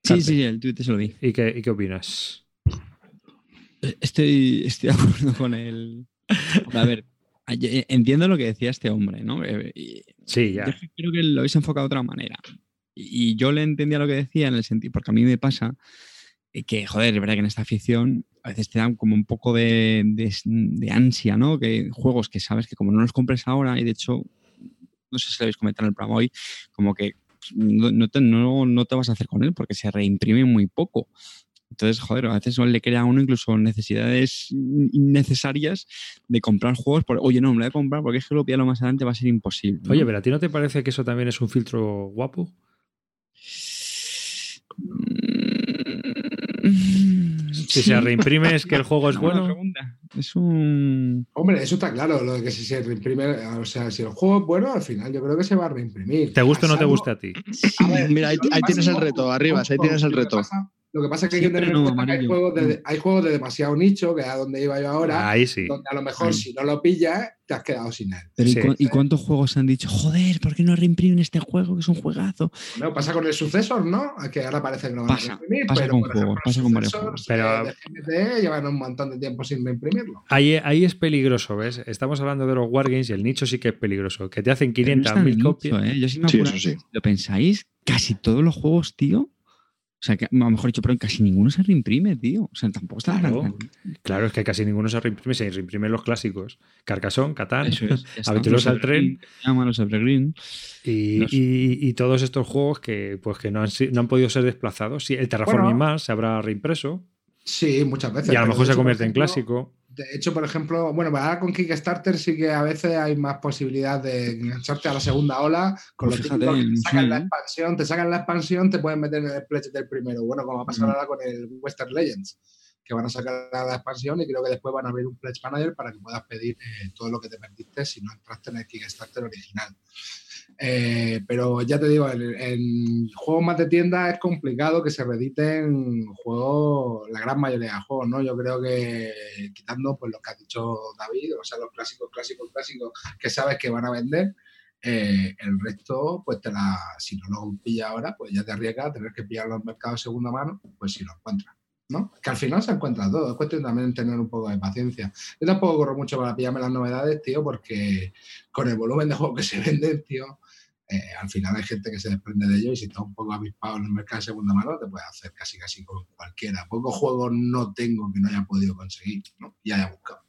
Sí, sí, el tweet se lo vi. ¿Y qué, qué opinas? Estoy, estoy de acuerdo con él. A ver, entiendo lo que decía este hombre, ¿no? Eh, sí, ya. Yo creo que lo habéis enfocado de otra manera. Y yo le entendía lo que decía en el sentido, porque a mí me pasa que, joder, es verdad que en esta afición a veces te dan como un poco de, de, ansia, ¿no? Que juegos que sabes que como no los compres ahora, y de hecho no sé si lo habéis comentado en el programa hoy, como que no, te, no, te, vas a hacer con él porque se reimprime muy poco. Entonces, joder, a veces le crea a uno incluso necesidades innecesarias de comprar juegos. Por, Oye, no, me lo voy a comprar porque es que lo lo más adelante va a ser imposible. Oye, pero ¿a ti no te parece que eso también es un filtro guapo? Si se reimprime es que el juego es bueno. Es un. Hombre, eso está claro. Lo de que si se reimprime, o sea, si el juego es bueno, al final yo creo que se va a reimprimir. ¿Te gusta o no te gusta a ti? Mira, ahí, tienes el reto, arriba, ahí tienes el reto. Lo que pasa es que hay que tener que hay juegos, de, hay juegos de demasiado nicho, que es a donde iba yo ahora, Ahí sí. donde a lo mejor si no lo pillas, te has quedado sin él. ¿y, cuántos juegos han dicho, joder, ¿por qué no reimprimen este juego que es un juegazo? No, pasa con el sucesor, ¿no? Que ahora parece que no van pasa, a reimprimir. Pasa con juegos, pasa con varios juegos. Pero de llevan un montón de tiempo sin reimprimirlo. Ahí, ahí es peligroso, ¿ves? Estamos hablando de los Wargames y el nicho sí que es peligroso. Que te hacen 500, mil copias. ¿eh? Yo sí me acuerdo, ¿Lo pensáis? Casi todos los juegos, tío, o sea, que, a lo mejor dicho, pero casi ninguno se reimprime, tío. O sea, tampoco está claro. Claro, es que casi ninguno se reimprime. Se reimprimen los clásicos. Carcassonne, Catán, Aventurosa al tren. Los Evergreen. Y, y, y, todos estos juegos que, pues, que no, han, no han podido ser desplazados. Sí, el Terraforming Mars se habrá reimpreso. Sí, muchas veces. Y a lo mejor se convierte en clásico. De hecho, por ejemplo, bueno, ahora con Kickstarter sí que a veces hay más posibilidad de engancharte a la segunda ola. Con pues lo que te sacan la expansión, te sacan la expansión, te pueden meter en el pledge del primero. Bueno, como va a pasar ahora con el Western Legends, que van a sacar la expansión y creo que después van a abrir un pledge manager para que puedas pedir eh, todo lo que te perdiste si no entraste en el Kickstarter original. Eh, pero ya te digo, en, juegos más de tienda es complicado que se rediten juegos, la gran mayoría de juegos, ¿no? Yo creo que quitando pues lo que ha dicho David, o sea, los clásicos, clásicos, clásicos que sabes que van a vender, eh, el resto, pues te la, si no lo pillas ahora, pues ya te arriesgas a tener que pillarlo en mercado de segunda mano, pues si lo encuentras. ¿no? Que al final se encuentra todo, es cuestión también tener un poco de paciencia. Yo tampoco corro mucho para pillarme las novedades, tío, porque con el volumen de juegos que se venden, tío, eh, al final hay gente que se desprende de ello y si está un poco avispado en el mercado de segunda mano, te puede hacer casi casi con cualquiera. Pocos juegos no tengo que no haya podido conseguir ¿no? y haya buscado.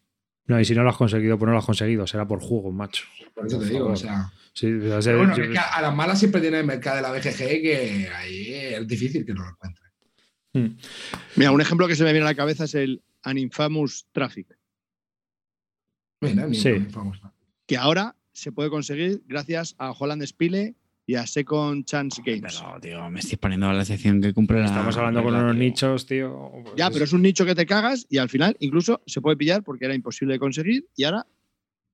No, y si no lo has conseguido, pues no lo has conseguido. Será por juego, macho. Por eso Por te digo, o sea. Sí, o sea, Pero bueno, yo- es que a las malas siempre tiene el mercado de la BGG que ahí es difícil que no lo encuentres. Hmm. Mira, un ejemplo que se me viene a la cabeza es el An Infamous Traffic, Mira, Sí. ni famosa. que ahora se puede conseguir gracias a Holland Spile y a Second Chance Games. Pero, tío, me estoy poniendo a la excepción que cumple la. Estamos hablando con unos tío. nichos, tío. pues Ya, es- pero es un nicho que te cagas y al final incluso se puede pillar porque era imposible de conseguir y ahora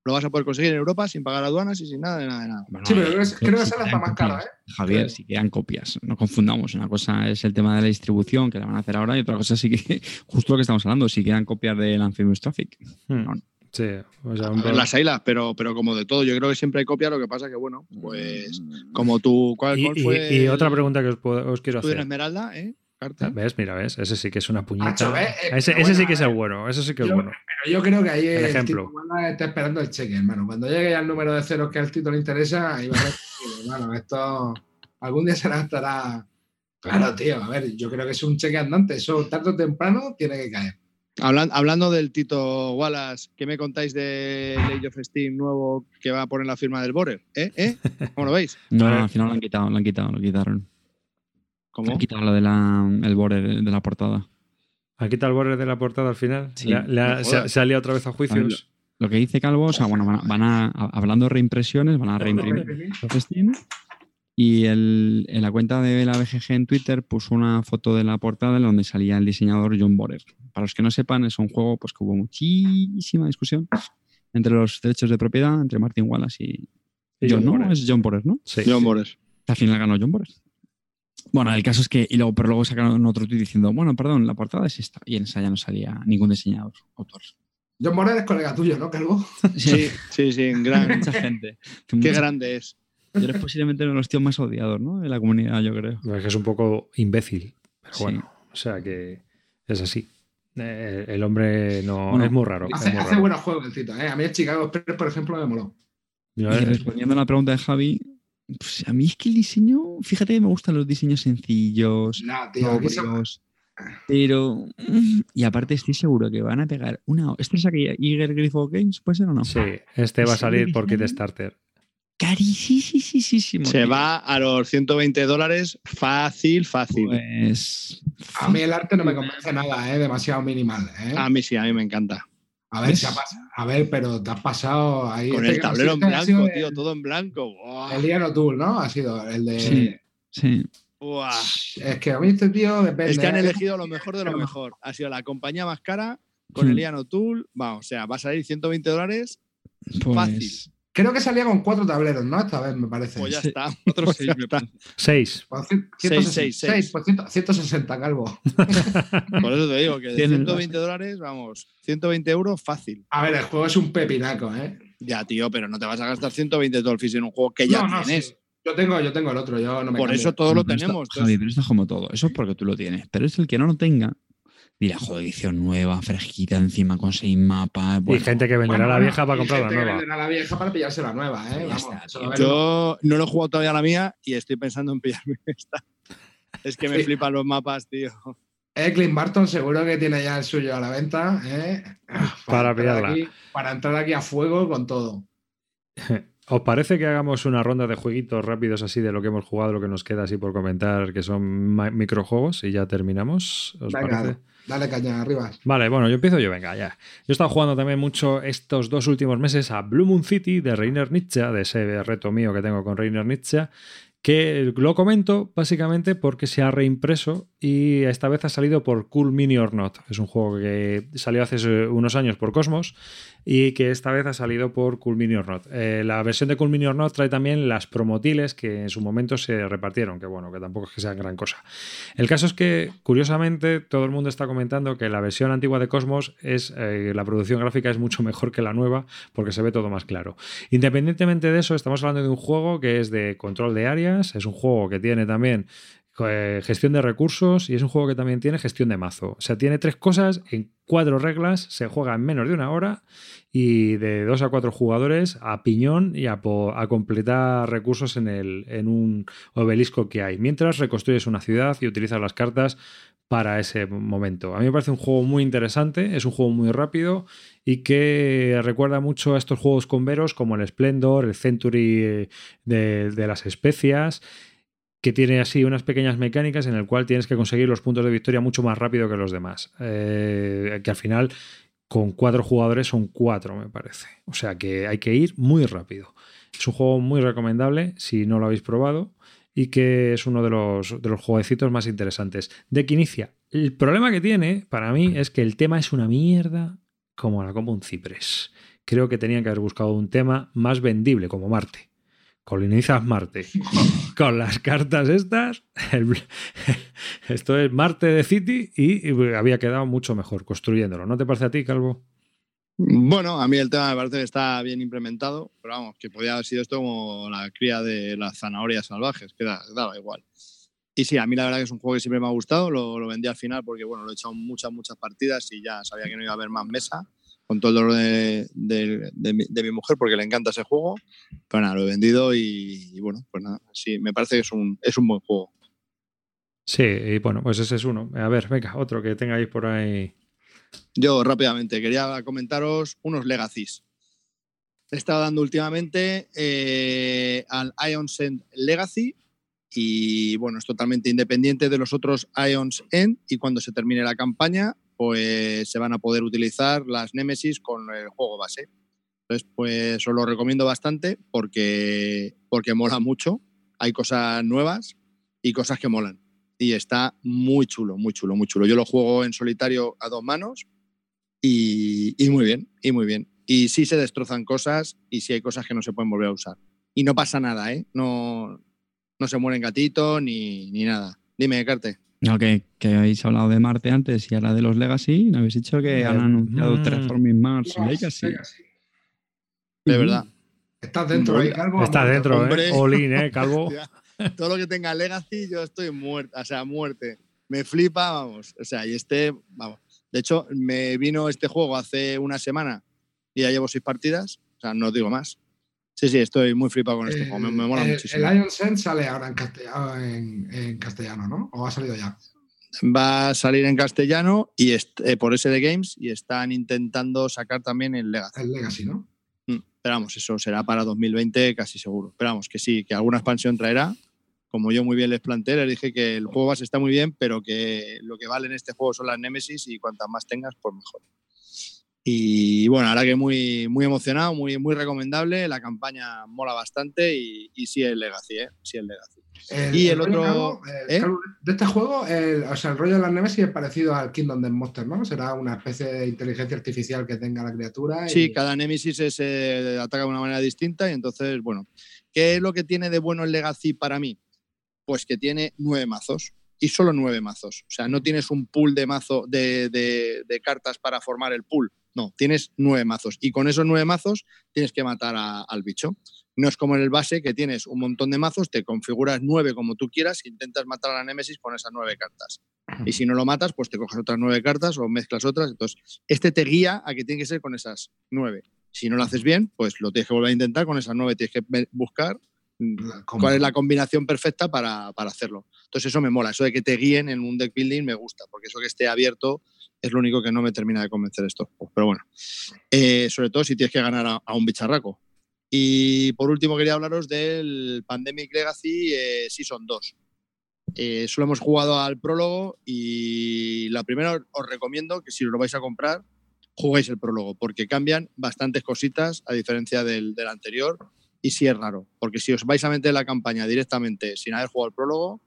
lo vas a poder conseguir en Europa sin pagar aduanas y sin nada de nada de nada. Bueno, Sí, pero eh, creo creo que sale quedan hasta más copias, ¿eh? Javier, Creo. si quedan copias, no confundamos. Una cosa es el tema de la distribución que la van a hacer ahora y otra cosa sí que, justo lo que estamos hablando, si quedan copias del Amphibious Traffic. Hmm. no. Sí, o sea, A un ver, las hay, las, pero, pero como de todo, yo creo que siempre hay copia, lo que pasa que, bueno, pues como tú, ¿cuál, y, cuál y- fue? y otra el- pregunta que os, puedo- os quiero tú hacer. Esmeralda, ¿eh? Carter? ¿Ves? Mira, ¿ves? Ese sí que es una puñeta. Eh, ese ese sí que es el bueno. Eso sí que es Yo- bueno. Pero yo creo que ahí El el, ejemplo. Está esperando el cheque, hermano. Cuando llegue ya el número de ceros que al Tito le interesa, ahí va a ver, hermano, esto algún día será estará. Claro, tío, a ver, yo creo que es un cheque andante. Eso tarde o temprano tiene que caer. Hablan- hablando del Tito Wallace, ¿qué me contáis de Age of Steam nuevo que va a poner la firma del Border? ¿Eh? ¿Eh? ¿Cómo lo veis? No, Vale. al final lo han quitado, lo han quitado, lo quitaron. ¿Cómo? Han quitado lo de la, el border de la portada. ¿Ha quitado el borde de la portada al final? Sí, no se, se ha liado otra vez a juicios. Lo que dice Calvo, o sea, bueno, van a, van a- a- hablando de reimpresiones, van a reimprimir Age of Steam. Y el- en la cuenta de la BGG en Twitter puso una foto de la portada en donde salía el diseñador John Borer. Para los que no sepan, es un juego pues, que hubo muchísima discusión entre los derechos de propiedad, entre Martin Wallace y Y John, John ¿no? Borer. Es John Borer, ¿no? Sí. John Border. Al final ganó John Borer. Bueno, el caso es que, y luego, pero luego sacaron otro tweet diciendo, bueno, perdón, la portada es esta. Y en esa ya no salía ningún diseñador, autor. John Morel es colega tuyo, ¿no, Calvo? Sí, sí, sí, gran. mucha gente. Qué grande es. Y eres posiblemente uno de los tíos más odiados, ¿no? De la comunidad, yo creo. Es que es un poco imbécil. Pero Sí. bueno, o sea que es así. Eh, el hombre no Bueno, es muy raro. es Hace, muy hace raro. buenos juegos Tito, ¿eh? A mí el Chicago Express, por ejemplo, me moló. Y eh, respondiendo a la pregunta de Javi, pues a mí es que el diseño, fíjate que me gustan los diseños sencillos, No, tío, aquí se- pero. Y aparte estoy seguro que van a pegar una. ¿Este es aquella Eager Grifo Games? ¿Puede ser o no? sí, este va a salir por Kickstarter. Carísimo. Se va a los 120 dólares fácil, fácil. Pues. A mí el arte no me convence nada, ¿eh? Demasiado minimal, ¿eh? A mí sí, a mí me encanta. A ver, a ver, pero te has pasado ahí. Con Este el tablero en este blanco, el- tío, todo en blanco. Buah, El Ian O'Toole, ¿no? Ha sido el de. Sí. Sí. Es que a mí este tío depende. Es que han ¿eh? elegido lo mejor de lo mejor. Ha sido la compañía más cara con el Hmm. Ian O'Toole. Vamos, o sea, va a salir 120 dólares. Pues, Fácil. Creo que salía con cuatro tableros, ¿no? Esta vez, me parece. Pues ya está. Otros Pues seis, ya me está. parece. Seis. Seis, 160, seis, seis. pues ciento- 160, Calvo. Por eso te digo que de Tiene el 120 dólares, vamos, 120 euros fácil. A ver, el juego es un pepinaco, ¿eh? Ya, tío, pero no te vas a gastar 120 Dolphins en un juego que ya No, no, tienes. sí. Yo tengo, yo tengo el otro, yo no me Por cambio. eso todo lo Pero tenemos. Javi, pero esto es como todo. Eso es porque tú lo tienes. Pero es el que no lo tenga. Dirá, joder, edición nueva, fresquita encima, con seis mapas. y bueno, gente que venderá Bueno, la vieja para y comprar la gente que nueva. venderá la vieja para pillarse la nueva, ¿eh? Vamos, está, Yo no lo he jugado todavía a la mía y estoy pensando en pillarme esta. Es que me Sí. flipan los mapas, tío. Eh, Clint Barton seguro que tiene ya el suyo a la venta, ¿eh? Para entrar pillarla. aquí- para entrar aquí a fuego con todo. ¿Os parece que hagamos una ronda de jueguitos rápidos así de lo que hemos jugado, lo que nos queda así por comentar, que son microjuegos y ya terminamos? ¿Os Venga, parece? Dale caña arriba. Vale, bueno, yo empiezo yo, venga, ya. Yo he estado jugando también mucho estos dos últimos meses a Blue Moon City de Reiner Nietzsche, de ese reto mío que tengo con Reiner Nietzsche, que lo comento básicamente porque se ha reimpreso y esta vez ha salido por Cool Mini or Not. Es un juego que salió hace unos años por Cosmos y que esta vez ha salido por Cool Mini or Not. Eh, la versión de Cool Mini or Not trae también las promotiles que en su momento se repartieron, que bueno, que tampoco es que sean gran cosa. El caso es que, curiosamente, todo el mundo está comentando que la versión antigua de Cosmos es eh, la producción gráfica es mucho mejor que la nueva porque se ve todo más claro. Independientemente de eso, estamos hablando de un juego que es de control de es un juego que tiene también eh, gestión de recursos y es un juego que también tiene gestión de mazo. O sea, tiene tres cosas en cuatro reglas, se juega en menos de una hora y de dos a cuatro jugadores a piñón y a, completar recursos en, el, en un obelisco que hay. Mientras reconstruyes una ciudad y utilizas las cartas para ese momento. A mí me parece un juego muy interesante, es un juego muy rápido y que recuerda mucho a estos juegos con veros como el Splendor, el Century de, de las especias que tiene así unas pequeñas mecánicas en el cual tienes que conseguir los puntos de victoria mucho más rápido que los demás. Eh, que al final, con cuatro jugadores son cuatro, me parece. O sea que hay que ir muy rápido. Es un juego muy recomendable si no lo habéis probado y que es uno de los, de los jueguecitos más interesantes. De que inicia. El problema que tiene para mí es que el tema es una mierda como la como un ciprés. Creo que tenían que haber buscado un tema más vendible como Marte colonizas Marte con las cartas estas. esto es Marte de City y, había quedado mucho mejor construyéndolo. ¿No te parece a ti, Calvo? Bueno, a mí el tema me parece que está bien implementado, pero vamos, que podía haber sido esto como la cría de las zanahorias salvajes, que daba igual. Y sí, a mí la verdad que es un juego que siempre me ha gustado, lo, lo vendí al final porque bueno, lo he echado muchas, muchas partidas y ya sabía que no iba a haber más mesa con todo el dolor de, mi, mujer porque le encanta ese juego. Pero nada, lo he vendido y, bueno, pues nada, sí, me parece que es un, es un buen juego. Sí, y bueno, pues ese es uno. A ver, venga, otro que tengáis por ahí. Yo rápidamente quería comentaros unos legacies. He estado dando últimamente eh, al Ions End Legacy y bueno, es totalmente independiente de los otros Ions End y cuando se termine la campaña pues se van a poder utilizar las Nemesis con el juego base. Entonces, pues os lo recomiendo bastante porque, porque mola mucho. Hay cosas nuevas y cosas que molan. Y está muy chulo, muy chulo, muy chulo. Yo lo juego en solitario a dos manos y, muy bien, y muy bien. Y sí se destrozan cosas y sí hay cosas que no se pueden volver a usar. Y no pasa nada, ¿eh? No, no se mueren gatitos ni, ni nada. Dime, Carte. No, que, habéis hablado de Marte antes y ahora de los Legacy. ¿No habéis dicho que han anunciado mm. Terraforming Mars y Legacy? De verdad. Estás dentro ahí, Calvo. Estás dentro, ¿eh? Olin, ¿eh, Calvo? Todo lo que tenga Legacy, yo estoy muerto. O sea, muerte. Me flipa, vamos. O sea, y este, vamos. De hecho, me vino este juego hace una semana y ya llevo seis partidas. O sea, no digo más. Sí, sí, estoy muy flipado con este juego, me, mola muchísimo. El Iron Sense sale ahora en castellano, en, castellano, ¿no? ¿O ha salido ya? Va a salir en castellano y eh, por SD Games y están intentando sacar también el Legacy. El Legacy, ¿no? Mm, esperamos, eso será para 2020 casi seguro. Esperamos que sí, que alguna expansión traerá. Como yo muy bien les planteé, les dije que el juego base está muy bien, pero que lo que vale en este juego son las Nemesis y cuantas más tengas, pues mejor. Y bueno, ahora que muy, muy emocionado, muy, muy recomendable. La campaña mola bastante y, y sí es Legacy, ¿eh? Sí es Legacy. y el, otro. ¿eh? de este juego, o sea, el rollo de las Nemesis es parecido al Kingdom of Monsters, ¿no? Será una especie de inteligencia artificial que tenga la criatura. Sí, cada Nemesis se ataca de una manera distinta y entonces, bueno, ¿qué es lo que tiene de bueno el Legacy para mí? Pues que tiene nueve mazos y solo nueve mazos. O sea, no tienes un pool de mazo de, de cartas para formar el pool no, tienes nueve mazos y con esos nueve mazos tienes que matar al bicho. No es como en el base que tienes un montón de mazos, te configuras nueve como tú quieras e intentas matar a la Némesis con esas nueve cartas. Y si no lo matas, pues te coges otras nueve cartas o mezclas otras. Entonces, este te guía a que tiene que ser con esas nueve. Si no lo haces bien, pues lo tienes que volver a intentar con esas nueve. Tienes que buscar cuál es la combinación perfecta para, para, hacerlo. Entonces eso me mola, eso de que te guíen en un deck building me gusta, porque eso que esté abierto es lo único que no me termina de convencer esto. Pero bueno, eh, sobre todo si tienes que ganar a, un bicharraco. Y por último quería hablaros del Pandemic Legacy eh, Season 2. Eh, solo hemos jugado al prólogo y la primera os recomiendo que si lo vais a comprar, juguéis el prólogo, porque cambian bastantes cositas a diferencia del, anterior. Y sí es raro, porque si os vais a meter la campaña directamente sin haber jugado el prólogo,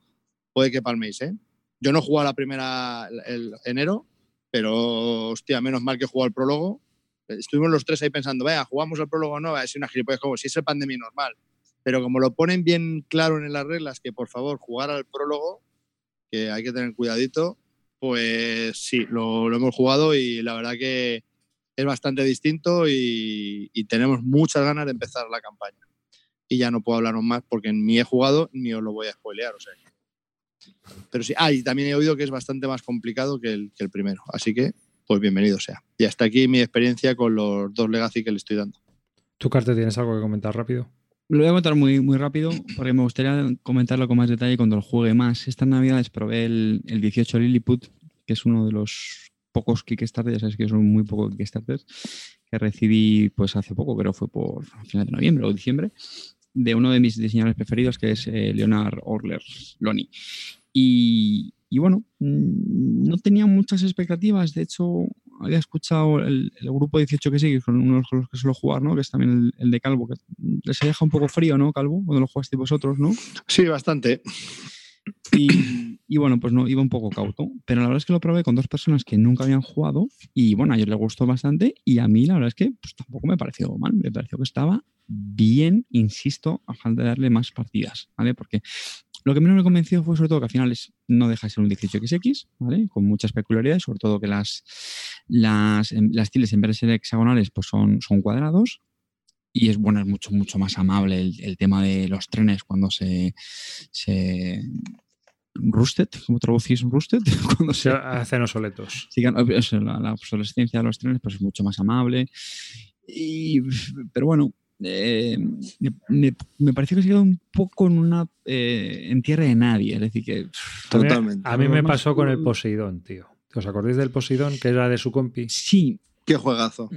puede que palméis. ¿eh? Yo no jugué la primera el enero pero, hostia, menos mal que jugó el prólogo. Estuvimos los tres ahí pensando, vea, jugamos el prólogo o no, es una gilipollas como si es el pandemia normal. Pero como lo ponen bien claro en las reglas, que por favor, jugar al prólogo, que hay que tener cuidadito, pues sí, lo, hemos jugado y la verdad que es bastante distinto y, y, tenemos muchas ganas de empezar la campaña. Y ya no puedo hablaros más porque ni he jugado ni os lo voy a spoilear. O sea, pero sí, ah, y también he oído que es bastante más complicado que el, que el primero. Así que, pues bienvenido sea. Y hasta aquí mi experiencia con los dos Legacy que le estoy dando. ¿Tú, Carte, tienes algo que comentar rápido? Lo voy a comentar muy, muy rápido porque me gustaría comentarlo con más detalle cuando lo juegue más. Estas navidades probé el, el 18 Lilliput, que es uno de los pocos Kickstarter, ya sabes que son muy pocos Kickstarters, que recibí pues hace poco, pero fue por final de noviembre o diciembre, de uno de mis diseñadores preferidos, que es eh, Leonard Orler Loni. Y, y, bueno, mm, no tenía muchas expectativas, de hecho había escuchado el, el grupo 18 que sigue, con uno de los que suelo jugar, ¿no? que es también el, de Calvo, que les deja un poco frío, ¿no, Calvo? Cuando lo jugaste vosotros, ¿no? Sí, bastante. Y, bueno, pues no, iba un poco cauto. Pero la verdad es que lo probé con dos personas que nunca habían jugado y bueno, a ellos les gustó bastante y a mí la verdad es que pues, tampoco me pareció mal. Me pareció que estaba bien, insisto, a falta de darle más partidas, ¿vale? Porque lo que menos me convenció fue sobre todo que al final es, no deja de ser un 18XX, ¿vale? Con muchas peculiaridades, sobre todo que las, las, las tiles en vez de ser hexagonales pues son, son cuadrados, y es bueno, es mucho, mucho más amable el, el tema de los trenes cuando se, se rusted, ¿cómo traducís rusted? Cuando se hacen obsoletos. Sí, la, la, obsolescencia de los trenes pues es mucho más amable. Y, pero bueno, eh, me, me, me, pareció que se quedó un poco en una eh, en tierra de nadie. Es decir, que totalmente. A mí, a mí me pasó con el Poseidón, tío. ¿Os acordáis del Poseidón, que era de su compi? Sí, Qué juegazo.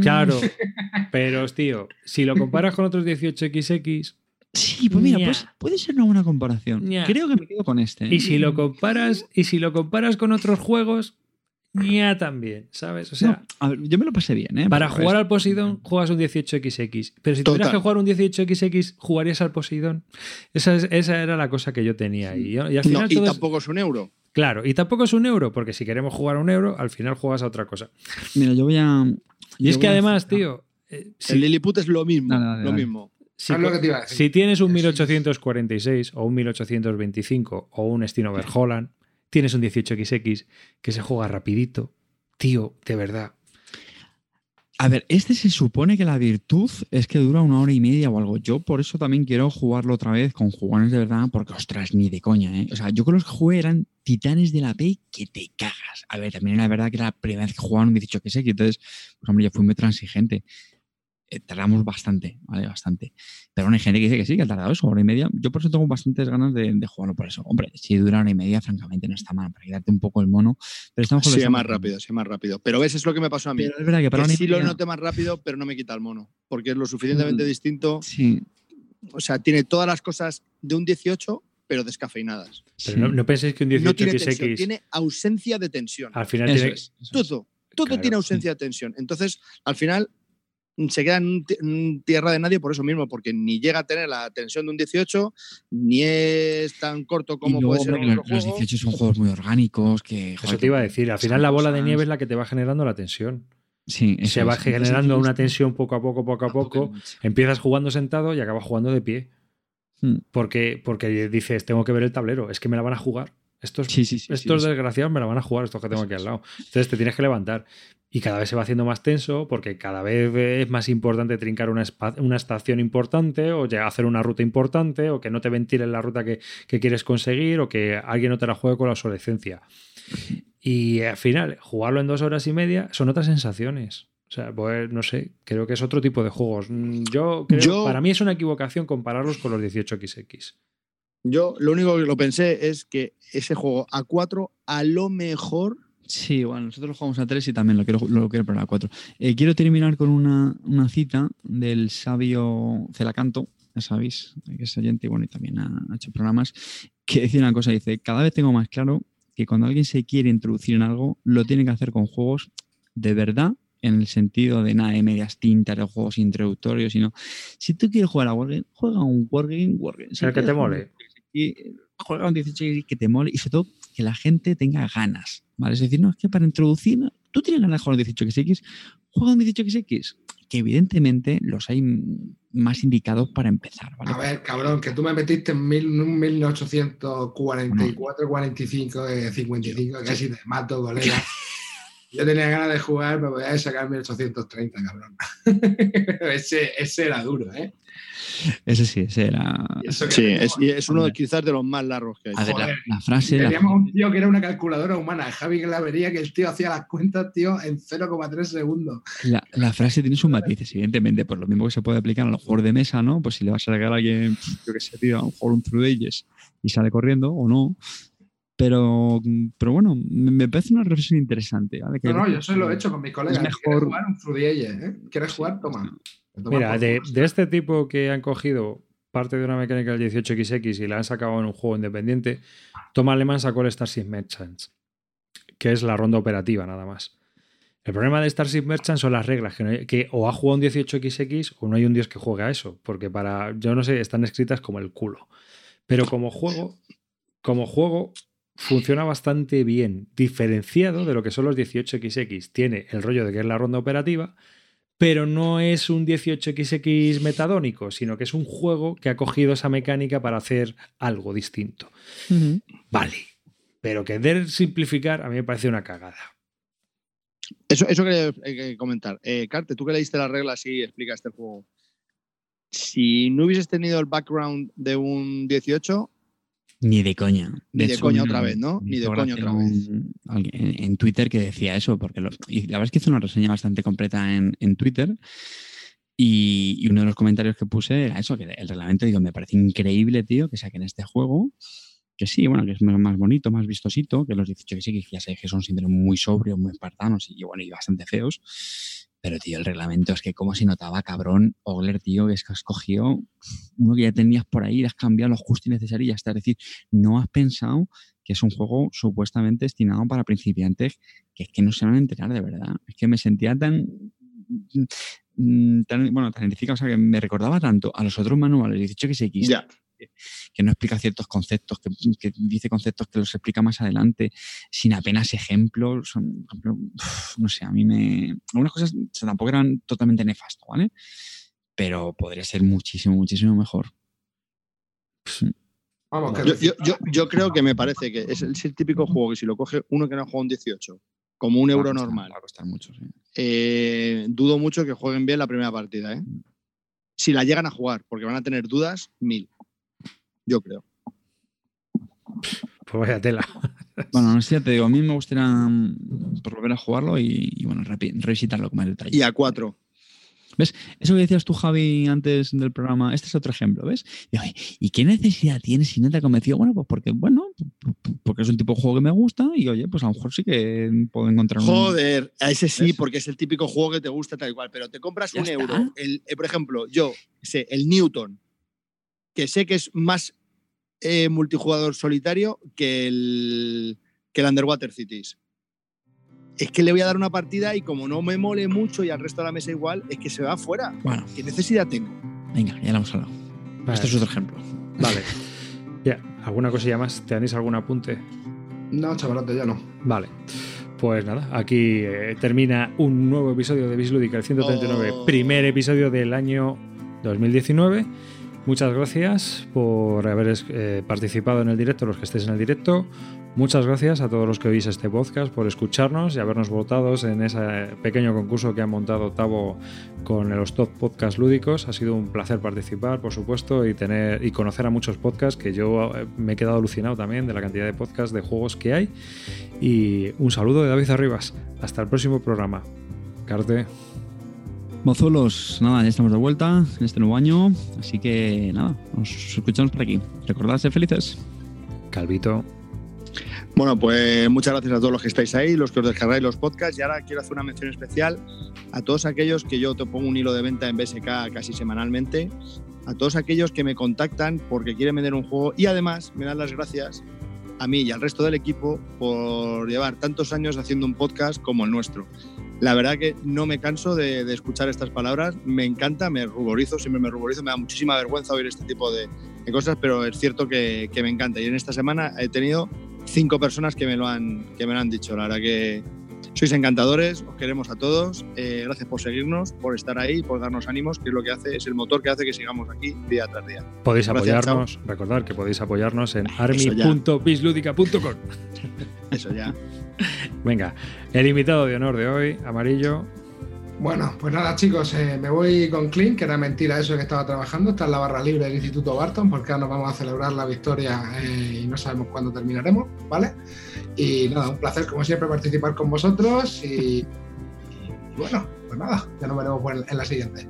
Claro, pero tío, si lo comparas con otros 18XX. Sí, pues mira, pues puede ser una buena comparación. Ña. Creo que me quedo con este. ¿eh? Y si lo comparas, y si lo comparas con otros juegos, ya también, ¿sabes? O sea, no, ver, yo me lo pasé bien, ¿eh? Para jugar al Poseidón juegas un 18XX, pero si tuvieras que jugar un 18XX, jugarías al Poseidón. Esa, es, esa era la cosa que yo tenía. Y, yo, y al final no, y tampoco es... es un euro. Claro, y tampoco es un euro, porque si queremos jugar a un euro, al final juegas a otra cosa. Mira, yo voy a. Y es que además, tío. Eh, si, el Lilliput es lo mismo. Dale, dale, lo mismo. Si, si, tienes un 1846 o un 1825 o un Stinover Holland, tienes un 18XX que se juega rapidito. Tío, de verdad. A ver, este se supone que la virtud es que dura una hora y media o algo. Yo por eso también quiero jugarlo otra vez con jugones de verdad, porque ostras, ni de coña, ¿eh? O sea, yo con los que jugué eran titanes de la P que te cagas. A ver, también era verdad que era la primera vez que jugaba un 18 que sé, que entonces, pues hombre, ya fui muy transigente. Eh, tardamos bastante, ¿vale? Bastante. Pero bueno, hay gente que dice que sí, que ha tardado eso, hora y media. Yo por eso tengo bastantes ganas de, de jugarlo por eso. Hombre, si dura hora y media, francamente no está mal, para quitarte un poco el mono. Pero estamos sí, más rápido, sí, más rápido. Pero ves, es lo que me pasó a mí. Pero es verdad que para que sí lo noté más rápido, pero no me quita el mono. Porque es lo suficientemente mm, distinto. Sí. O sea, tiene todas las cosas de un 18, pero descafeinadas. Pero no, no, penséis que un 18 no tiene, tensión, tiene ausencia de tensión. Al final eso tiene... es, eso todo, todo claro, tiene ausencia de tensión. Entonces, al final se queda en tierra de nadie por eso mismo, porque ni llega a tener la tensión de un 18, ni es tan corto como luego, puede ser los, otro los 18 son juegos muy orgánicos. Que, eso te iba a decir, al final la bola de nieve es la que te va generando la tensión. Sí, se va es, generando una tensión poco a poco, poco a poco. Empiezas jugando sentado y acabas jugando de pie. Hmm. Porque, porque dices, tengo que ver el tablero, es que me la van a jugar. Estos, sí, sí, sí, estos desgraciados me la van a jugar, estos que tengo aquí al lado. Entonces te tienes que levantar. Y cada vez se va haciendo más tenso porque cada vez es más importante trincar una, una estación importante o hacer una ruta importante o que no te ventilen la ruta que, que, quieres conseguir o que alguien no te la juegue con la obsolescencia. Y al final, jugarlo en dos horas y media son otras sensaciones. O sea, pues no sé, creo que es otro tipo de juegos. Yo creo, Yo... para mí es una equivocación compararlos con los 18XX. Yo lo único que lo pensé es que ese juego a 4 a lo mejor Sí, bueno, nosotros lo jugamos a 3 y también lo quiero, lo quiero poner a 4. Eh, quiero terminar con una, una, cita del sabio Celacanto, ya sabéis, que es oyente y bueno, y también ha, ha, hecho programas, que decía una cosa, dice, cada vez tengo más claro que cuando alguien se quiere introducir en algo, lo tiene que hacer con juegos de verdad, en el sentido de nada de medias tintas, de juegos introductorios, sino si tú quieres jugar a Wargame, juega un Wargame, Wargame. Si que te mole. Y juega un 18 que te mole y sobre todo que la gente tenga ganas. ¿vale? Es decir, no, es que para introducir, tú tienes ganas de jugar un 18XX, juega un 18XX, que evidentemente los hay más indicados para empezar. ¿vale? A ver, cabrón, que tú me metiste en mil, 1844, bueno. 45, eh, 55, casi te mato, colega. Yo tenía ganas de jugar, me voy a sacar 1830, cabrón. ese, ese era duro, ¿eh? Ese sí, ese era. Sí, es, es uno de, quizás de los más largos que hay. A ver, la, la frase. Teníamos la- un tío que era una calculadora humana, Javi Glavería, que el tío hacía las cuentas, tío, en 0,3 segundos. La, la frase tiene sus matices, evidentemente, por lo mismo que se puede aplicar a los juegos de mesa, ¿no? Pues si le vas a regalar a alguien, yo que sé, tío, a un juego un True Ages y sale corriendo o no. Pero, pero bueno, me, me parece una reflexión interesante. ¿vale? Que No, no, yo eso lo he hecho con mis colegas. Es ¿Quieres mejor- jugar un Frudielle? ¿eh? ¿Quieres jugar? Toma. Mira, de, de este tipo que han cogido parte de una mecánica del 18XX y la han sacado en un juego independiente, Tom Alemán sacó el Starship Merchants, que es la ronda operativa nada más. El problema de Starship Merchants son las reglas, que, no hay- que o ha jugado un 18XX o no hay un dios que juegue a eso, porque para, yo no sé, están escritas como el culo. Pero como juego, como juego, funciona bastante bien, diferenciado de lo que son los 18XX. Tiene el rollo de que es la ronda operativa, pero no es un 18XX metadónico, sino que es un juego que ha cogido esa mecánica para hacer algo distinto. Vale, pero querer simplificar a mí me parece una cagada. Eso, eso quería eh, comentar. Eh, Carte, tú que leíste las reglas y explicaste el juego. Si no hubieses tenido el background de un 18, Ni de coña. Ni de coña otra vez, ¿no? Ni de coña otra vez. un- en, en Twitter que decía eso, porque lo- y la verdad es que hizo una reseña bastante completa en, en Twitter. Y, y uno de los comentarios que puse era eso, que el reglamento, digo, me parece increíble, tío, que saquen este juego. Que sí, bueno, que es más bonito, más vistosito, que los 18 que sí, que ya sé que son siempre muy sobrios, muy espartanos y bueno, y bastante feos. Pero, tío, el reglamento es que como se notaba, cabrón, Ogler, tío, es que has cogido uno que ya tenías por ahí, has cambiado lo justo y necesario y ya está. Es decir, no has pensado que es un juego supuestamente destinado para principiantes que es que no se van a enterar de verdad. Es que me sentía tan, mm, tan bueno, tan identificado, o sea, que me recordaba tanto a los otros manuales 18 que no explica ciertos conceptos, que, que dice conceptos que los explica más adelante sin apenas ejemplos. Son, por ejemplo, uf, no sé, a mí me... Algunas cosas o sea, tampoco eran totalmente nefastas, ¿vale? Pero podría ser muchísimo, muchísimo mejor. Vamos, que Yo, yo- yo- yo creo que me parece que es el, es el típico juego que si lo coge uno que no ha jugado un 18, como un euro costar- normal, Va a costar mucho, sí. eh, dudo mucho que jueguen bien la primera partida. ¿eh? Si la llegan a jugar, porque van a tener dudas, mil. Yo creo. Pues vaya tela. Bueno, no sé, ya te digo, a mí me gustaría mm, volver a jugarlo y, y, bueno, revisitarlo con más detalle. Y a cuatro. Eso que decías tú, Javi, antes del programa, este es otro ejemplo, ¿ves? Y, oye, ¿y qué necesidad tienes si no te ha convencido? Bueno, pues porque, bueno, porque es un tipo de juego que me gusta y, oye, pues a lo mejor sí que puedo encontrar un... Joder, a ese sí, ¿Ves? porque es el típico juego que te gusta tal y cual, pero te compras Ya un está. euro. El, eh, por ejemplo, yo sé, el Newton, que sé que es más eh, multijugador solitario que el, que el Underwater Cities. Es que le voy a dar una partida y como no me mole mucho y al resto de la mesa igual, es que se va fuera. Bueno, ¿Qué necesidad tengo? venga, ya lo hemos hablado. Vale. Este es otro ejemplo. Vale. Ya, ¿alguna cosilla más? ¿Tenéis algún apunte? No, chavalote, ya no. Vale. Pues nada, aquí eh, termina un nuevo episodio de Bislúdica, el 139, Oh. primer episodio del año 2019. Muchas gracias por haber eh, participado en el directo, los que estéis en el directo. Muchas gracias a todos los que oís este podcast por escucharnos y habernos votado en ese pequeño concurso que ha montado Tavo con los top podcasts lúdicos. Ha sido un placer participar, por supuesto, y tener y conocer a muchos podcasts que yo eh, me he quedado alucinado también de la cantidad de podcasts de juegos que hay. Y un saludo de David Arribas. Hasta el próximo programa. Carte. Mozuelos, nada, ya estamos de vuelta en este nuevo año, así que nada, nos escuchamos por aquí. Recordad ser felices. Calvito. Bueno, pues muchas gracias a todos los que estáis ahí, los que os descargáis los podcasts. Y ahora quiero hacer una mención especial a todos aquellos que yo te pongo un hilo de venta en BSK casi semanalmente, a todos aquellos que me contactan porque quieren vender un juego y además me dan las gracias a mí y al resto del equipo por llevar tantos años haciendo un podcast como el nuestro. La verdad que no me canso de, de escuchar estas palabras, me encanta, me ruborizo, siempre me ruborizo, me da muchísima vergüenza oír este tipo de, de cosas, pero es cierto que, que me encanta. Y en esta semana he tenido cinco personas que me lo han, que me lo han dicho. La verdad que sois encantadores, os queremos a todos. Eh, gracias por seguirnos, por estar ahí, por darnos ánimos, que es lo que hace, es el motor que hace que sigamos aquí día tras día. Podéis Gracias, apoyarnos, recordad que podéis apoyarnos en army.bisludica.com. Eso ya. Venga, el invitado de honor de hoy, Amarillo. Bueno, pues nada, chicos, eh, me voy con Clint, que era mentira eso que estaba trabajando. Está en la barra libre del Instituto Barton, porque ahora nos vamos a celebrar la victoria eh, y no sabemos cuándo terminaremos, ¿vale? Y nada, un placer, como siempre, participar con vosotros. Y, y bueno, pues nada, ya nos veremos en la siguiente.